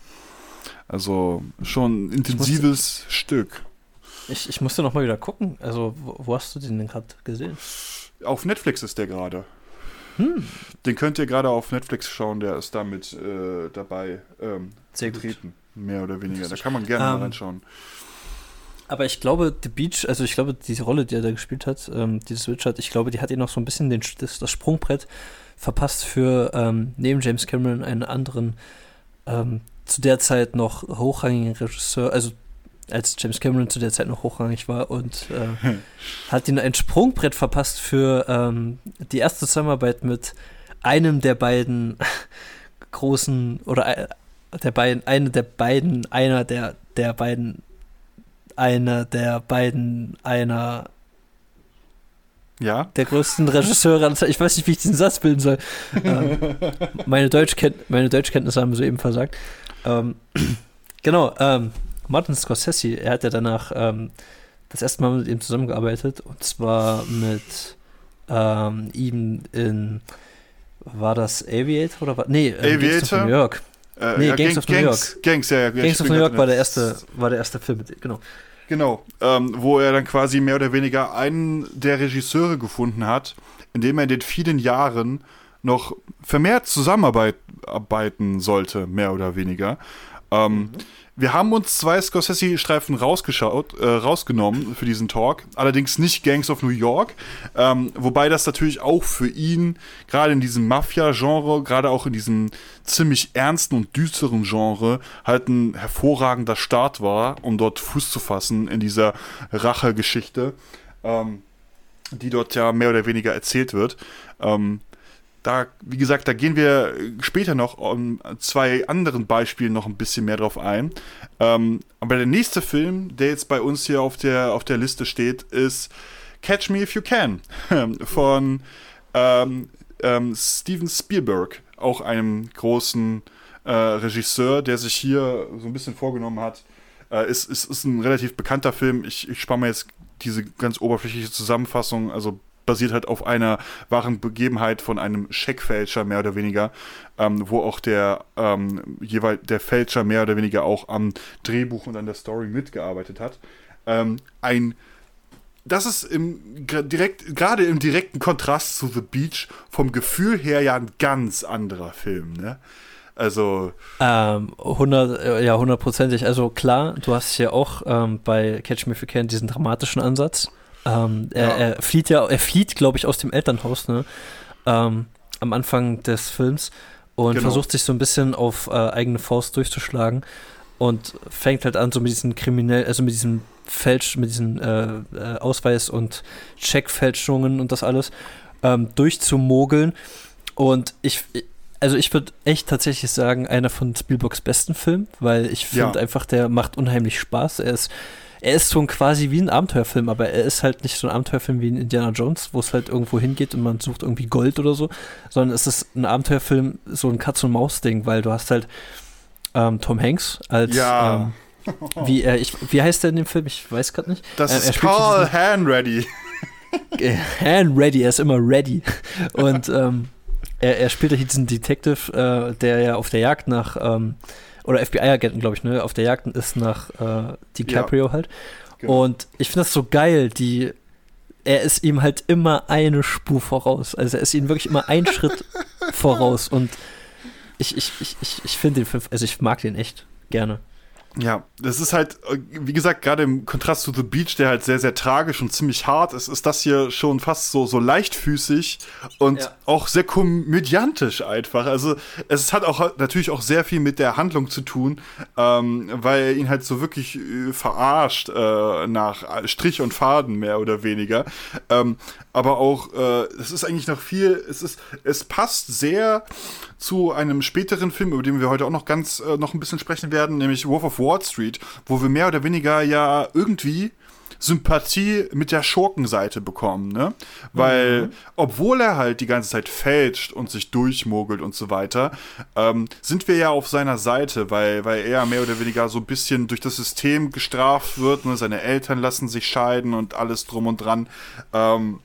Also schon ein intensives ich musste, Stück. Ich, ich musste nochmal wieder gucken. Also, wo, wo hast du den denn gerade gesehen? Auf Netflix ist der gerade. Hm. Den könnt ihr gerade auf Netflix schauen, der ist damit äh, dabei ähm, Sehr vertreten, gut. mehr oder weniger. Da kann man gerne um, mal ähm, reinschauen. Aber ich glaube, The Beach, also ich glaube, diese Rolle, die er da gespielt hat, ähm, dieses Richard, ich glaube, die hat ihn noch so ein bisschen den, das, das Sprungbrett verpasst für ähm, neben James Cameron einen anderen, ähm, zu der Zeit noch hochrangigen Regisseur, also als James Cameron zu der Zeit noch hochrangig war und äh, hat ihn ein Sprungbrett verpasst für ähm, die erste Zusammenarbeit mit einem der beiden großen oder äh, der beiden, eine der beiden, einer der, der beiden einer der beiden, einer ja? der größten Regisseure. Ich weiß nicht, wie ich diesen Satz bilden soll. ähm, meine, Deutschken meine Deutschkenntnisse haben soeben versagt. Ähm, genau, ähm, Martin Scorsese, er hat ja danach ähm, das erste Mal mit ihm zusammengearbeitet und zwar mit ähm, ihm in war das Aviator oder war, nee, äh, Aviator? Of New York. Äh, Nee, ja, Gangs Gang- of New York. Gangs, ja, ja. Gangs of New York war der erste, war der erste Film, genau. Genau, ähm, wo er dann quasi mehr oder weniger einen der Regisseure gefunden hat, indem er in den vielen Jahren noch vermehrt zusammenarbeiten sollte, mehr oder weniger. Ähm, Wir haben uns zwei Scorsese-Streifen rausgeschaut, äh, rausgenommen für diesen Talk, allerdings nicht Gangs of New York, ähm, wobei das natürlich auch für ihn, gerade in diesem Mafia-Genre, gerade auch in diesem ziemlich ernsten und düsteren Genre, halt ein hervorragender Start war, um dort Fuß zu fassen in dieser Rache-Geschichte, ähm, die dort ja mehr oder weniger erzählt wird. Ähm, da, wie gesagt, da gehen wir später noch um zwei anderen Beispielen noch ein bisschen mehr drauf ein. Ähm, aber der nächste Film, der jetzt bei uns hier auf der, auf der Liste steht, ist Catch Me If You Can von ähm, ähm, Steven Spielberg, auch einem großen äh, Regisseur, der sich hier so ein bisschen vorgenommen hat. Äh, ist, ist, ist ein relativ bekannter Film. Ich, ich spare mir jetzt diese ganz oberflächliche Zusammenfassung, also basiert halt auf einer wahren Begebenheit von einem Scheckfälscher, mehr oder weniger, ähm, wo auch der ähm, jeweils der Fälscher mehr oder weniger auch am Drehbuch und an der Story mitgearbeitet hat. Ähm, ein das ist im direkt gerade im direkten Kontrast zu The Beach vom Gefühl her ja ein ganz anderer Film, ne? Also Ähm, 100, äh, ja, hundertprozentig. Also klar, du hast hier auch ähm, bei Catch Me If You Can diesen dramatischen Ansatz. Ähm, er, Ja. er flieht ja, er flieht, glaube ich, aus dem Elternhaus, ne? Ähm, am Anfang des Films und Genau. versucht sich so ein bisschen auf äh, eigene Faust durchzuschlagen und fängt halt an, so mit diesen kriminell, also mit diesem Fälsch, mit diesen äh, äh, Ausweis- und Checkfälschungen und das alles ähm, durchzumogeln. Und ich, also ich würde echt tatsächlich sagen, einer von Spielbergs besten Filmen, weil ich finde Ja. einfach, der macht unheimlich Spaß. Er ist, er ist schon quasi wie ein Abenteuerfilm, aber er ist halt nicht so ein Abenteuerfilm wie in Indiana Jones, wo es halt irgendwo hingeht und man sucht irgendwie Gold oder so, sondern es ist ein Abenteuerfilm, so ein Katz-und-Maus-Ding, weil du hast halt ähm, Tom Hanks als Ja. ähm, wie er, ich, wie heißt der in dem Film? Ich weiß gerade nicht. das Äh, er ist Carl Hanready. äh, hand ready, er ist immer ready. Und ähm, er, er spielt ja hier diesen Detective, äh, der ja auf der Jagd nach, ähm, oder FBI-Agenten, glaube ich, ne, auf der Jagd ist nach äh, DiCaprio halt. Genau. Und ich finde das so geil, die, er ist ihm halt immer eine Spur voraus. Also er ist ihm wirklich immer einen Schritt voraus. Und ich, ich, ich, ich, ich finde den Film, also ich mag den echt gerne. Ja, das ist halt, äh, wie gesagt, gerade im Kontrast zu The Beach, der halt sehr, sehr tragisch und ziemlich hart ist, ist das hier schon fast so, so leichtfüßig und Ja. auch sehr komödiantisch einfach. Also es hat auch natürlich auch sehr viel mit der Handlung zu tun, ähm, weil er ihn halt so wirklich äh, verarscht äh, nach Strich und Faden mehr oder weniger. Ähm, aber auch, äh, es ist eigentlich noch viel, es ist, es passt sehr zu einem späteren Film, über den wir heute auch noch ganz äh, noch ein bisschen sprechen werden, nämlich Wolf of Wall Street, wo wir mehr oder weniger ja irgendwie Sympathie mit der Schurkenseite bekommen, ne? Weil, obwohl er halt die ganze Zeit fälscht und sich durchmogelt und so weiter, ähm, sind wir ja auf seiner Seite, weil, weil er mehr oder weniger so ein bisschen durch das System gestraft wird, ne? Seine Eltern lassen sich scheiden und alles drum und dran. Ähm,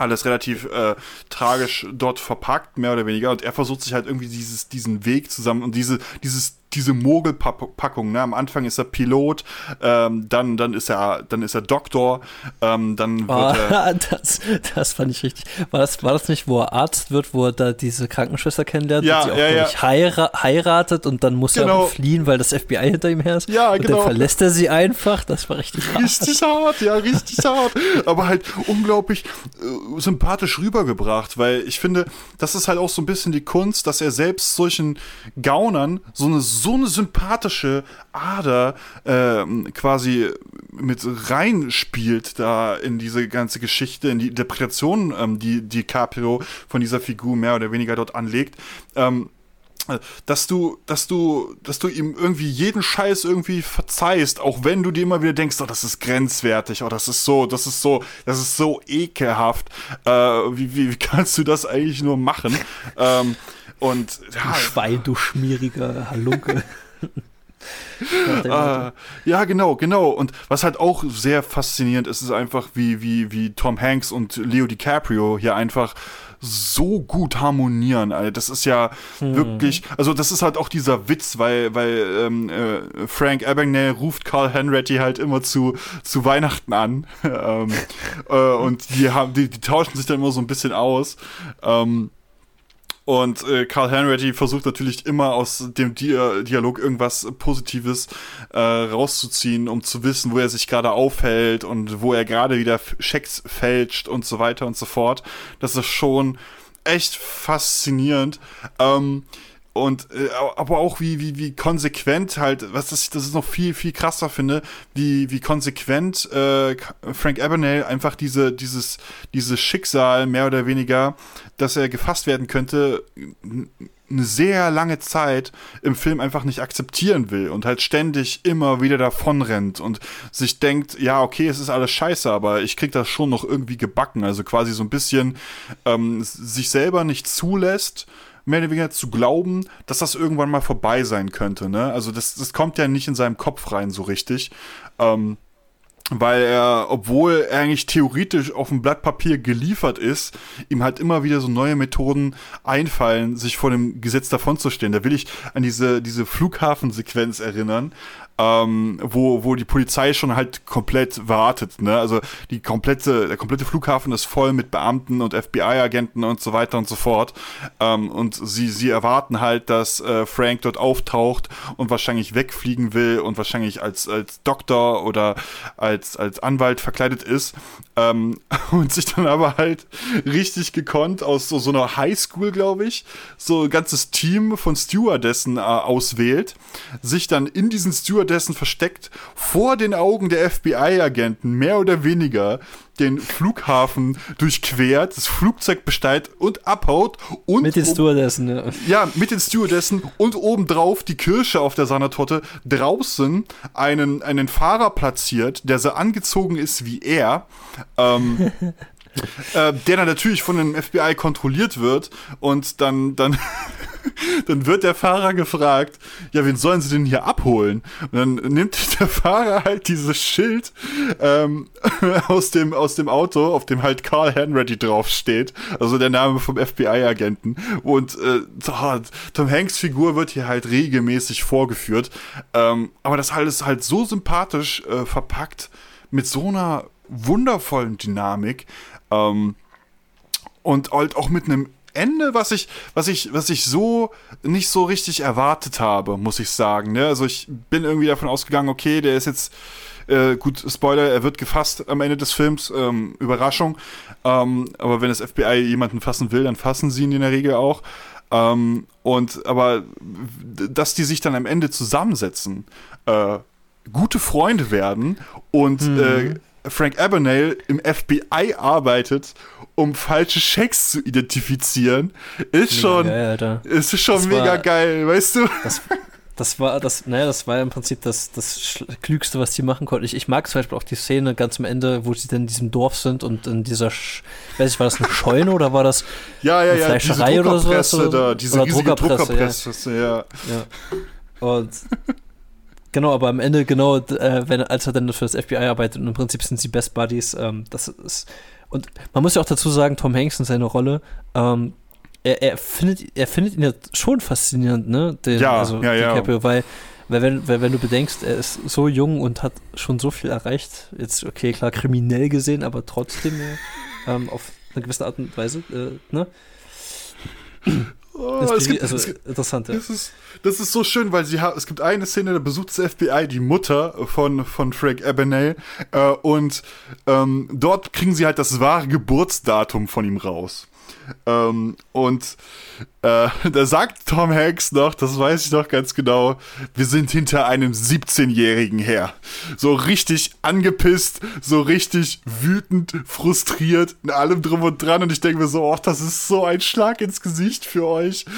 alles relativ äh, tragisch dort verpackt, mehr oder weniger. Und er versucht sich halt irgendwie dieses, diesen Weg zusammen und diese, dieses, diese Mogelpackung. Ne? Am Anfang ist er Pilot, ähm, dann, dann ist er, dann ist er Doktor, ähm, dann wird er. Ah, das, das fand ich richtig. War das, war das nicht, wo er Arzt wird, wo er da diese Krankenschwester kennenlernt Ja, und sie auch, ja, ja. heira heiratet und dann muss er Genau. auch fliehen, weil das FBI hinter ihm her ist? Ja, und genau. dann verlässt er sie einfach. Das war richtig hart. Richtig hart, ja, richtig hart. Aber halt unglaublich äh, sympathisch rübergebracht, weil ich finde, das ist halt auch so ein bisschen die Kunst, dass er selbst solchen Gaunern so eine, so eine sympathische Ader ähm, quasi mit reinspielt da in diese ganze Geschichte, in die Interpretation, ähm, die DiCaprio von dieser Figur mehr oder weniger dort anlegt. Ähm, dass du, dass du, dass du ihm irgendwie jeden Scheiß irgendwie verzeihst, auch wenn du dir immer wieder denkst, oh, das ist grenzwertig, oh, das ist so, das ist so, das ist so ekelhaft. Äh, wie, wie, wie kannst du das eigentlich nur machen? ähm, und Du ja, Schwein, du schmieriger Halunke. ah, ja, genau, genau. Und was halt auch sehr faszinierend ist, ist einfach, wie, wie, wie Tom Hanks und Leo DiCaprio hier einfach so gut harmonieren. Alter. Das ist ja hm. wirklich, also das ist halt auch dieser Witz, weil, weil ähm, äh, Frank Abagnale ruft Carl Henretti halt immer zu, zu Weihnachten an. ähm, äh, und die, haben, die, die tauschen sich dann immer so ein bisschen aus. Ähm, und äh, Carl Henretti versucht natürlich immer aus dem Di Dialog irgendwas Positives äh, rauszuziehen, um zu wissen, wo er sich gerade aufhält und wo er gerade wieder Schecks fälscht und so weiter und so fort. Das ist schon echt faszinierend. Ähm, und äh, aber auch wie, wie, wie konsequent halt, was das, das ist noch viel, viel krasser finde, wie, wie konsequent äh, Frank Abagnale einfach diese, dieses, dieses Schicksal mehr oder weniger, dass er gefasst werden könnte, eine sehr lange Zeit im Film einfach nicht akzeptieren will und halt ständig immer wieder davon rennt und sich denkt, ja, okay, es ist alles scheiße, aber ich krieg das schon noch irgendwie gebacken. Also quasi so ein bisschen ähm, sich selber nicht zulässt, mehr oder weniger zu glauben, dass das irgendwann mal vorbei sein könnte. Ne? Also das, das kommt ja nicht in seinem Kopf rein so richtig. Ähm, weil er, obwohl er eigentlich theoretisch auf dem Blatt Papier geliefert ist, ihm halt immer wieder so neue Methoden einfallen, sich vor dem Gesetz davonzustehen. Da will ich an diese, diese Flughafensequenz erinnern, ähm, wo, wo die Polizei schon halt komplett wartet. Ne? Also die komplette, der komplette Flughafen ist voll mit Beamten und FBI-Agenten und so weiter und so fort. Ähm, und sie, sie erwarten halt, dass äh, Frank dort auftaucht und wahrscheinlich wegfliegen will und wahrscheinlich als, als Doktor oder als, als Anwalt verkleidet ist. Ähm, und sich dann aber halt richtig gekonnt aus so, so einer Highschool, glaube ich, so ein ganzes Team von Stewardessen äh, auswählt, sich dann in diesen Stewardessen währenddessen versteckt vor den Augen der FBI-Agenten mehr oder weniger den Flughafen durchquert, das Flugzeug besteigt und abhaut und mit den Stewardessen, ja. ja, mit den Stewardessen und obendrauf die Kirsche auf der Sahnetorte draußen einen, einen Fahrer platziert, der so angezogen ist wie er. Ähm, äh, der dann natürlich von dem FBI kontrolliert wird und dann, dann dann wird der Fahrer gefragt, ja, wen sollen sie denn hier abholen? Und dann nimmt der Fahrer halt dieses Schild ähm, aus, dem, aus dem Auto, auf dem halt Carl Henretti draufsteht, also der Name vom FBI-Agenten. Und äh, Tom Hanks Figur wird hier halt regelmäßig vorgeführt. Ähm, aber das alles halt so sympathisch äh, verpackt, mit so einer wundervollen Dynamik. Ähm, und halt auch mit einem Ende, was ich, was ich, was ich so nicht so richtig erwartet habe, muss ich sagen. Ne? Also ich bin irgendwie davon ausgegangen, okay, der ist jetzt äh, gut, Spoiler, er wird gefasst am Ende des Films, ähm, Überraschung. Ähm, aber wenn das FBI jemanden fassen will, dann fassen sie ihn in der Regel auch. Ähm, und aber dass die sich dann am Ende zusammensetzen, äh, gute Freunde werden und mhm. äh, Frank Abagnale im FBI arbeitet, um falsche Schecks zu identifizieren, ist mega schon, geil, ist schon das mega war, geil, weißt du? Das, das war das, naja, das war im Prinzip das, das Klügste, was die machen konnten. Ich, ich mag zum Beispiel auch die Szene ganz am Ende, wo sie dann in diesem Dorf sind und in dieser, Sch weiß ich, war das eine Scheune oder war das ja, ja, eine Fleischerei oder sowas? Oder, da, diese oder Druckerpresse, Druckerpresse ja. ja. ja. Und Genau, aber am Ende, genau, äh, wenn, als er dann für das FBI arbeitet und im Prinzip sind sie Best Buddies, ähm, das ist. Und man muss ja auch dazu sagen, Tom Hanks in seiner Rolle, ähm, er, er, findet, er findet ihn ja schon faszinierend, ne? Den, ja, also, ja, ja. Caprio, weil, weil, wenn, weil, wenn du bedenkst, er ist so jung und hat schon so viel erreicht, jetzt, okay, klar, kriminell gesehen, aber trotzdem ähm, auf eine gewisse Art und Weise, äh, ne? Oh, es gibt, also, es gibt, interessant, ja. Das ist, das ist so schön, weil sie es gibt eine Szene, da besucht das FBI die Mutter von, von Frank Abagnale äh, und ähm, dort kriegen sie halt das wahre Geburtsdatum von ihm raus. Ähm, und äh, da sagt Tom Hanks noch, das weiß ich noch ganz genau, wir sind hinter einem 17-Jährigen her. So richtig angepisst, so richtig wütend, frustriert, in allem drum und dran. Und ich denke mir so, oh, das ist so ein Schlag ins Gesicht für euch.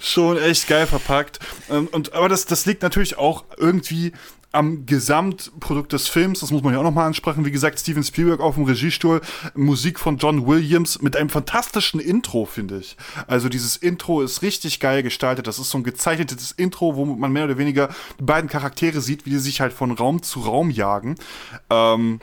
Schon echt geil verpackt. Ähm, und aber das, das liegt natürlich auch irgendwie am Gesamtprodukt des Films, das muss man ja auch nochmal ansprechen, wie gesagt, Steven Spielberg auf dem Regiestuhl, Musik von John Williams mit einem fantastischen Intro, finde ich. Also dieses Intro ist richtig geil gestaltet, das ist so ein gezeichnetes Intro, wo man mehr oder weniger die beiden Charaktere sieht, wie die sich halt von Raum zu Raum jagen. Ähm,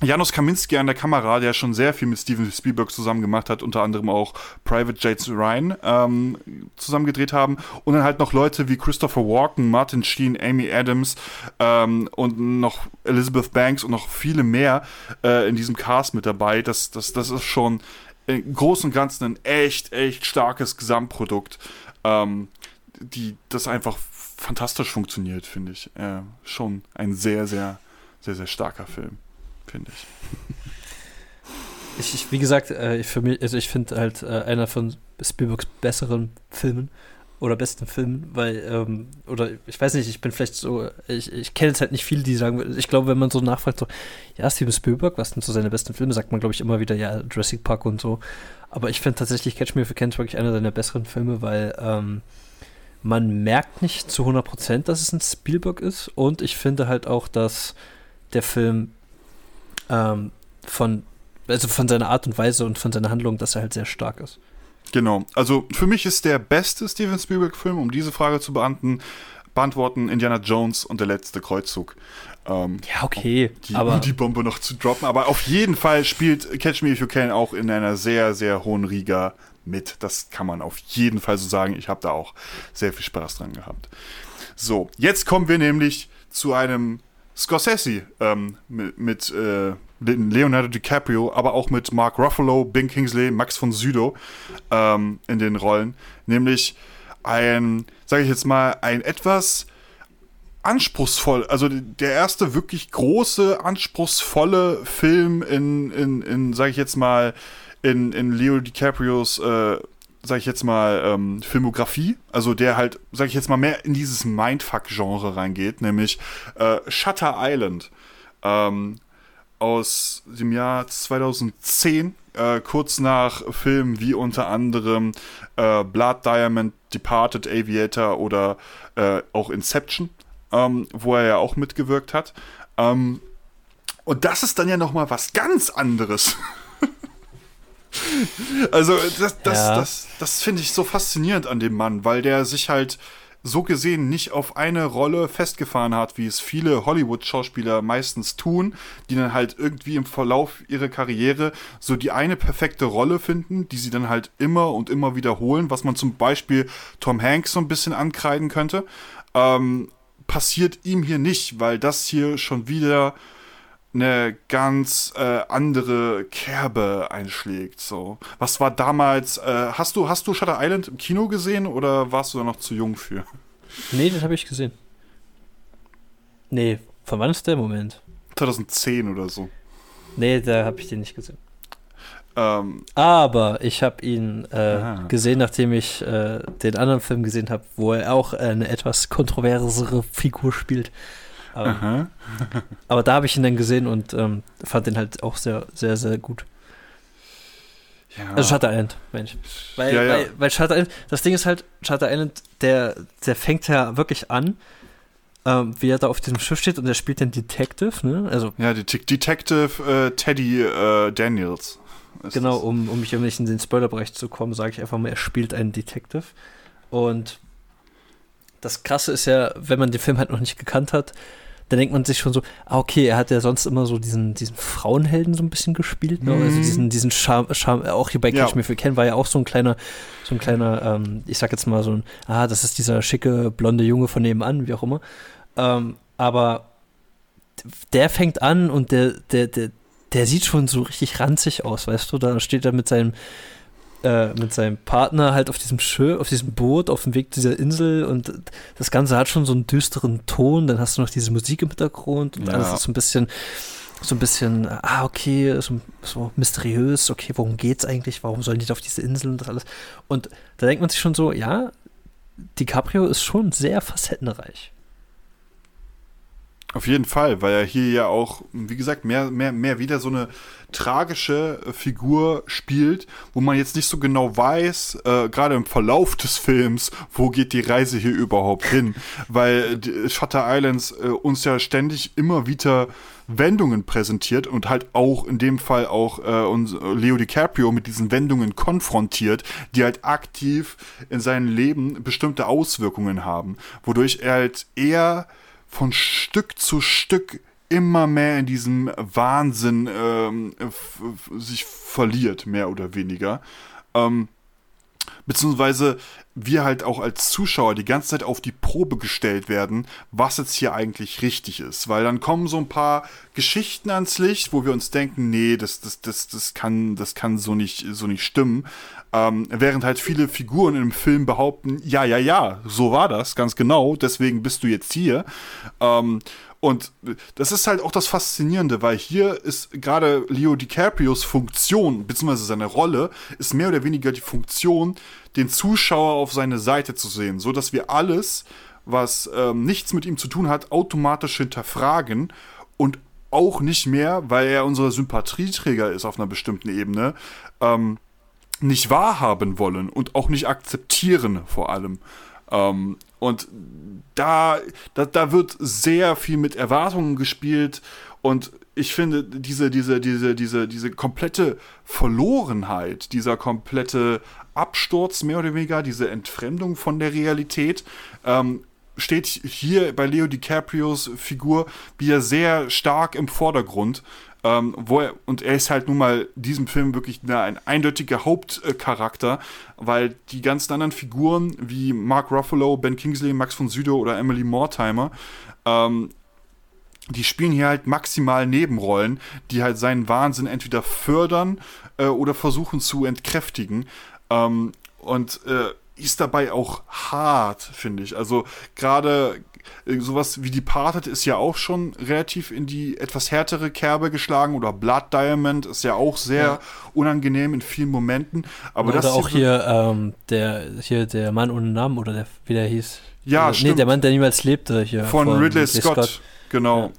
Janusz Kaminski an der Kamera, der schon sehr viel mit Steven Spielberg zusammen gemacht hat, unter anderem auch Private Jates Ryan ähm, zusammen haben. Und dann halt noch Leute wie Christopher Walken, Martin Sheen, Amy Adams ähm, und noch Elizabeth Banks und noch viele mehr äh, in diesem Cast mit dabei. Das, das, das ist schon im Großen und Ganzen ein echt, echt starkes Gesamtprodukt, ähm, die das einfach fantastisch funktioniert, finde ich. Äh, schon ein sehr, sehr, sehr, sehr starker Film finde ich. ich. Ich, wie gesagt, äh, für mich, also ich finde halt äh, einer von Spielbergs besseren Filmen oder besten Filmen, weil, ähm, oder ich weiß nicht, ich bin vielleicht so, ich, ich kenne jetzt halt nicht viele, die sagen, ich glaube, wenn man so nachfragt, so, ja, Steven Spielberg, was sind so seine besten Filme, sagt man, glaube ich, immer wieder, ja, Jurassic Park und so. Aber ich finde tatsächlich Catch Me If You Can wirklich einer seiner besseren Filme, weil ähm, man merkt nicht zu 100%, dass es ein Spielberg ist und ich finde halt auch, dass der Film ähm, von, also von seiner Art und Weise und von seiner Handlung, dass er halt sehr stark ist. Genau. Also für mich ist der beste Steven Spielberg-Film, um diese Frage zu beantworten, beantworten Indiana Jones und der letzte Kreuzzug. Ähm, ja, okay. Die, aber die Bombe noch zu droppen. Aber auf jeden Fall spielt Catch Me If You Can auch in einer sehr, sehr hohen Riga mit. Das kann man auf jeden Fall so sagen. Ich habe da auch sehr viel Spaß dran gehabt. So, jetzt kommen wir nämlich zu einem Scorsese ähm, mit, mit äh, Leonardo DiCaprio, aber auch mit Mark Ruffalo, Bing Kingsley, Max von Sydow ähm, in den Rollen. Nämlich ein, sage ich jetzt mal, ein etwas anspruchsvoll, also der erste wirklich große, anspruchsvolle Film in, in, in sage ich jetzt mal, in, in Leo DiCaprios äh, sag ich jetzt mal, ähm, Filmografie, also der halt, sag ich jetzt mal, mehr in dieses Mindfuck-Genre reingeht, nämlich äh, Shutter Island ähm, aus dem Jahr 2010, äh, kurz nach Filmen wie unter anderem äh, Blood Diamond, Departed Aviator oder äh, auch Inception, ähm, wo er ja auch mitgewirkt hat. Ähm, und das ist dann ja noch mal was ganz anderes. Also, das, das, ja. das, das finde ich so faszinierend an dem Mann, weil der sich halt so gesehen nicht auf eine Rolle festgefahren hat, wie es viele Hollywood-Schauspieler meistens tun, die dann halt irgendwie im Verlauf ihrer Karriere so die eine perfekte Rolle finden, die sie dann halt immer und immer wiederholen, was man zum Beispiel Tom Hanks so ein bisschen ankreiden könnte. Ähm, passiert ihm hier nicht, weil das hier schon wieder eine ganz äh, andere Kerbe einschlägt. So, was war damals? Äh, hast du hast du Shutter Island im Kino gesehen oder warst du da noch zu jung für? Nee, das habe ich gesehen. Nee, von wann ist der Moment? 2010 oder so. Nee, da habe ich den nicht gesehen. Ähm, Aber ich habe ihn äh, gesehen, nachdem ich äh, den anderen Film gesehen habe, wo er auch eine etwas kontroversere Figur spielt. Ähm, aber da habe ich ihn dann gesehen und ähm, fand den halt auch sehr, sehr, sehr gut. Ja. Also Shutter Island, Mensch. Weil, ja, ja. weil, weil Shutter Island, das Ding ist halt, Shutter Island, der, der fängt ja wirklich an, ähm, wie er da auf diesem Schiff steht und er spielt den Detective, ne? Also, ja, Det Detective äh, Teddy äh, Daniels. Genau, um, um mich um nicht in den Spoilerbereich zu kommen, sage ich einfach mal, er spielt einen Detective. Und das Krasse ist ja, wenn man den Film halt noch nicht gekannt hat, dann denkt man sich schon so, ah, okay, er hat ja sonst immer so diesen, diesen Frauenhelden so ein bisschen gespielt, ne? Also mhm. diesen, diesen Charme, Charme, auch hier bei Catch ja. Me If You Can war ja auch so ein kleiner, so ein kleiner, ähm, ich sag jetzt mal so ein, ah, das ist dieser schicke, blonde Junge von nebenan, wie auch immer. Ähm, aber der fängt an und der, der, der, der sieht schon so richtig ranzig aus, weißt du? Da steht er mit seinem äh, mit seinem Partner halt auf diesem Schiff, auf diesem Boot, auf dem Weg zu dieser Insel und das Ganze hat schon so einen düsteren Ton, dann hast du noch diese Musik im Hintergrund und ja. alles ist so ein bisschen, so ein bisschen, ah, okay, so, so mysteriös, okay, worum geht's eigentlich, warum sollen die da auf diese Insel und das alles? Und da denkt man sich schon so, ja, DiCaprio ist schon sehr facettenreich. Auf jeden Fall, weil er hier ja auch, wie gesagt, mehr, mehr, mehr wieder so eine tragische äh, Figur spielt, wo man jetzt nicht so genau weiß, äh, gerade im Verlauf des Films, wo geht die Reise hier überhaupt hin, weil äh, Shutter Islands äh, uns ja ständig immer wieder Wendungen präsentiert und halt auch in dem Fall auch äh, uns, Leo DiCaprio mit diesen Wendungen konfrontiert, die halt aktiv in seinem Leben bestimmte Auswirkungen haben, wodurch er halt eher von Stück zu Stück immer mehr in diesem Wahnsinn ähm, sich verliert, mehr oder weniger. Ähm, beziehungsweise wir halt auch als Zuschauer die ganze Zeit auf die Probe gestellt werden, was jetzt hier eigentlich richtig ist. Weil dann kommen so ein paar Geschichten ans Licht, wo wir uns denken, nee, das, das, das, das, kann, das kann so nicht, so nicht stimmen. Ähm, während halt viele Figuren im Film behaupten, ja, ja, ja, so war das, ganz genau, deswegen bist du jetzt hier. Ähm, und das ist halt auch das Faszinierende, weil hier ist gerade Leo DiCaprios Funktion, beziehungsweise seine Rolle, ist mehr oder weniger die Funktion, den Zuschauer auf seine Seite zu sehen, so dass wir alles, was ähm, nichts mit ihm zu tun hat, automatisch hinterfragen und auch nicht mehr, weil er unser Sympathieträger ist auf einer bestimmten Ebene, ähm, nicht wahrhaben wollen und auch nicht akzeptieren vor allem. Ähm, und da, da, da wird sehr viel mit Erwartungen gespielt und ich finde, diese, diese, diese, diese, diese komplette Verlorenheit, dieser komplette Absturz, mehr oder weniger, diese Entfremdung von der Realität, ähm, steht hier bei Leo DiCaprios Figur wieder sehr stark im Vordergrund. Ähm, wo er, und er ist halt nun mal diesem Film wirklich eine, ein eindeutiger Hauptcharakter, weil die ganzen anderen Figuren wie Mark Ruffalo, Ben Kingsley, Max von Sydow oder Emily Mortimer, ähm, die spielen hier halt maximal Nebenrollen, die halt seinen Wahnsinn entweder fördern äh, oder versuchen zu entkräftigen. Ähm, und äh, ist dabei auch hart, finde ich. Also gerade sowas wie Departed ist ja auch schon relativ in die etwas härtere Kerbe geschlagen oder Blood Diamond ist ja auch sehr ja. unangenehm in vielen Momenten. Aber oder das auch hier ähm, der hier der Mann ohne Namen oder der wie der hieß. Ja, oder, stimmt. Nee, der Mann, der niemals lebte hier. Von, von Ridley, Ridley Scott. Scott. Genau. Ja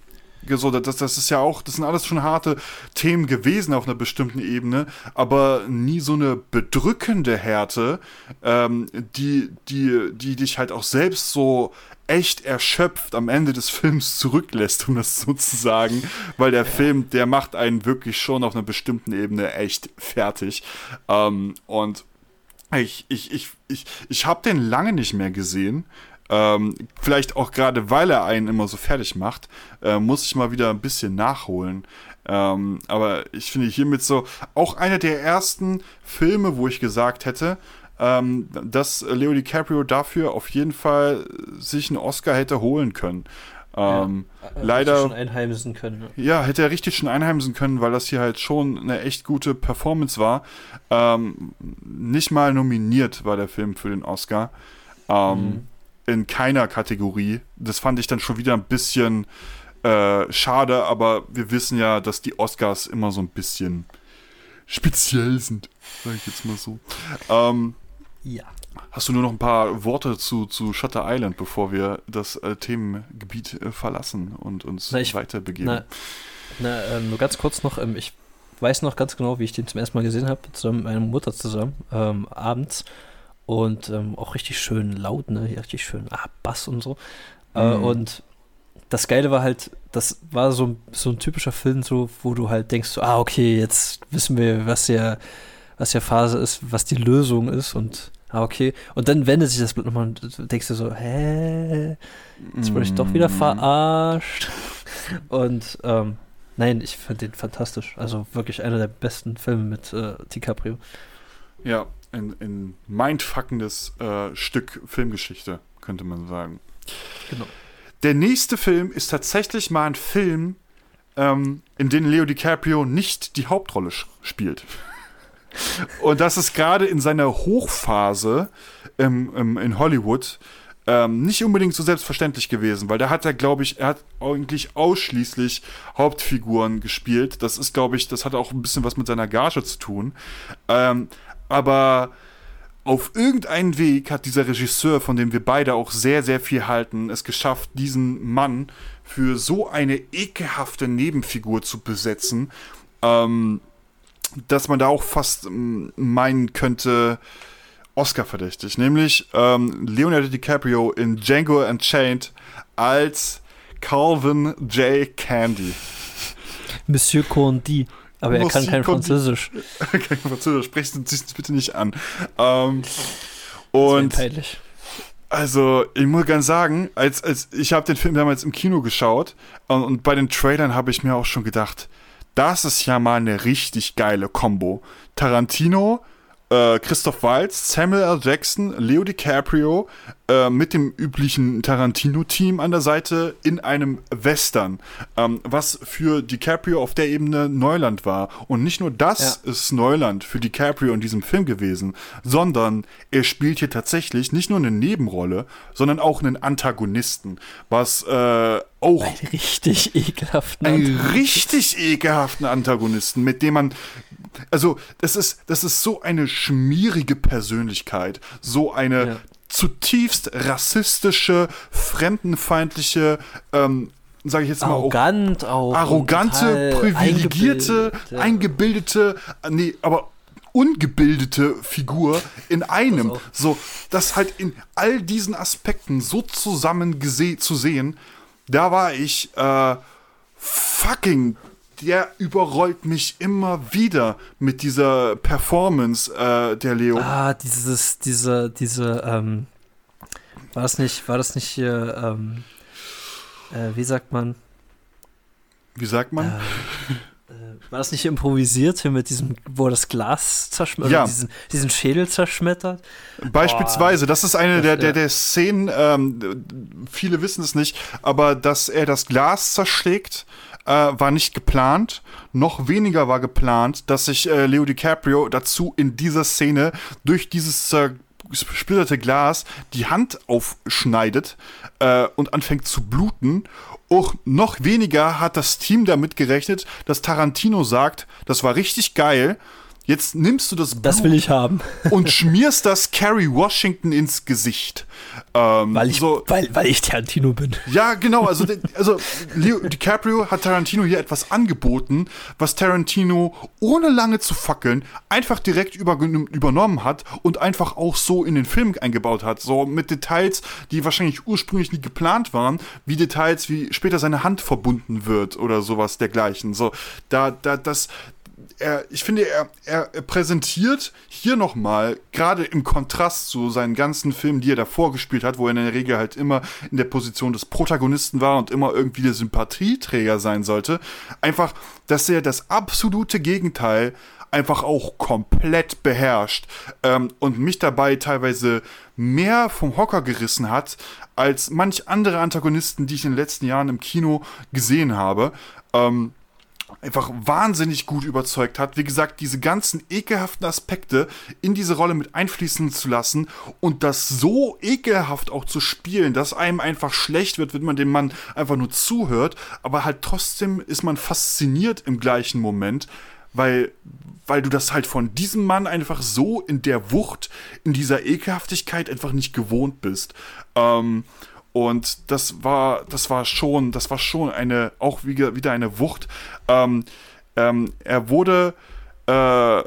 so, das, das ist ja auch, das sind alles schon harte Themen gewesen auf einer bestimmten Ebene, aber nie so eine bedrückende Härte, ähm, die, die, die dich halt auch selbst so echt erschöpft am Ende des Films zurücklässt, um das so zu sagen, weil der ja. Film, der macht einen wirklich schon auf einer bestimmten Ebene echt fertig. Ähm, und ich, ich, ich, ich, ich habe den lange nicht mehr gesehen. Ähm, vielleicht auch gerade, weil er einen immer so fertig macht, äh, muss ich mal wieder ein bisschen nachholen. Ähm, aber ich finde hiermit so auch einer der ersten Filme, wo ich gesagt hätte, ähm, dass Leo DiCaprio dafür auf jeden Fall sich einen Oscar hätte holen können. Ähm, ja, leider schon einheimsen können. Ne? Ja, hätte er richtig schon einheimsen können, weil das hier halt schon eine echt gute Performance war. Ähm, nicht mal nominiert war der Film für den Oscar. Ähm, mhm in keiner Kategorie. Das fand ich dann schon wieder ein bisschen äh, schade, aber wir wissen ja, dass die Oscars immer so ein bisschen speziell sind, sage ich jetzt mal so. Ähm, ja. Hast du nur noch ein paar Worte zu, zu Shutter Island, bevor wir das äh, Themengebiet äh, verlassen und uns na, ich, weiter begeben? Na, na ähm, nur ganz kurz noch, ähm, ich weiß noch ganz genau, wie ich den zum ersten Mal gesehen habe, zusammen mit meiner Mutter zusammen, ähm, abends und ähm, auch richtig schön laut, ne? Richtig schön ah, Bass und so. Äh, mhm. Und das Geile war halt, das war so, so ein typischer Film, so, wo du halt denkst, so, ah, okay, jetzt wissen wir, was ja, was ja Phase ist, was die Lösung ist und ah, okay. Und dann wendet sich das Blatt nochmal und denkst du so, hä? Jetzt wurde ich doch wieder mhm. verarscht. Und ähm, nein, ich fand den fantastisch. Also wirklich einer der besten Filme mit äh, DiCaprio. Ja, ein, ein mindfuckendes äh, Stück Filmgeschichte, könnte man sagen. Genau. Der nächste Film ist tatsächlich mal ein Film, ähm, in dem Leo DiCaprio nicht die Hauptrolle spielt. Und das ist gerade in seiner Hochphase ähm, ähm, in Hollywood ähm, nicht unbedingt so selbstverständlich gewesen, weil da hat er, glaube ich, er hat eigentlich ausschließlich Hauptfiguren gespielt. Das ist, glaube ich, das hat auch ein bisschen was mit seiner Gage zu tun. Ähm, aber auf irgendeinen Weg hat dieser Regisseur, von dem wir beide auch sehr, sehr viel halten, es geschafft, diesen Mann für so eine ekelhafte Nebenfigur zu besetzen, ähm, dass man da auch fast ähm, meinen könnte, Oscar verdächtig, nämlich ähm, Leonardo DiCaprio in Django Unchained als Calvin J. Candy. Monsieur Condi. Aber er kann kein Französisch. kein Französisch, sprecht es bitte nicht an. Ähm, und peinlich. Also, ich muss ganz sagen, als, als ich habe den Film damals im Kino geschaut und, und bei den Trailern habe ich mir auch schon gedacht, das ist ja mal eine richtig geile Combo. Tarantino, äh, Christoph Waltz, Samuel L. Jackson, Leo DiCaprio äh, mit dem üblichen Tarantino-Team an der Seite in einem Western, ähm, was für DiCaprio auf der Ebene Neuland war. Und nicht nur das ja. ist Neuland für DiCaprio in diesem Film gewesen, sondern er spielt hier tatsächlich nicht nur eine Nebenrolle, sondern auch einen Antagonisten, was äh, auch einen richtig ekelhaften einen richtig ekelhaften Antagonisten, mit dem man also das ist, das ist so eine schmierige Persönlichkeit, so eine ja. zutiefst rassistische, fremdenfeindliche, ähm, sage ich jetzt mal Arrogant auch, arrogante, privilegierte, eingebildet, ja. eingebildete, nee, aber ungebildete Figur in einem. So, das halt in all diesen Aspekten so zusammen zu sehen, da war ich äh, fucking der überrollt mich immer wieder mit dieser Performance äh, der Leo. Ah, dieses, diese, diese, ähm, war das nicht, war das nicht hier, ähm, äh, wie sagt man? Wie sagt man? Äh, äh war das nicht improvisiert hier mit diesem, wo er das Glas zerschmettert, ja. diesen, diesen Schädel zerschmettert? Beispielsweise, das ist eine der, der, der Szenen, ähm, viele wissen es nicht, aber dass er das Glas zerschlägt äh, war nicht geplant. Noch weniger war geplant, dass sich äh, Leo DiCaprio dazu in dieser Szene durch dieses zersplitterte Glas die Hand aufschneidet äh, und anfängt zu bluten. Auch noch weniger hat das Team damit gerechnet, dass Tarantino sagt, das war richtig geil Jetzt nimmst du das Blut Das will ich haben. und schmierst das Carrie Washington ins Gesicht. Ähm, weil, ich, so, weil, weil ich Tarantino bin. Ja, genau. Also, also Leo DiCaprio hat Tarantino hier etwas angeboten, was Tarantino ohne lange zu fackeln einfach direkt über, übernommen hat und einfach auch so in den Film eingebaut hat. So mit Details, die wahrscheinlich ursprünglich nie geplant waren, wie Details, wie später seine Hand verbunden wird oder sowas dergleichen. So, da, da, das, er, ich finde, er, er präsentiert hier nochmal, gerade im Kontrast zu seinen ganzen Filmen, die er davor gespielt hat, wo er in der Regel halt immer in der Position des Protagonisten war und immer irgendwie der Sympathieträger sein sollte, einfach, dass er das absolute Gegenteil einfach auch komplett beherrscht ähm, und mich dabei teilweise mehr vom Hocker gerissen hat als manch andere Antagonisten, die ich in den letzten Jahren im Kino gesehen habe. Ähm, einfach wahnsinnig gut überzeugt hat. Wie gesagt, diese ganzen ekelhaften Aspekte in diese Rolle mit einfließen zu lassen und das so ekelhaft auch zu spielen, dass einem einfach schlecht wird, wenn man dem Mann einfach nur zuhört, aber halt trotzdem ist man fasziniert im gleichen Moment, weil, weil du das halt von diesem Mann einfach so in der Wucht, in dieser Ekelhaftigkeit einfach nicht gewohnt bist. Ähm, und das war, das war schon, das war schon eine, auch wieder, eine Wucht. Ähm, ähm, er wurde, äh,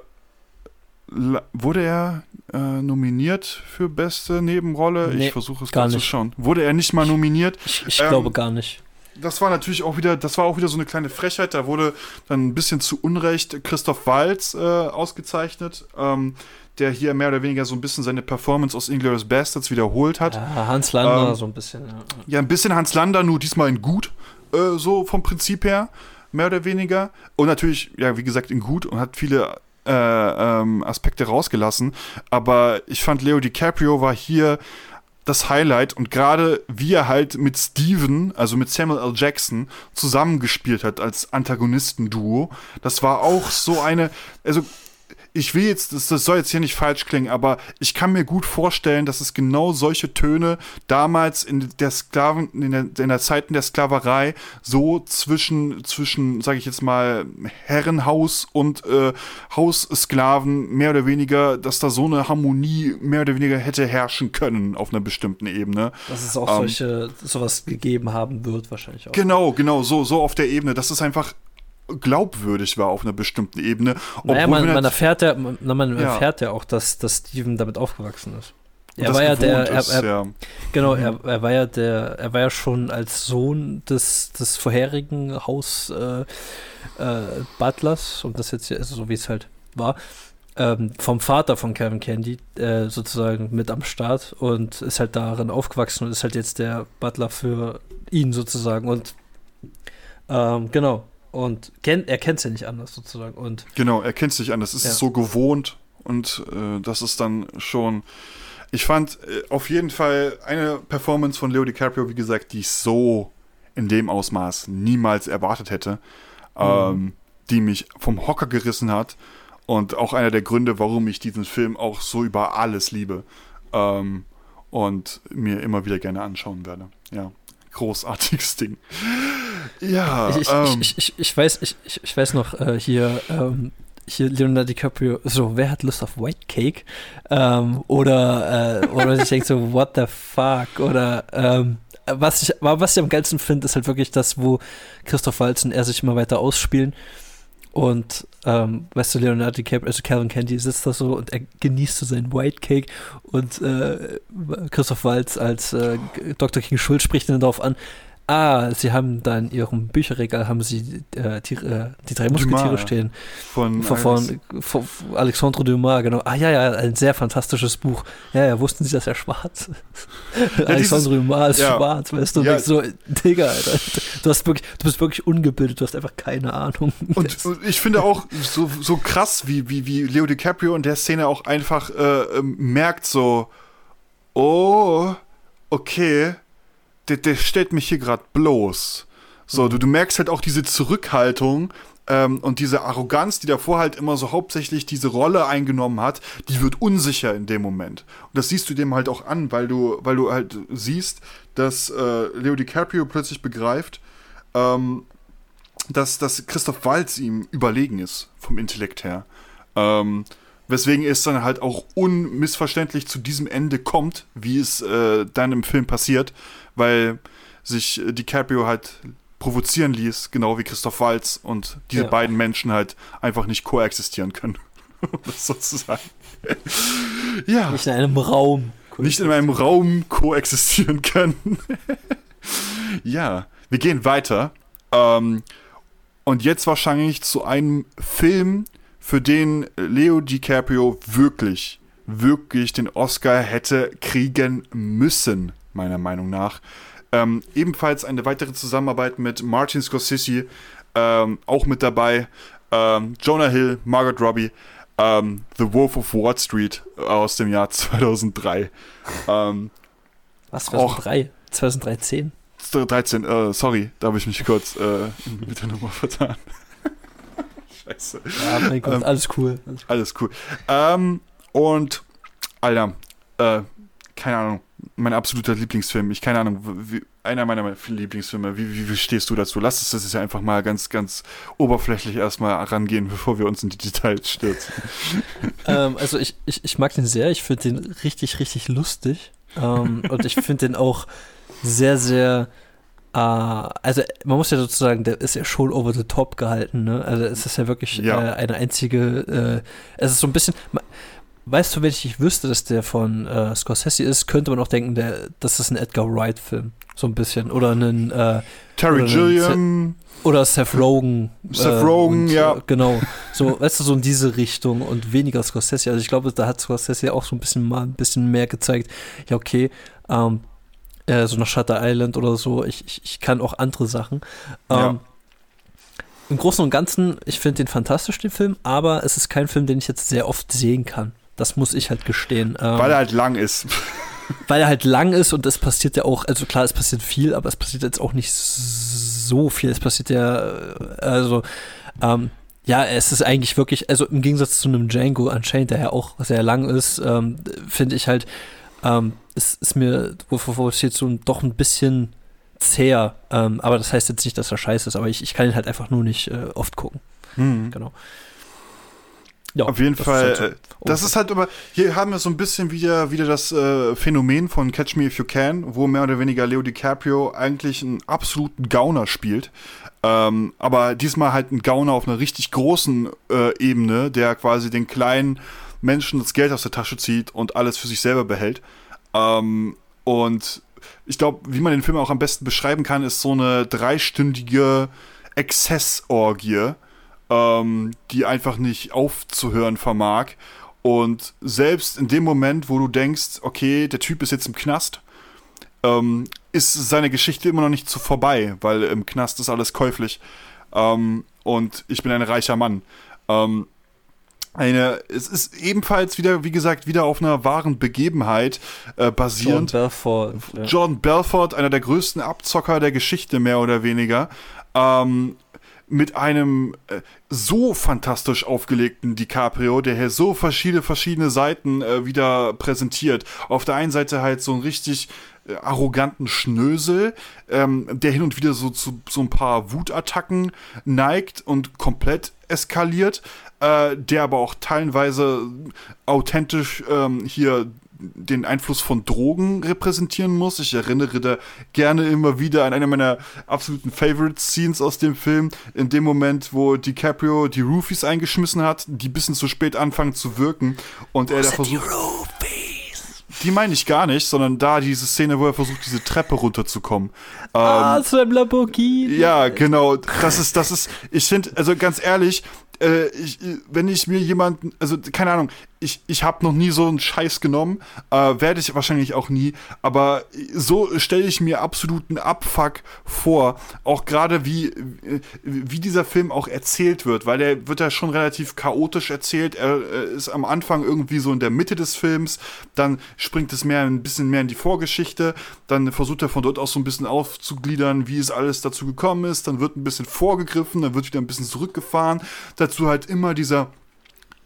wurde er äh, nominiert für beste Nebenrolle? Nee, ich versuche es gerade zu schauen. Wurde er nicht mal nominiert? Ich, ich ähm, glaube gar nicht. Das war natürlich auch wieder, das war auch wieder so eine kleine Frechheit. Da wurde dann ein bisschen zu Unrecht Christoph Waltz äh, ausgezeichnet. Ähm, der hier mehr oder weniger so ein bisschen seine Performance aus Inglourious Bastards wiederholt hat. Ja, Hans Lander ähm, so ein bisschen. Ja. ja. ein bisschen Hans Lander, nur diesmal in gut, äh, so vom Prinzip her, mehr oder weniger. Und natürlich, ja, wie gesagt, in gut und hat viele äh, ähm, Aspekte rausgelassen. Aber ich fand, Leo DiCaprio war hier das Highlight und gerade wie er halt mit Steven, also mit Samuel L. Jackson, zusammengespielt hat als Antagonistenduo, das war auch so eine, also ich will jetzt, das, das soll jetzt hier nicht falsch klingen, aber ich kann mir gut vorstellen, dass es genau solche Töne damals in der Sklaven, in der, in der Zeiten der Sklaverei so zwischen, zwischen, sage ich jetzt mal, Herrenhaus und äh, Haussklaven mehr oder weniger, dass da so eine Harmonie mehr oder weniger hätte herrschen können auf einer bestimmten Ebene. Dass es auch ähm, solche, sowas gegeben haben wird, wahrscheinlich auch. Genau, genau, so, so auf der Ebene. Das ist einfach glaubwürdig war auf einer bestimmten Ebene. Naja, man, man, erfährt ja, man, man ja. erfährt ja auch, dass, dass Steven damit aufgewachsen ist. Er war ja der, er, er, ja. genau, er, er war ja der, er war ja schon als Sohn des, des vorherigen Haus äh, äh, Butlers, und das jetzt hier ist so wie es halt war, ähm, vom Vater von Kevin Candy äh, sozusagen mit am Start und ist halt darin aufgewachsen und ist halt jetzt der Butler für ihn sozusagen und ähm, genau, und kennt, er kennt es ja nicht anders sozusagen. Und genau, er kennt es nicht anders. Es ja. ist so gewohnt und äh, das ist dann schon. Ich fand äh, auf jeden Fall eine Performance von Leo DiCaprio, wie gesagt, die ich so in dem Ausmaß niemals erwartet hätte, mhm. ähm, die mich vom Hocker gerissen hat und auch einer der Gründe, warum ich diesen Film auch so über alles liebe ähm, und mir immer wieder gerne anschauen werde. Ja, großartiges Ding. Ja, ich, ähm, ich, ich, ich, weiß, ich, ich, weiß noch äh, hier, ähm, hier Leonardo DiCaprio, so, wer hat Lust auf White Cake? Ähm, oder, äh, oder ich denke so, what the fuck? Oder, ähm, was ich, was ich am geilsten finde, ist halt wirklich das, wo Christoph Waltz und er sich immer weiter ausspielen. Und, ähm, weißt du, Leonardo DiCaprio, also Calvin Candy sitzt da so und er genießt so seinen White Cake und äh, Christoph Waltz als äh, Dr. King Schulz spricht ihn darauf an, Ah, sie haben da in ihrem Bücherregal haben sie äh, die, äh, die drei Musketiere Dumas, stehen. Von, von, von, von, Alexandre Dumas, genau. Ah ja, ja, ein sehr fantastisches Buch. Ja, ja, wussten Sie, dass er schwarz ja, Alexandre Dumas ist ja. schwarz, weißt du? Ja. so, Digga, Alter, du, hast wirklich, du bist wirklich ungebildet, du hast einfach keine Ahnung. Und, und ich finde auch so, so krass, wie, wie, wie Leo DiCaprio in der Szene auch einfach äh, ähm, merkt so, oh, okay, der, der stellt mich hier gerade bloß. So, mhm. du, du merkst halt auch diese Zurückhaltung ähm, und diese Arroganz, die davor halt immer so hauptsächlich diese Rolle eingenommen hat, die wird unsicher in dem Moment. Und das siehst du dem halt auch an, weil du, weil du halt siehst, dass äh, Leo DiCaprio plötzlich begreift, ähm, dass, dass Christoph Waltz ihm überlegen ist, vom Intellekt her. Ähm, weswegen es dann halt auch unmissverständlich zu diesem Ende kommt, wie es äh, dann im Film passiert, weil sich äh, DiCaprio halt provozieren ließ, genau wie Christoph Waltz und diese ja. beiden Menschen halt einfach nicht koexistieren können. sozusagen. ja. Nicht in einem Raum. Nicht in einem Raum koexistieren können. ja, wir gehen weiter. Ähm, und jetzt wahrscheinlich zu einem Film, für den Leo DiCaprio wirklich, wirklich den Oscar hätte kriegen müssen meiner Meinung nach. Ähm, ebenfalls eine weitere Zusammenarbeit mit Martin Scorsese, ähm, auch mit dabei. Ähm, Jonah Hill, Margaret Robbie, ähm, The Wolf of Wall Street aus dem Jahr 2003. Ähm, Was, 2003? 2013? 13, äh, sorry, da habe ich mich kurz äh, mit der Nummer vertan. Scheiße. Ja, mein Gott, ähm, alles cool. Alles cool. Ähm, und, Alter, äh, keine Ahnung, mein absoluter Lieblingsfilm. Ich keine Ahnung, wie, einer meiner Lieblingsfilme. Wie, wie, wie, stehst du dazu? Lass uns das ist ja einfach mal ganz, ganz oberflächlich erstmal rangehen, bevor wir uns in die Details stürzen. ähm, also ich, ich, ich mag den sehr. Ich finde den richtig, richtig lustig. Ähm, und ich finde den auch sehr, sehr äh, also man muss ja sozusagen, der ist ja schon over the top gehalten, ne? Also es ist ja wirklich ja. Äh, eine einzige, äh, es ist so ein bisschen, Weißt du, wenn ich nicht wüsste, dass der von äh, Scorsese ist, könnte man auch denken, der, das ist ein Edgar Wright-Film. So ein bisschen. Oder einen. Äh, Terry Gilliam. Oder Seth Rogen. Seth äh, Rogen, und, ja. Äh, genau. So, weißt du, so in diese Richtung und weniger Scorsese. Also ich glaube, da hat Scorsese auch so ein bisschen mal ein bisschen mehr gezeigt. Ja, okay, ähm, äh, so nach Shutter Island oder so. Ich, ich, ich kann auch andere Sachen. Ähm, ja. Im Großen und Ganzen, ich finde den fantastisch, den Film, aber es ist kein Film, den ich jetzt sehr oft sehen kann. Das muss ich halt gestehen. Ähm, weil er halt lang ist. Weil er halt lang ist und es passiert ja auch, also klar, es passiert viel, aber es passiert jetzt auch nicht so viel. Es passiert ja, also, ähm, ja, es ist eigentlich wirklich, also im Gegensatz zu einem Django Unchained, der ja auch sehr lang ist, ähm, finde ich halt, ähm, es ist mir, wovor steht so doch ein bisschen zäher. Ähm, aber das heißt jetzt nicht, dass er scheiße ist, aber ich, ich kann ihn halt einfach nur nicht äh, oft gucken. Mhm. Genau. Ja, Auf jeden Fall. Ist halt so. Das ist halt aber, hier haben wir so ein bisschen wieder, wieder das äh, Phänomen von Catch Me If You Can, wo mehr oder weniger Leo DiCaprio eigentlich einen absoluten Gauner spielt. Ähm, aber diesmal halt ein Gauner auf einer richtig großen äh, Ebene, der quasi den kleinen Menschen das Geld aus der Tasche zieht und alles für sich selber behält. Ähm, und ich glaube, wie man den Film auch am besten beschreiben kann, ist so eine dreistündige Exzessorgie ähm, die einfach nicht aufzuhören vermag. Und selbst in dem Moment, wo du denkst, okay, der Typ ist jetzt im Knast, ähm, ist seine Geschichte immer noch nicht zu vorbei, weil im Knast ist alles käuflich. Ähm, und ich bin ein reicher Mann. Ähm, eine, es ist ebenfalls wieder, wie gesagt, wieder auf einer wahren Begebenheit äh, basierend. John Belfort. Ja. John Belfort, einer der größten Abzocker der Geschichte, mehr oder weniger. Ähm, mit einem äh, so fantastisch aufgelegten DiCaprio, der hier so verschiedene, verschiedene Seiten äh, wieder präsentiert. Auf der einen Seite halt so einen richtig äh, arroganten Schnösel, ähm, der hin und wieder so zu so ein paar Wutattacken neigt und komplett eskaliert, äh, der aber auch teilweise authentisch ähm, hier den Einfluss von Drogen repräsentieren muss. Ich erinnere da gerne immer wieder an eine meiner absoluten Favorite-Scenes aus dem Film, in dem Moment, wo DiCaprio die Roofies eingeschmissen hat, die ein bisschen zu spät anfangen zu wirken und wo er da versucht. Die meine ich gar nicht, sondern da diese Szene, wo er versucht, diese Treppe runterzukommen. Ah, ähm, zu einem Lamborghini. Ja, genau. Das ist, das ist, ich finde, also ganz ehrlich, äh, ich, wenn ich mir jemanden, also keine Ahnung, ich, ich habe noch nie so einen Scheiß genommen, äh, werde ich wahrscheinlich auch nie, aber so stelle ich mir absoluten Abfuck vor, auch gerade wie, wie dieser Film auch erzählt wird, weil der wird ja schon relativ chaotisch erzählt, er, ist am Anfang irgendwie so in der Mitte des Films, dann springt es mehr ein bisschen mehr in die Vorgeschichte, dann versucht er von dort aus so ein bisschen aufzugliedern, wie es alles dazu gekommen ist, dann wird ein bisschen vorgegriffen, dann wird wieder ein bisschen zurückgefahren, dazu halt immer dieser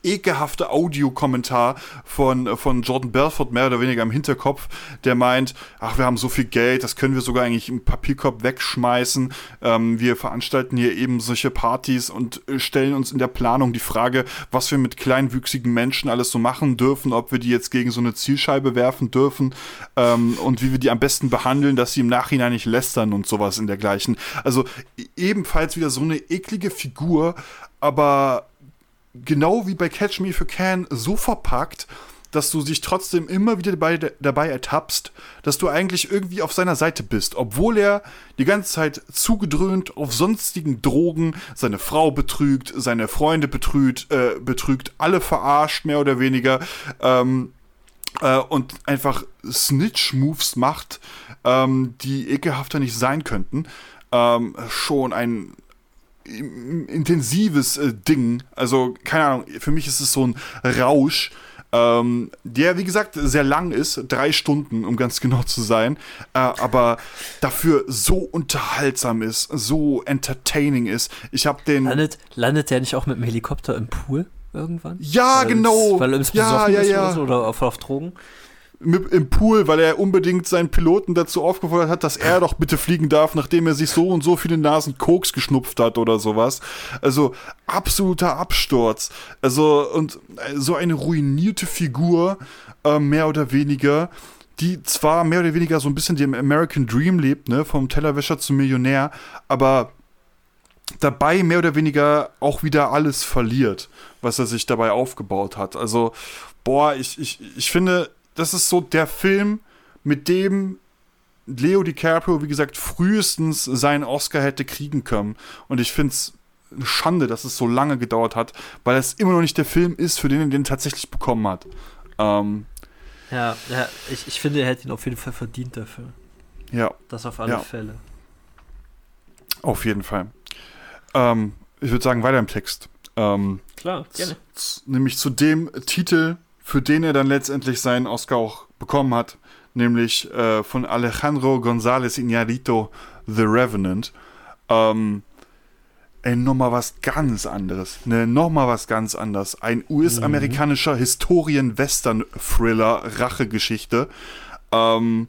ekelhafte Audiokommentar von, von Jordan Belfort mehr oder weniger im Hinterkopf, der meint, ach, wir haben so viel Geld, das können wir sogar eigentlich im Papierkorb wegschmeißen. Ähm, wir veranstalten hier eben solche Partys und äh, stellen uns in der Planung die Frage, was wir mit kleinwüchsigen Menschen alles so machen dürfen, ob wir die jetzt gegen so eine Zielscheibe werfen dürfen ähm, und wie wir die am besten behandeln, dass sie im Nachhinein nicht lästern und sowas in dergleichen. Also e-, ebenfalls wieder so eine eklige Figur, aber genau wie bei Catch Me If You Can so verpackt, dass du dich trotzdem immer wieder dabei, dabei ertappst, dass du eigentlich irgendwie auf seiner Seite bist, obwohl er die ganze Zeit zugedröhnt auf sonstigen Drogen seine Frau betrügt, seine Freunde betrügt, äh, betrügt, alle verarscht, mehr oder weniger, ähm, äh, und einfach Snitch-Moves macht, ähm, die ekelhafter nicht sein könnten. Ähm, schon ein intensives äh, Ding. Also, keine Ahnung, für mich ist es so ein Rausch, ähm, der, wie gesagt, sehr lang ist, drei Stunden, um ganz genau zu sein, äh, aber dafür so unterhaltsam ist, so entertaining ist. Ich habe den. Landet, landet der nicht auch mit dem Helikopter im Pool irgendwann? Ja, weil genau. Weil er ja, ja, ja. Oder, so, oder auf, auf Drogen? Im Pool, weil er unbedingt seinen Piloten dazu aufgefordert hat, dass er doch bitte fliegen darf, nachdem er sich so und so viele Nasen Koks geschnupft hat oder sowas. Also absoluter Absturz. Also und äh, so eine ruinierte Figur, äh, mehr oder weniger, die zwar mehr oder weniger so ein bisschen dem American Dream lebt, ne, vom Tellerwäscher zum Millionär, aber dabei mehr oder weniger auch wieder alles verliert, was er sich dabei aufgebaut hat. Also, boah, ich, ich, ich finde, das ist so der Film, mit dem Leo DiCaprio, wie gesagt, frühestens seinen Oscar hätte kriegen können. Und ich finde es eine Schande, dass es so lange gedauert hat, weil es immer noch nicht der Film ist, für den er den tatsächlich bekommen hat. Ähm, ja, ja ich, ich finde, er hätte ihn auf jeden Fall verdient dafür. Ja. Das auf alle ja. Fälle. Auf jeden Fall. Ähm, ich würde sagen, weiter im Text. Ähm, Klar, gerne. Nämlich zu dem Titel, für den er dann letztendlich seinen Oscar auch bekommen hat, nämlich äh, von Alejandro González Iñárritu, The Revenant. Ähm, ey, nochmal was ganz anderes. Ne, nochmal was ganz anderes. Ein US-amerikanischer mhm. Historien-Western-Thriller, Rachegeschichte, ähm,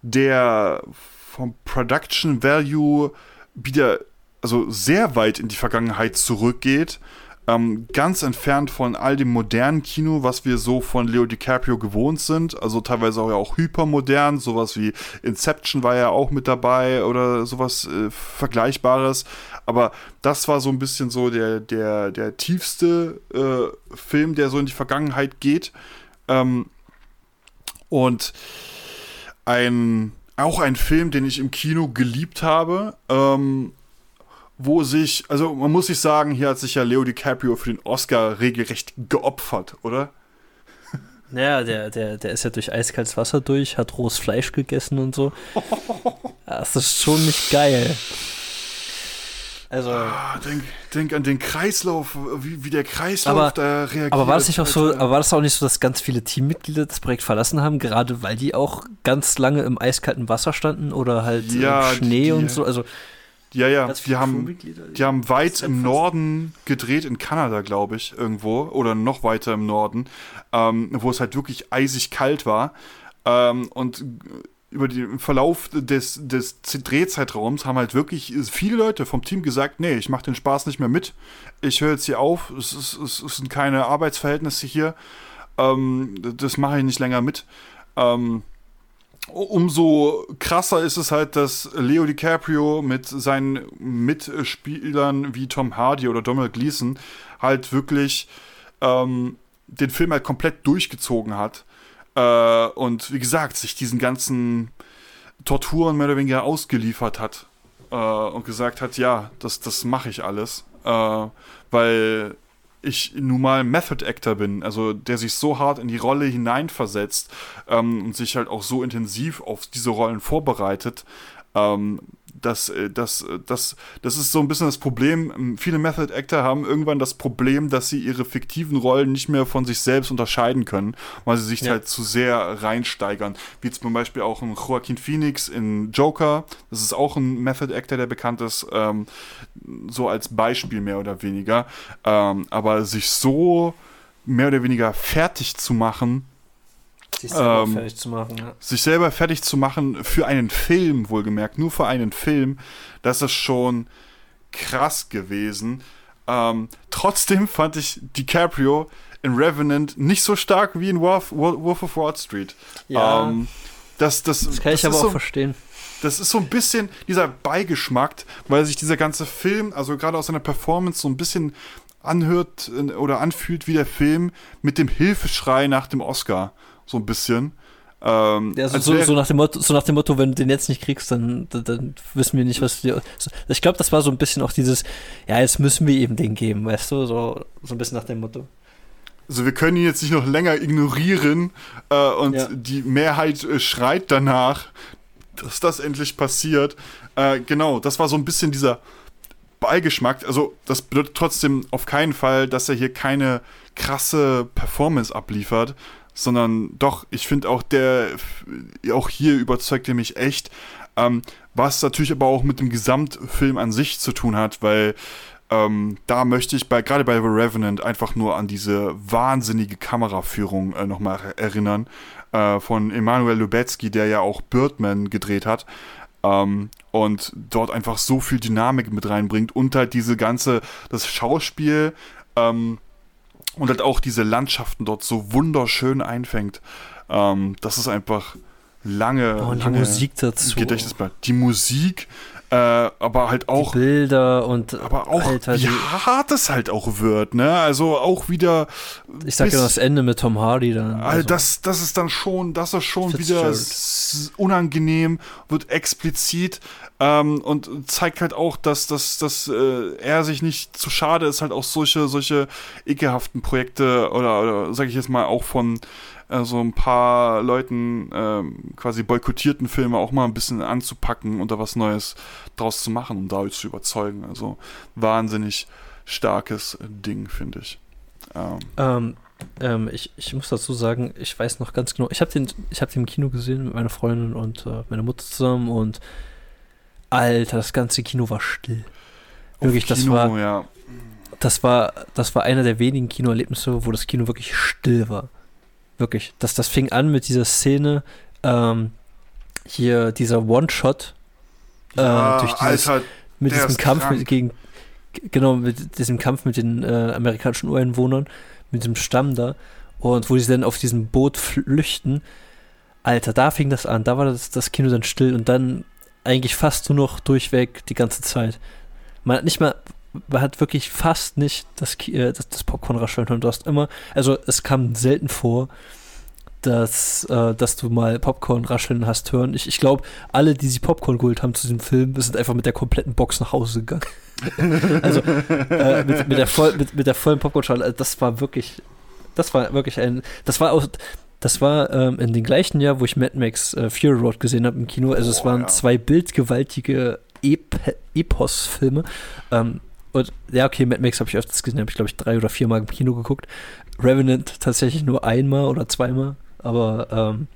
der vom Production Value wieder, also sehr weit in die Vergangenheit zurückgeht ähm, ganz entfernt von all dem modernen Kino, was wir so von Leo DiCaprio gewohnt sind. Also teilweise auch ja auch hypermodern, sowas wie Inception war ja auch mit dabei oder sowas äh, Vergleichbares. Aber das war so ein bisschen so der, der, der tiefste äh, Film, der so in die Vergangenheit geht. Ähm, und ein, auch ein Film, den ich im Kino geliebt habe. Ähm, wo sich, also man muss sich sagen, hier hat sich ja Leo DiCaprio für den Oscar regelrecht geopfert, oder? Naja, der, der, der ist ja durch eiskaltes Wasser durch, hat rohes Fleisch gegessen und so. Das ist schon nicht geil. Also. Ah, denk, denk, an den Kreislauf, wie, wie der Kreislauf aber, da reagiert. Aber war das nicht auch so, aber war das auch nicht so, dass ganz viele Teammitglieder das Projekt verlassen haben, gerade weil die auch ganz lange im eiskalten Wasser standen oder halt ja, im Schnee die, und so? Also ja, ja, die haben, die haben weit im Norden gedreht, in Kanada, glaube ich, irgendwo, oder noch weiter im Norden, ähm, wo es halt wirklich eisig kalt war. Ähm, und über den Verlauf des, des Drehzeitraums haben halt wirklich viele Leute vom Team gesagt, nee, ich mache den Spaß nicht mehr mit. Ich höre jetzt hier auf, es, ist, es, sind keine Arbeitsverhältnisse hier. Ähm, das mache ich nicht länger mit. Ähm, umso krasser ist es halt, dass Leo DiCaprio mit seinen Mitspielern wie Tom Hardy oder Donald Gleason halt wirklich ähm, den Film halt komplett durchgezogen hat. Äh, und wie gesagt, sich diesen ganzen Torturen mehr oder weniger ausgeliefert hat. Äh, und gesagt hat, ja, das, das mache ich alles. Äh, weil ich nun mal Method Actor bin, also der sich so hart in die Rolle hineinversetzt ähm, und sich halt auch so intensiv auf diese Rollen vorbereitet, ähm, das, äh, das, äh, das, das ist so ein bisschen das Problem. Ähm, viele Method Actor haben irgendwann das Problem, dass sie ihre fiktiven Rollen nicht mehr von sich selbst unterscheiden können, weil sie sich ja. halt zu sehr reinsteigern. Wie zum Beispiel auch ein Joaquin Phoenix in Joker. Das ist auch ein Method Actor, der bekannt ist, ähm, so als Beispiel mehr oder weniger. Ähm, aber sich so mehr oder weniger fertig zu machen, sich selber ähm, fertig zu machen, ja. Sich selber fertig zu machen für einen Film, wohlgemerkt, nur für einen Film, das ist schon krass gewesen. Ähm, trotzdem fand ich DiCaprio in Revenant nicht so stark wie in Wolf, Wolf of Wall Street. Ja. Ähm, das, das, das kann das ich aber so, auch verstehen. Das ist so ein bisschen dieser Beigeschmack, weil sich dieser ganze Film, also gerade aus seiner Performance, so ein bisschen anhört äh, oder anfühlt wie der Film mit dem Hilfeschrei nach dem Oscar so ein bisschen. Ähm, ja, so, so, so, nach dem Motto, so nach dem Motto, wenn du den jetzt nicht kriegst, dann, dann, dann wissen wir nicht, was wir. Ich glaube, das war so ein bisschen auch dieses, ja, jetzt müssen wir ihm den geben, weißt du, so, so ein bisschen nach dem Motto. Also wir können ihn jetzt nicht noch länger ignorieren äh, und ja. die Mehrheit äh, schreit danach, dass das endlich passiert. Äh, genau, das war so ein bisschen dieser Beigeschmack. Also das bedeutet trotzdem auf keinen Fall, dass er hier keine krasse Performance abliefert, sondern doch, ich finde auch der, auch hier überzeugt er mich echt, ähm, was natürlich aber auch mit dem Gesamtfilm an sich zu tun hat, weil ähm, da möchte ich bei, gerade bei The Revenant einfach nur an diese wahnsinnige Kameraführung äh, nochmal erinnern, äh, von Emanuel Lubezki, der ja auch Birdman gedreht hat. Ähm, und dort einfach so viel Dynamik mit reinbringt und halt diese ganze, das Schauspiel, ähm, und halt auch diese Landschaften dort so wunderschön einfängt. Ähm, das ist einfach lange, oh, und lange die Musik dazu. Gedächtnis bleibt. Die Musik, äh, aber halt auch die Bilder und aber auch Alter, wie hart es halt auch wird, ne? Also auch wieder. Ich sag ja das Ende mit Tom Hardy dann. Also. Das, das ist dann schon, das ist schon wieder unangenehm, wird explizit ähm, und zeigt halt auch, dass, dass, dass äh, er sich nicht zu schade ist, halt auch solche, solche ekelhaften Projekte oder, oder sag ich jetzt mal auch von äh, so ein paar Leuten äh, quasi boykottierten Filme auch mal ein bisschen anzupacken und da was Neues draus zu machen, um dadurch zu überzeugen. Also wahnsinnig starkes Ding, finde ich. Ähm, ähm, ähm, ich, ich muss dazu sagen, ich weiß noch ganz genau, ich habe den, hab den im Kino gesehen mit meiner Freundin und äh, meiner Mutter zusammen und Alter, das ganze Kino war still. Wirklich, das Kino, war, ja. das war, das war einer der wenigen Kinoerlebnisse, wo das Kino wirklich still war. Wirklich. Das, das fing an mit dieser Szene, ähm, hier dieser One-Shot Ja, äh, durch dieses, Alter, mit diesem Kampf mit, gegen, genau, mit diesem Kampf mit den äh, amerikanischen Ureinwohnern, mit diesem Stamm da, und wo sie dann auf diesem Boot flüchten. Alter, da fing das an, da war das, das Kino dann still und dann eigentlich fast nur noch durchweg die ganze Zeit. Man hat nicht mal, man hat wirklich fast nicht das, äh, das, das Popcorn rascheln hören. Du hast immer, also es kam selten vor, dass, äh, dass du mal Popcorn rascheln hast hören. Ich, ich glaube, alle, die sich Popcorn geholt haben zu diesem Film, sind einfach mit der kompletten Box nach Hause gegangen. also äh, mit, mit, der voll, mit, mit der vollen Popcorn-Schale, also das war wirklich, das war wirklich ein, das war auch, das war ähm, in dem gleichen Jahr, wo ich Mad Max äh, Fury Road gesehen habe im Kino. Also es Boah, waren ja. zwei bildgewaltige Ep Epos-Filme. Ähm, und ja, okay, Mad Max habe ich öfters gesehen, habe ich glaube ich drei oder viermal im Kino geguckt. Revenant tatsächlich nur einmal oder zweimal, aber ähm,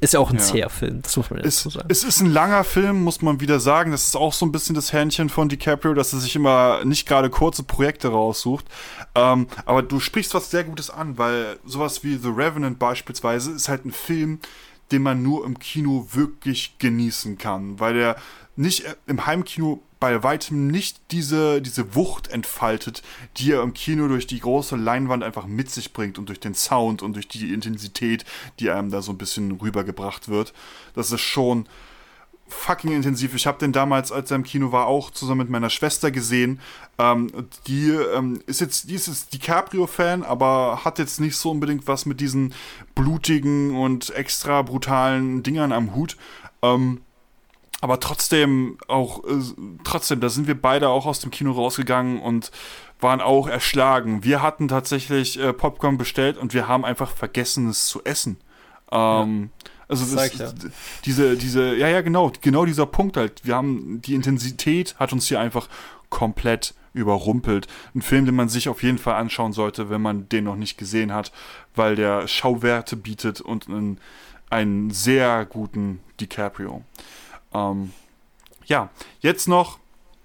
ist ja auch ein Ja. zäher Film, das muss man jetzt Es, so sagen. es ist ein langer Film, muss man wieder sagen. Das ist auch so ein bisschen das Händchen von DiCaprio, dass er sich immer nicht gerade kurze Projekte raussucht. Ähm, aber du sprichst was sehr Gutes an, weil sowas wie The Revenant beispielsweise ist halt ein Film, den man nur im Kino wirklich genießen kann, weil der nicht äh, im Heimkino bei weitem nicht diese, diese Wucht entfaltet, die er im Kino durch die große Leinwand einfach mit sich bringt und durch den Sound und durch die Intensität, die einem da so ein bisschen rübergebracht wird. Das ist schon fucking intensiv. Ich habe den damals, als er im Kino war, auch zusammen mit meiner Schwester gesehen. Ähm, die ähm, ist jetzt, die ist jetzt DiCaprio-Fan, aber hat jetzt nicht so unbedingt was mit diesen blutigen und extra brutalen Dingern am Hut. Ähm, aber trotzdem auch, äh, trotzdem, da sind wir beide auch aus dem Kino rausgegangen und waren auch erschlagen. Wir hatten tatsächlich äh, Popcorn bestellt und wir haben einfach vergessen, es zu essen. Ähm, Also Das ja. diese, diese, ja, ja, genau, genau dieser Punkt halt. Wir haben, die Intensität hat uns hier einfach komplett überrumpelt. Ein Film, den man sich auf jeden Fall anschauen sollte, wenn man den noch nicht gesehen hat, weil der Schauwerte bietet und einen, einen sehr guten DiCaprio. Ähm, ja, jetzt noch,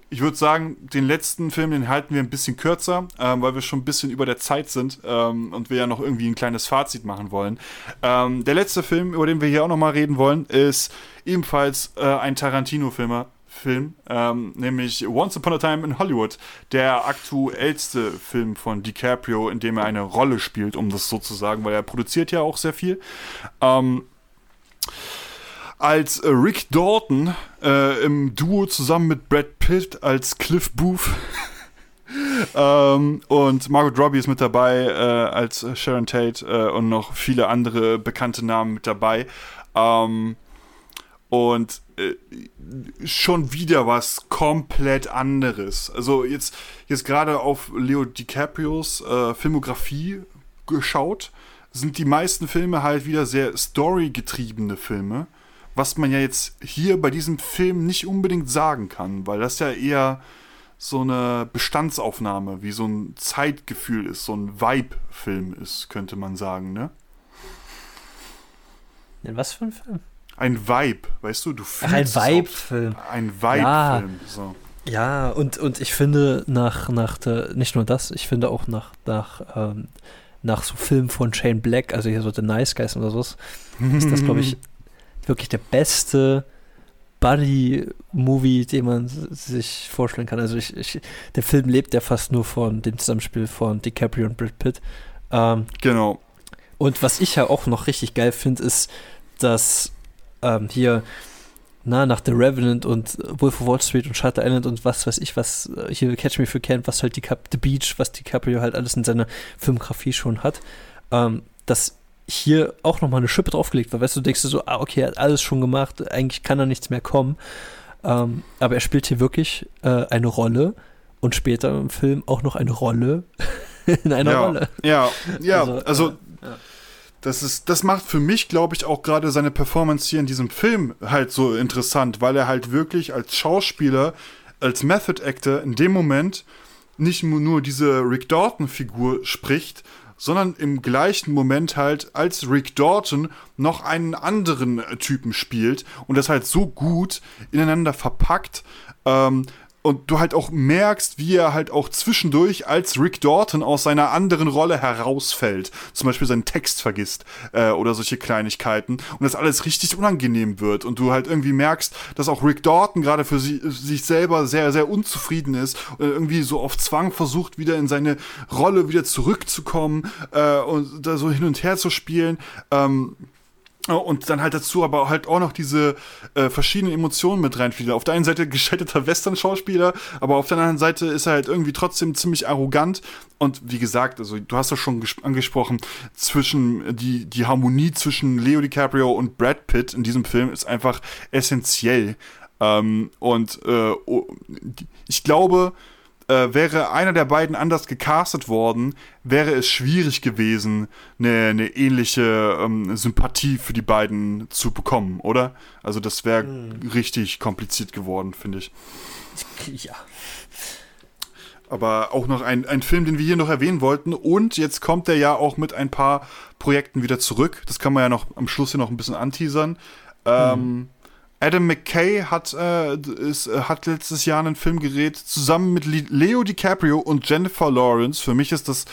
ich würde sagen, den letzten Film, den halten wir ein bisschen kürzer, ähm, weil wir schon ein bisschen über der Zeit sind ähm, und wir ja noch irgendwie ein kleines Fazit machen wollen. Ähm, der letzte Film, über den wir hier auch nochmal reden wollen, ist ebenfalls äh, ein Tarantino-Filmer. Film, ähm, nämlich Once Upon a Time in Hollywood, der aktuellste Film von DiCaprio, in dem er eine Rolle spielt, um das so zu sagen, weil er produziert ja auch sehr viel. Ähm, als äh, Rick Dalton äh, im Duo zusammen mit Brad Pitt als Cliff Booth. ähm, und Margot Robbie ist mit dabei äh, als Sharon Tate äh, und noch viele andere bekannte Namen mit dabei. Ähm, und äh, schon wieder was komplett anderes. Also jetzt, jetzt gerade auf Leo DiCaprios äh, Filmografie geschaut, sind die meisten Filme halt wieder sehr storygetriebene Filme, was man ja jetzt hier bei diesem Film nicht unbedingt sagen kann, weil das ja eher so eine Bestandsaufnahme, wie so ein Zeitgefühl ist, so ein Vibe-Film ist, könnte man sagen, ne? In was für ein Film? Ein Vibe, weißt du, du Ach, ein fühlst auch. Vibe-Film. Ein Vibe-Film, so. Ja, und, und ich finde nach, nach der, nicht nur das, ich finde auch nach, nach, ähm, nach so Filmen von Shane Black, also hier so The Nice Guys oder sowas, ist das, glaube ich, wirklich der beste Buddy-Movie, den man sich vorstellen kann. Also ich, ich, der Film lebt ja fast nur von dem Zusammenspiel von DiCaprio und Brad Pitt. Ähm, Genau. und was ich ja auch noch richtig geil finde, ist, dass ähm, hier na, nach The Revenant und Wolf of Wall Street und Shutter Island und was weiß ich, was äh, hier Catch Me If You Can, was halt die Cap The Beach, was DiCaprio halt alles in seiner Filmografie schon hat, ähm, dass hier auch nochmal eine Schippe draufgelegt wird. Weißt du, du denkst dir so, ah, okay, er hat alles schon gemacht, eigentlich kann da nichts mehr kommen. Ähm, aber er spielt hier wirklich äh, eine Rolle und später im Film auch noch eine Rolle in einer ja. Rolle. Ja, ja, also, Also, äh, ja. das ist, das macht für mich, glaube ich, auch gerade seine Performance hier in diesem Film halt so interessant, weil er halt wirklich als Schauspieler, als Method Actor in dem Moment nicht nur diese Rick Dalton-Figur spricht, sondern im gleichen Moment halt als Rick Dalton noch einen anderen Typen spielt und das halt so gut ineinander verpackt, ähm, und du halt auch merkst, wie er halt auch zwischendurch als Rick Dorton aus seiner anderen Rolle herausfällt. Zum Beispiel seinen Text vergisst äh, oder solche Kleinigkeiten. Und das alles richtig unangenehm wird. Und du halt irgendwie merkst, dass auch Rick Dorton gerade für sie, sich selber sehr, sehr unzufrieden ist und irgendwie so auf Zwang versucht, wieder in seine Rolle wieder zurückzukommen äh, und da so hin und her zu spielen. Ähm, und dann halt dazu aber halt auch noch diese äh, verschiedenen Emotionen mit reinfließen. Auf der einen Seite gescheiterter Western-Schauspieler, aber auf der anderen Seite ist er halt irgendwie trotzdem ziemlich arrogant. Und wie gesagt, also du hast das schon angesprochen, zwischen die, die Harmonie zwischen Leo DiCaprio und Brad Pitt in diesem Film ist einfach essentiell. Ähm, und äh, ich glaube, äh, wäre einer der beiden anders gecastet worden, wäre es schwierig gewesen, eine, eine ähnliche ähm, Sympathie für die beiden zu bekommen, oder? Also das wäre hm. richtig kompliziert geworden, finde ich. Ja. Aber auch noch ein, ein Film, den wir hier noch erwähnen wollten. Und jetzt kommt er ja auch mit ein paar Projekten wieder zurück. Das kann man ja noch am Schluss hier noch ein bisschen anteasern. Ähm, hm. Adam McKay hat, äh, ist, äh, hat letztes Jahr einen Film gedreht, zusammen mit Leo DiCaprio und Jennifer Lawrence. Für mich ist das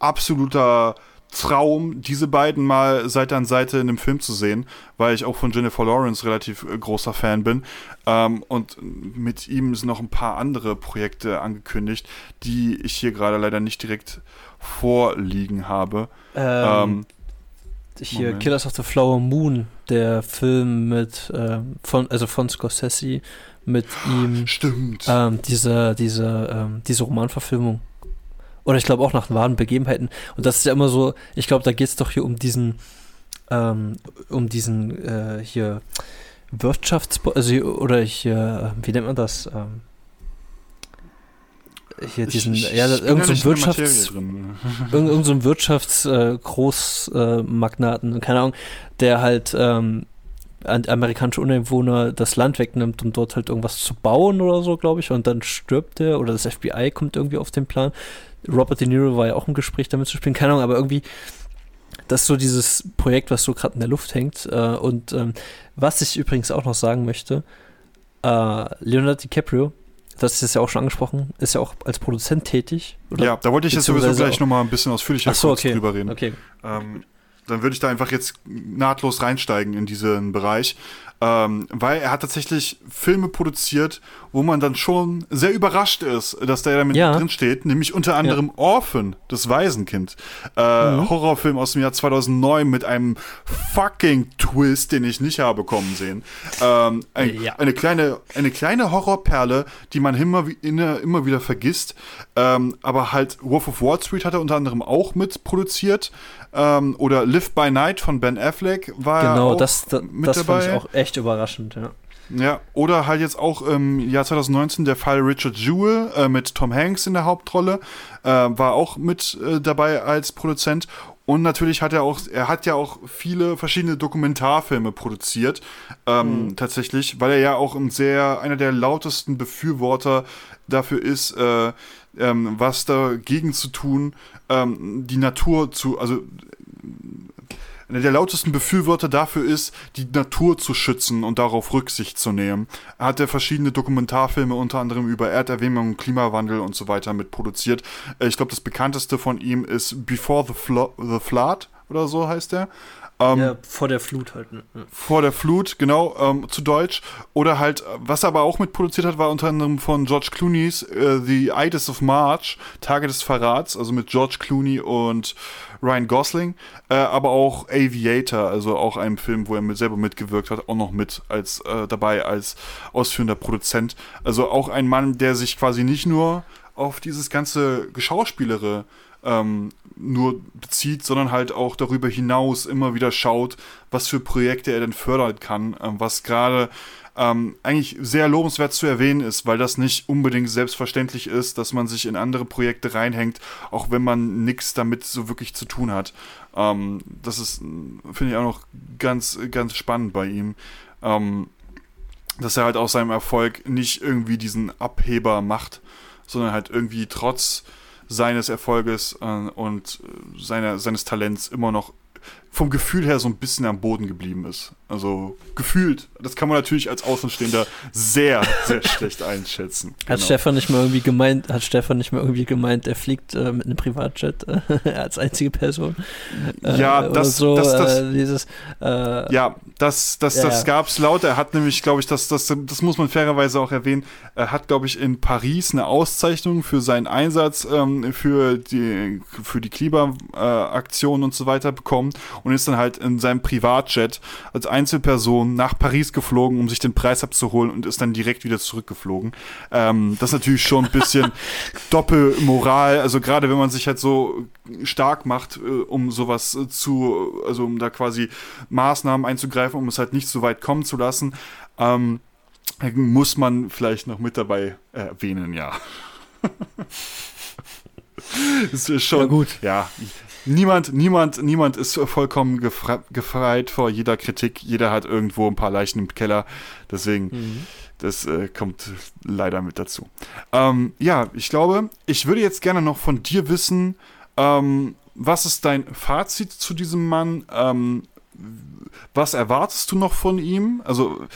absoluter Traum, diese beiden mal Seite an Seite in einem Film zu sehen, weil ich auch von Jennifer Lawrence relativ äh, großer Fan bin. Ähm, und mit ihm sind noch ein paar andere Projekte angekündigt, die ich hier gerade leider nicht direkt vorliegen habe. Ähm, ähm, hier Moment. Killers of the Flower Moon, der Film mit äh, von also von Scorsese mit ihm. Stimmt. Ähm, diese diese ähm, diese Romanverfilmung. Oder ich glaube auch nach wahren Begebenheiten. Und das ist ja immer so. Ich glaube, da geht es doch hier um diesen ähm, um diesen äh, hier Wirtschafts also oder hier wie nennt man das? Ähm, hier diesen, ich, ich, ja, irgendein so Wirtschafts, irgend, so ein Wirtschaftsgroßmagnaten, äh, keine Ahnung, der halt ähm, amerikanische Uneinwohner das Land wegnimmt, um dort halt irgendwas zu bauen oder so, glaube ich, und dann stirbt er oder das FBI kommt irgendwie auf den Plan. Robert De Niro war ja auch im Gespräch damit zu spielen, keine Ahnung, aber irgendwie das ist so dieses Projekt, was so gerade in der Luft hängt. Äh, und ähm, was ich übrigens auch noch sagen möchte, äh, Leonardo DiCaprio das ist ja auch schon angesprochen, ist ja auch als Produzent tätig. Oder? Ja, da wollte ich jetzt sowieso gleich nochmal ein bisschen ausführlicher so, okay. drüber reden. Okay. Ähm, dann würde ich da einfach jetzt nahtlos reinsteigen in diesen Bereich. Ähm, weil er hat tatsächlich Filme produziert, wo man dann schon sehr überrascht ist, dass der damit ja. drin steht, nämlich unter anderem ja. Orphan, das Waisenkind. Äh, mhm. Horrorfilm aus dem Jahr 2009 mit einem fucking Twist, den ich nicht habe kommen sehen. Ähm, ein, ja. eine, kleine, eine kleine Horrorperle, die man immer, immer wieder vergisst. Ähm, aber halt Wolf of Wall Street hat er unter anderem auch mit produziert. Ähm, oder Live by Night von Ben Affleck war genau, auch das, das, mit das dabei. Genau, das fand ich auch echt überraschend, ja. Ja, oder halt jetzt auch im Jahr 2019 der Fall Richard Jewell äh, mit Tom Hanks in der Hauptrolle, äh, war auch mit äh, dabei als Produzent. Und natürlich hat er auch, er hat ja auch viele verschiedene Dokumentarfilme produziert, ähm, mhm. tatsächlich, weil er ja auch ein sehr, einer der lautesten Befürworter dafür ist, äh, ähm, was dagegen zu tun, ähm, die Natur zu, also einer der lautesten Befürworter dafür ist, die Natur zu schützen und darauf Rücksicht zu nehmen. Er hat ja verschiedene Dokumentarfilme unter anderem über Erderwärmung, Klimawandel und so weiter mit produziert. Äh, ich glaube, das bekannteste von ihm ist Before the, Flo the Flood oder so heißt der. Ähm, ja, vor der Flut halt. Ne? Vor der Flut, genau, ähm, zu Deutsch. Oder halt, was er aber auch mitproduziert hat, war unter anderem von George Clooney's äh, The Ides of March, Tage des Verrats, also mit George Clooney und Ryan Gosling. Äh, aber auch Aviator, also auch ein Film, wo er mit, selber mitgewirkt hat, auch noch mit als äh, dabei als ausführender Produzent. Also auch ein Mann, der sich quasi nicht nur auf dieses ganze Geschauspielere ähm, nur bezieht, sondern halt auch darüber hinaus immer wieder schaut, was für Projekte er denn fördern kann, ähm, was gerade ähm, eigentlich sehr lobenswert zu erwähnen ist, weil das nicht unbedingt selbstverständlich ist, dass man sich in andere Projekte reinhängt, auch wenn man nichts damit so wirklich zu tun hat. Ähm, das ist, finde ich auch noch ganz, ganz spannend bei ihm. Ähm, dass er halt aus seinem Erfolg nicht irgendwie diesen Abheber macht, sondern halt irgendwie trotz seines Erfolges äh, und seiner, seines Talents immer noch vom Gefühl her so ein bisschen am Boden geblieben ist. Also gefühlt. Das kann man natürlich als Außenstehender sehr, sehr schlecht einschätzen. Hat genau. Stefan nicht mal irgendwie gemeint, hat Stefan nicht mal irgendwie gemeint, er fliegt äh, mit einem Privatjet äh, als einzige Person. Äh, ja, das, so, das, das, äh, dieses, äh, ja, das, das, ja, das gab's laut. Er hat nämlich, glaube ich, das, das, das muss man fairerweise auch erwähnen, er hat, glaube ich, in Paris eine Auszeichnung für seinen Einsatz ähm, für die, für die Klimaaktion und so weiter bekommen und ist dann halt in seinem Privatjet als Einzelperson nach Paris geflogen, um sich den Preis abzuholen und ist dann direkt wieder zurückgeflogen. Ähm, das ist natürlich schon ein bisschen Doppelmoral, also gerade wenn man sich halt so stark macht, äh, um sowas äh, zu, also um da quasi Maßnahmen einzugreifen, um es halt nicht so weit kommen zu lassen, ähm, muss man vielleicht noch mit dabei erwähnen, ja. das ist schon, ja, gut. Ja, niemand, niemand, niemand ist vollkommen gefreit vor jeder Kritik. Jeder hat irgendwo ein paar Leichen im Keller. Deswegen, mhm. das äh, kommt leider mit dazu. Ähm, ja, ich glaube, ich würde jetzt gerne noch von dir wissen, ähm, was ist dein Fazit zu diesem Mann? Ähm, was erwartest du noch von ihm? Also,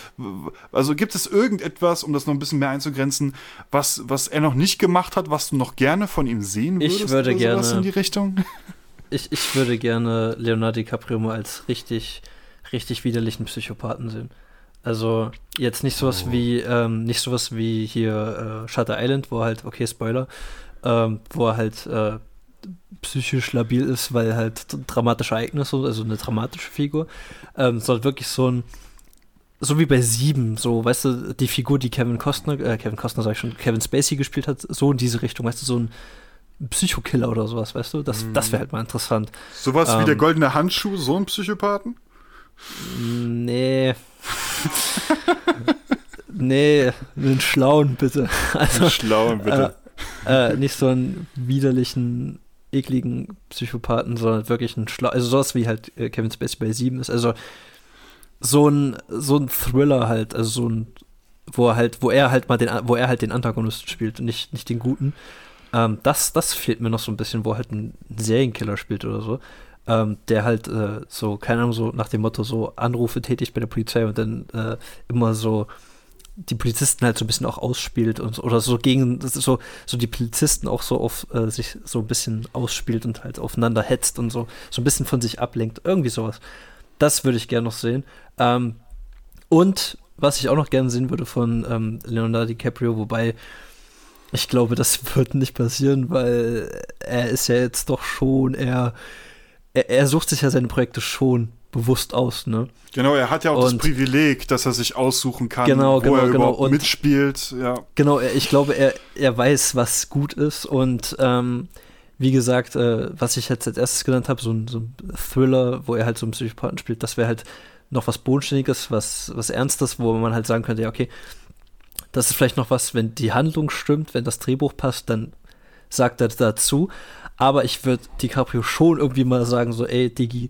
also gibt es irgendetwas, um das noch ein bisschen mehr einzugrenzen, was, was er noch nicht gemacht hat, was du noch gerne von ihm sehen würdest? Ich würde gerne in die Richtung ich, ich würde gerne Leonardo DiCaprio mal als richtig, richtig widerlichen Psychopathen sehen. Also jetzt nicht sowas oh. wie, ähm, nicht sowas wie hier äh, Shutter Island, wo halt, okay, Spoiler, ähm, wo er halt äh, psychisch labil ist, weil halt dramatische Ereignisse, also eine dramatische Figur, ähm, sondern wirklich so ein, so wie bei Sieben, so, weißt du, die Figur, die Kevin Costner, äh, Kevin Costner sag ich schon, Kevin Spacey gespielt hat, so in diese Richtung, weißt du, so ein Psychokiller oder sowas, weißt du? Das, das wäre halt mal interessant. Sowas ähm, wie der ähm, goldene Handschuh, so ein Psychopathen? Nee. nee, einen schlauen bitte. Also, einen schlauen bitte. Äh, äh, nicht so einen widerlichen, ekligen Psychopathen, sondern wirklich einen schlau. Also sowas wie halt äh, Kevin Spacey bei 7 ist. Also so ein, so ein Thriller halt, also so ein, wo er halt, wo er halt mal den, wo er halt den Antagonisten spielt und nicht, nicht den Guten. Ähm, das, das fehlt mir noch so ein bisschen, wo halt ein Serienkiller spielt oder so. Ähm, der halt äh, so, keine Ahnung, so nach dem Motto so Anrufe tätigt bei der Polizei und dann äh, immer so die Polizisten halt so ein bisschen auch ausspielt und oder so gegen so so die Polizisten auch so auf äh, sich so ein bisschen ausspielt und halt aufeinander hetzt und so so ein bisschen von sich ablenkt irgendwie sowas das würde ich gerne noch sehen ähm, und was ich auch noch gerne sehen würde von ähm, Leonardo DiCaprio wobei ich glaube, das wird nicht passieren, weil er ist ja jetzt doch schon. Er, er sucht sich ja seine Projekte schon bewusst aus, ne? Genau, er hat ja auch und das Privileg, dass er sich aussuchen kann, genau, wo genau, er genau. überhaupt und mitspielt. Ja. Genau, ich glaube, er, er weiß, was gut ist und ähm, wie gesagt, äh, was ich jetzt als erstes genannt habe, so ein, so ein Thriller, wo er halt so einen Psychopathen spielt, das wäre halt noch was Bodenständiges, was, was Ernstes, wo man halt sagen könnte, ja, okay, das ist vielleicht noch was, wenn die Handlung stimmt, wenn das Drehbuch passt, dann sagt er dazu. Aber ich würde DiCaprio schon irgendwie mal sagen, so, ey, Digi,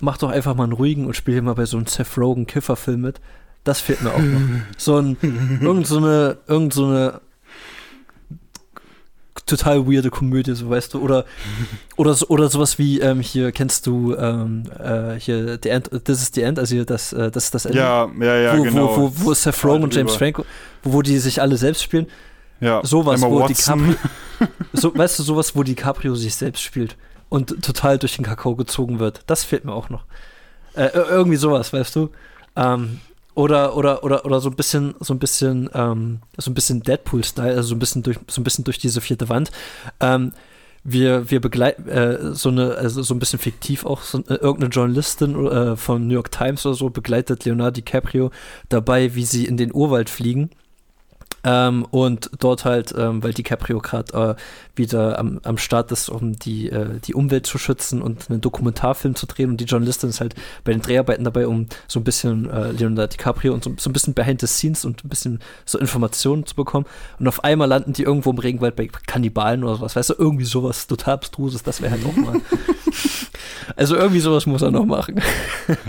mach doch einfach mal einen ruhigen und spiel hier mal bei so einem Seth Rogen Kifferfilm mit. Das fehlt mir auch noch. So ein, irgend so eine, irgend so eine total weirde Komödie, so weißt du, oder oder so, oder sowas wie ähm, hier kennst du ähm, äh, hier The End, This is the End, also das äh, das ist das Ende. Ja, ja, ja, wo, genau. Wo, wo, wo Seth Rogen und James Franco, wo, wo die sich alle selbst spielen. Ja, sowas, Emma wo DiCaprio, so, weißt du, sowas, wo DiCaprio sich selbst spielt und total durch den Kakao gezogen wird. Das fehlt mir auch noch. Äh, irgendwie sowas, weißt du. Ähm, oder, oder, oder, oder so ein bisschen, so ein bisschen, ähm, so ein bisschen Deadpool-Style, also so ein bisschen durch, so ein bisschen durch diese vierte Wand. Ähm, wir, wir begleiten äh, so eine, also so ein bisschen fiktiv auch, so, äh, irgendeine Journalistin äh, von New York Times oder so begleitet Leonardo DiCaprio dabei, wie sie in den Urwald fliegen ähm, und dort halt, ähm, weil DiCaprio gerade äh, wieder am, am Start ist, um die, äh, die Umwelt zu schützen und einen Dokumentarfilm zu drehen. Und die Journalistin ist halt bei den Dreharbeiten dabei, um so ein bisschen äh, Leonardo DiCaprio und so, so, ein bisschen behind the scenes und ein bisschen so Informationen zu bekommen. Und auf einmal landen die irgendwo im Regenwald bei Kannibalen oder sowas. Weißt du, irgendwie sowas total abstruses, das wäre halt auch mal. also irgendwie sowas muss er noch machen.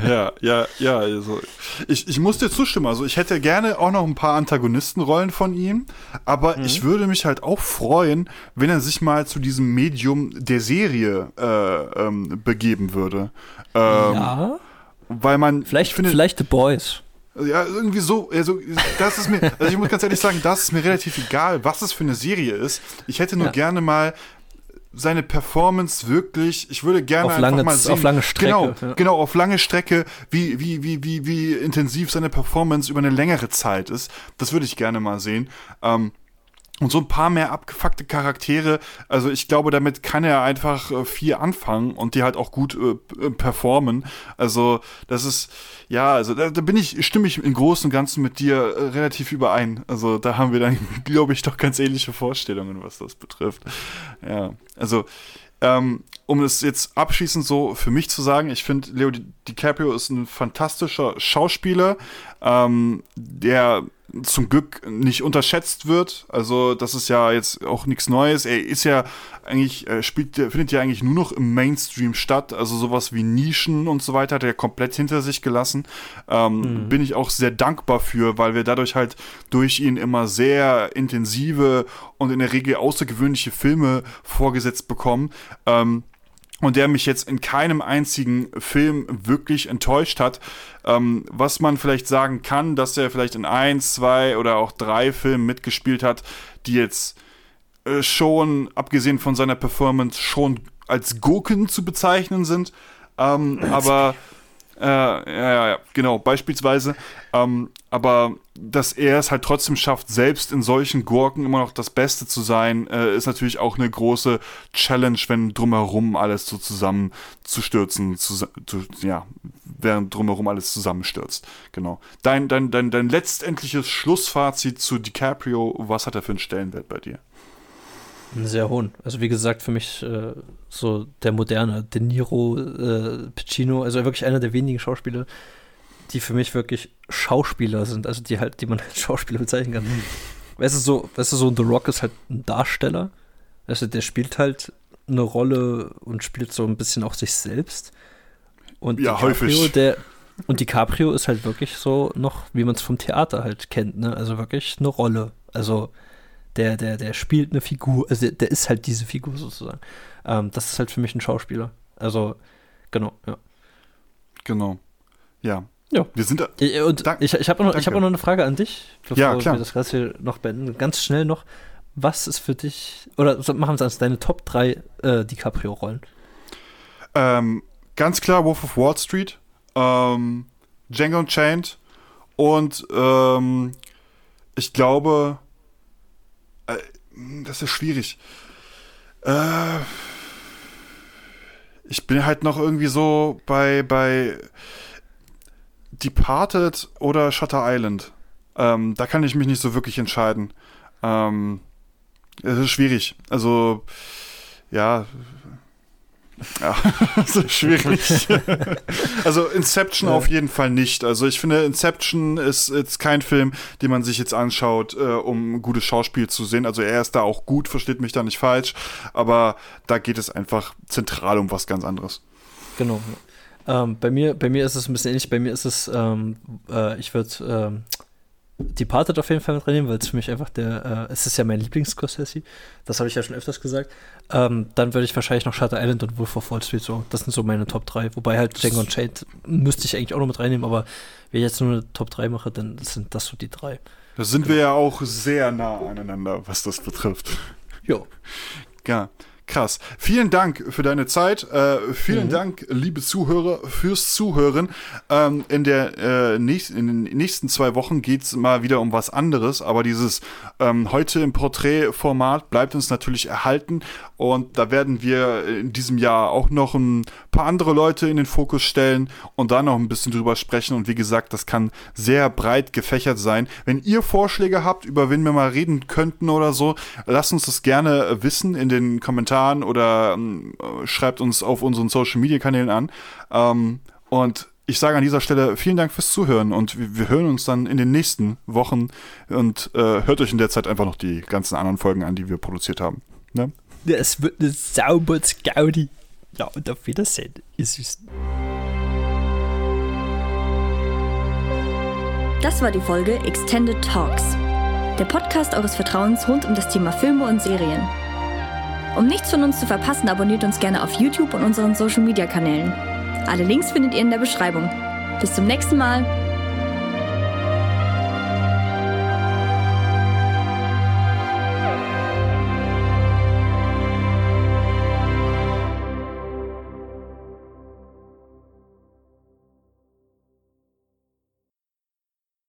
ja, ja, ja, also ich, ich muss dir zustimmen. Also ich hätte gerne auch noch ein paar Antagonistenrollen von ihm, aber mhm. ich würde mich halt auch freuen, wenn er sich mal zu diesem Medium der Serie äh, ähm, begeben würde. Ähm, ja. Weil man. Vielleicht, finde, vielleicht The Boys. Ja, irgendwie so, also das ist mir, also ich muss ganz ehrlich sagen, das ist mir relativ egal, was es für eine Serie ist. Ich hätte nur ja. gerne mal seine Performance wirklich, ich würde gerne auf lange, mal sehen, auf lange Strecke. Genau, ja. genau, auf lange Strecke, wie, wie, wie, wie, wie intensiv seine Performance über eine längere Zeit ist. Das würde ich gerne mal sehen. Ähm, und so ein paar mehr abgefuckte Charaktere, also ich glaube, damit kann er einfach äh, viel anfangen und die halt auch gut äh, performen. Also, das ist, ja, also da, da, bin ich, stimme ich im Großen und Ganzen mit dir äh, relativ überein. Also da haben wir dann, glaube ich, doch ganz ähnliche Vorstellungen, was das betrifft. Ja, also ähm, um es jetzt abschließend so für mich zu sagen, ich finde, Leo DiCaprio ist ein fantastischer Schauspieler, ähm, der zum Glück nicht unterschätzt wird. Also, das ist ja jetzt auch nichts Neues. Er ist ja eigentlich, spielt, findet ja eigentlich nur noch im Mainstream statt. Also sowas wie Nischen und so weiter hat er komplett hinter sich gelassen. Ähm, mhm. Bin ich auch sehr dankbar für, weil wir dadurch halt durch ihn immer sehr intensive und in der Regel außergewöhnliche Filme vorgesetzt bekommen. Ähm, und der mich jetzt in keinem einzigen Film wirklich enttäuscht hat. Ähm, was man vielleicht sagen kann, dass er vielleicht in ein, zwei oder auch drei Filmen mitgespielt hat, die jetzt äh, schon, abgesehen von seiner Performance, schon als Gurken zu bezeichnen sind. Ähm, aber äh, ja, ja, genau, beispielsweise. Ähm, aber dass er es halt trotzdem schafft, selbst in solchen Gurken immer noch das Beste zu sein, äh, ist natürlich auch eine große Challenge, wenn drumherum alles so zusammenzustürzen, zu, zu, ja, während drumherum alles zusammenstürzt. Genau. Dein, dein, dein, dein letztendliches Schlussfazit zu DiCaprio, was hat er für einen Stellenwert bei dir? Einen sehr hohen. Also wie gesagt, für mich äh, so der moderne De Niro, äh, Pacino, also wirklich einer der wenigen Schauspieler, die für mich wirklich Schauspieler sind, also die halt, die man als Schauspieler bezeichnen kann. Weißt du, so, weißt du, so The Rock ist halt ein Darsteller. Also der spielt halt eine Rolle und spielt so ein bisschen auch sich selbst. Und ja, DiCaprio, häufig. Der, und DiCaprio ist halt wirklich so noch, wie man es vom Theater halt kennt, ne? Also wirklich eine Rolle. Also der, der, der spielt eine Figur, also der, der ist halt diese Figur sozusagen. Ähm, das ist halt für mich ein Schauspieler. Also, genau, ja. Genau. Ja. Ja. Wir sind da. Und Dank, ich, ich habe noch, hab noch eine Frage an dich, bevor ja, klar. wir das Ganze noch beenden. Ganz schnell noch. Was ist für dich, oder machen wir es deine Top 3 äh, DiCaprio-Rollen? Ähm, ganz klar Wolf of Wall Street, ähm, Django Unchained und ähm, ich glaube, äh, das ist schwierig. Äh, ich bin halt noch irgendwie so bei, bei Departed oder Shutter Island. Ähm, da kann ich mich nicht so wirklich entscheiden. Ähm, es ist schwierig. Also, ja, ja, ist schwierig. also Inception ja. auf jeden Fall nicht. Also ich finde, Inception ist jetzt kein Film, den man sich jetzt anschaut, äh, um gutes Schauspiel zu sehen. Also er ist da auch gut, versteht mich da nicht falsch, aber da geht es einfach zentral um was ganz anderes. Genau. Ähm, bei, mir, bei mir ist es ein bisschen ähnlich. Bei mir ist es, ähm, äh, ich würde ähm, Departed auf jeden Fall mit reinnehmen, weil es für mich einfach der, äh, es ist ja mein Lieblings-Scorsese, das habe ich ja schon öfters gesagt. Ähm, dann würde ich wahrscheinlich noch Shutter Island und Wolf of Wall Street so, das sind so meine Top 3. Wobei halt Django und Shade müsste ich eigentlich auch noch mit reinnehmen, aber wenn ich jetzt nur eine Top 3 mache, dann sind das so die drei. Da sind genau. wir ja auch sehr nah aneinander, was das betrifft. Jo. Ja. Krass. Vielen Dank für deine Zeit. Äh, vielen mhm. Dank, liebe Zuhörer, fürs Zuhören. Ähm, in, der, äh, nächst, in den nächsten zwei Wochen geht es mal wieder um was anderes, aber dieses ähm, heute im Porträtformat bleibt uns natürlich erhalten und da werden wir in diesem Jahr auch noch ein paar andere Leute in den Fokus stellen und da noch ein bisschen drüber sprechen. Und wie gesagt, das kann sehr breit gefächert sein. Wenn ihr Vorschläge habt, über wen wir mal reden könnten oder so, lasst uns das gerne wissen in den Kommentaren oder ähm, schreibt uns auf unseren Social Media Kanälen an. Ähm, und ich sage an dieser Stelle vielen Dank fürs Zuhören und wir, wir hören uns dann in den nächsten Wochen und äh, hört euch in der Zeit einfach noch die ganzen anderen Folgen an, die wir produziert haben. Ne? Es wird eine saubers Gaudi. Ja, und auf Wiedersehen, ihr Süßen. Das war die Folge Extended Talks, der Podcast eures Vertrauens rund um das Thema Filme und Serien. Um nichts von uns zu verpassen, abonniert uns gerne auf YouTube und unseren Social Media Kanälen. Alle Links findet ihr in der Beschreibung. Bis zum nächsten Mal.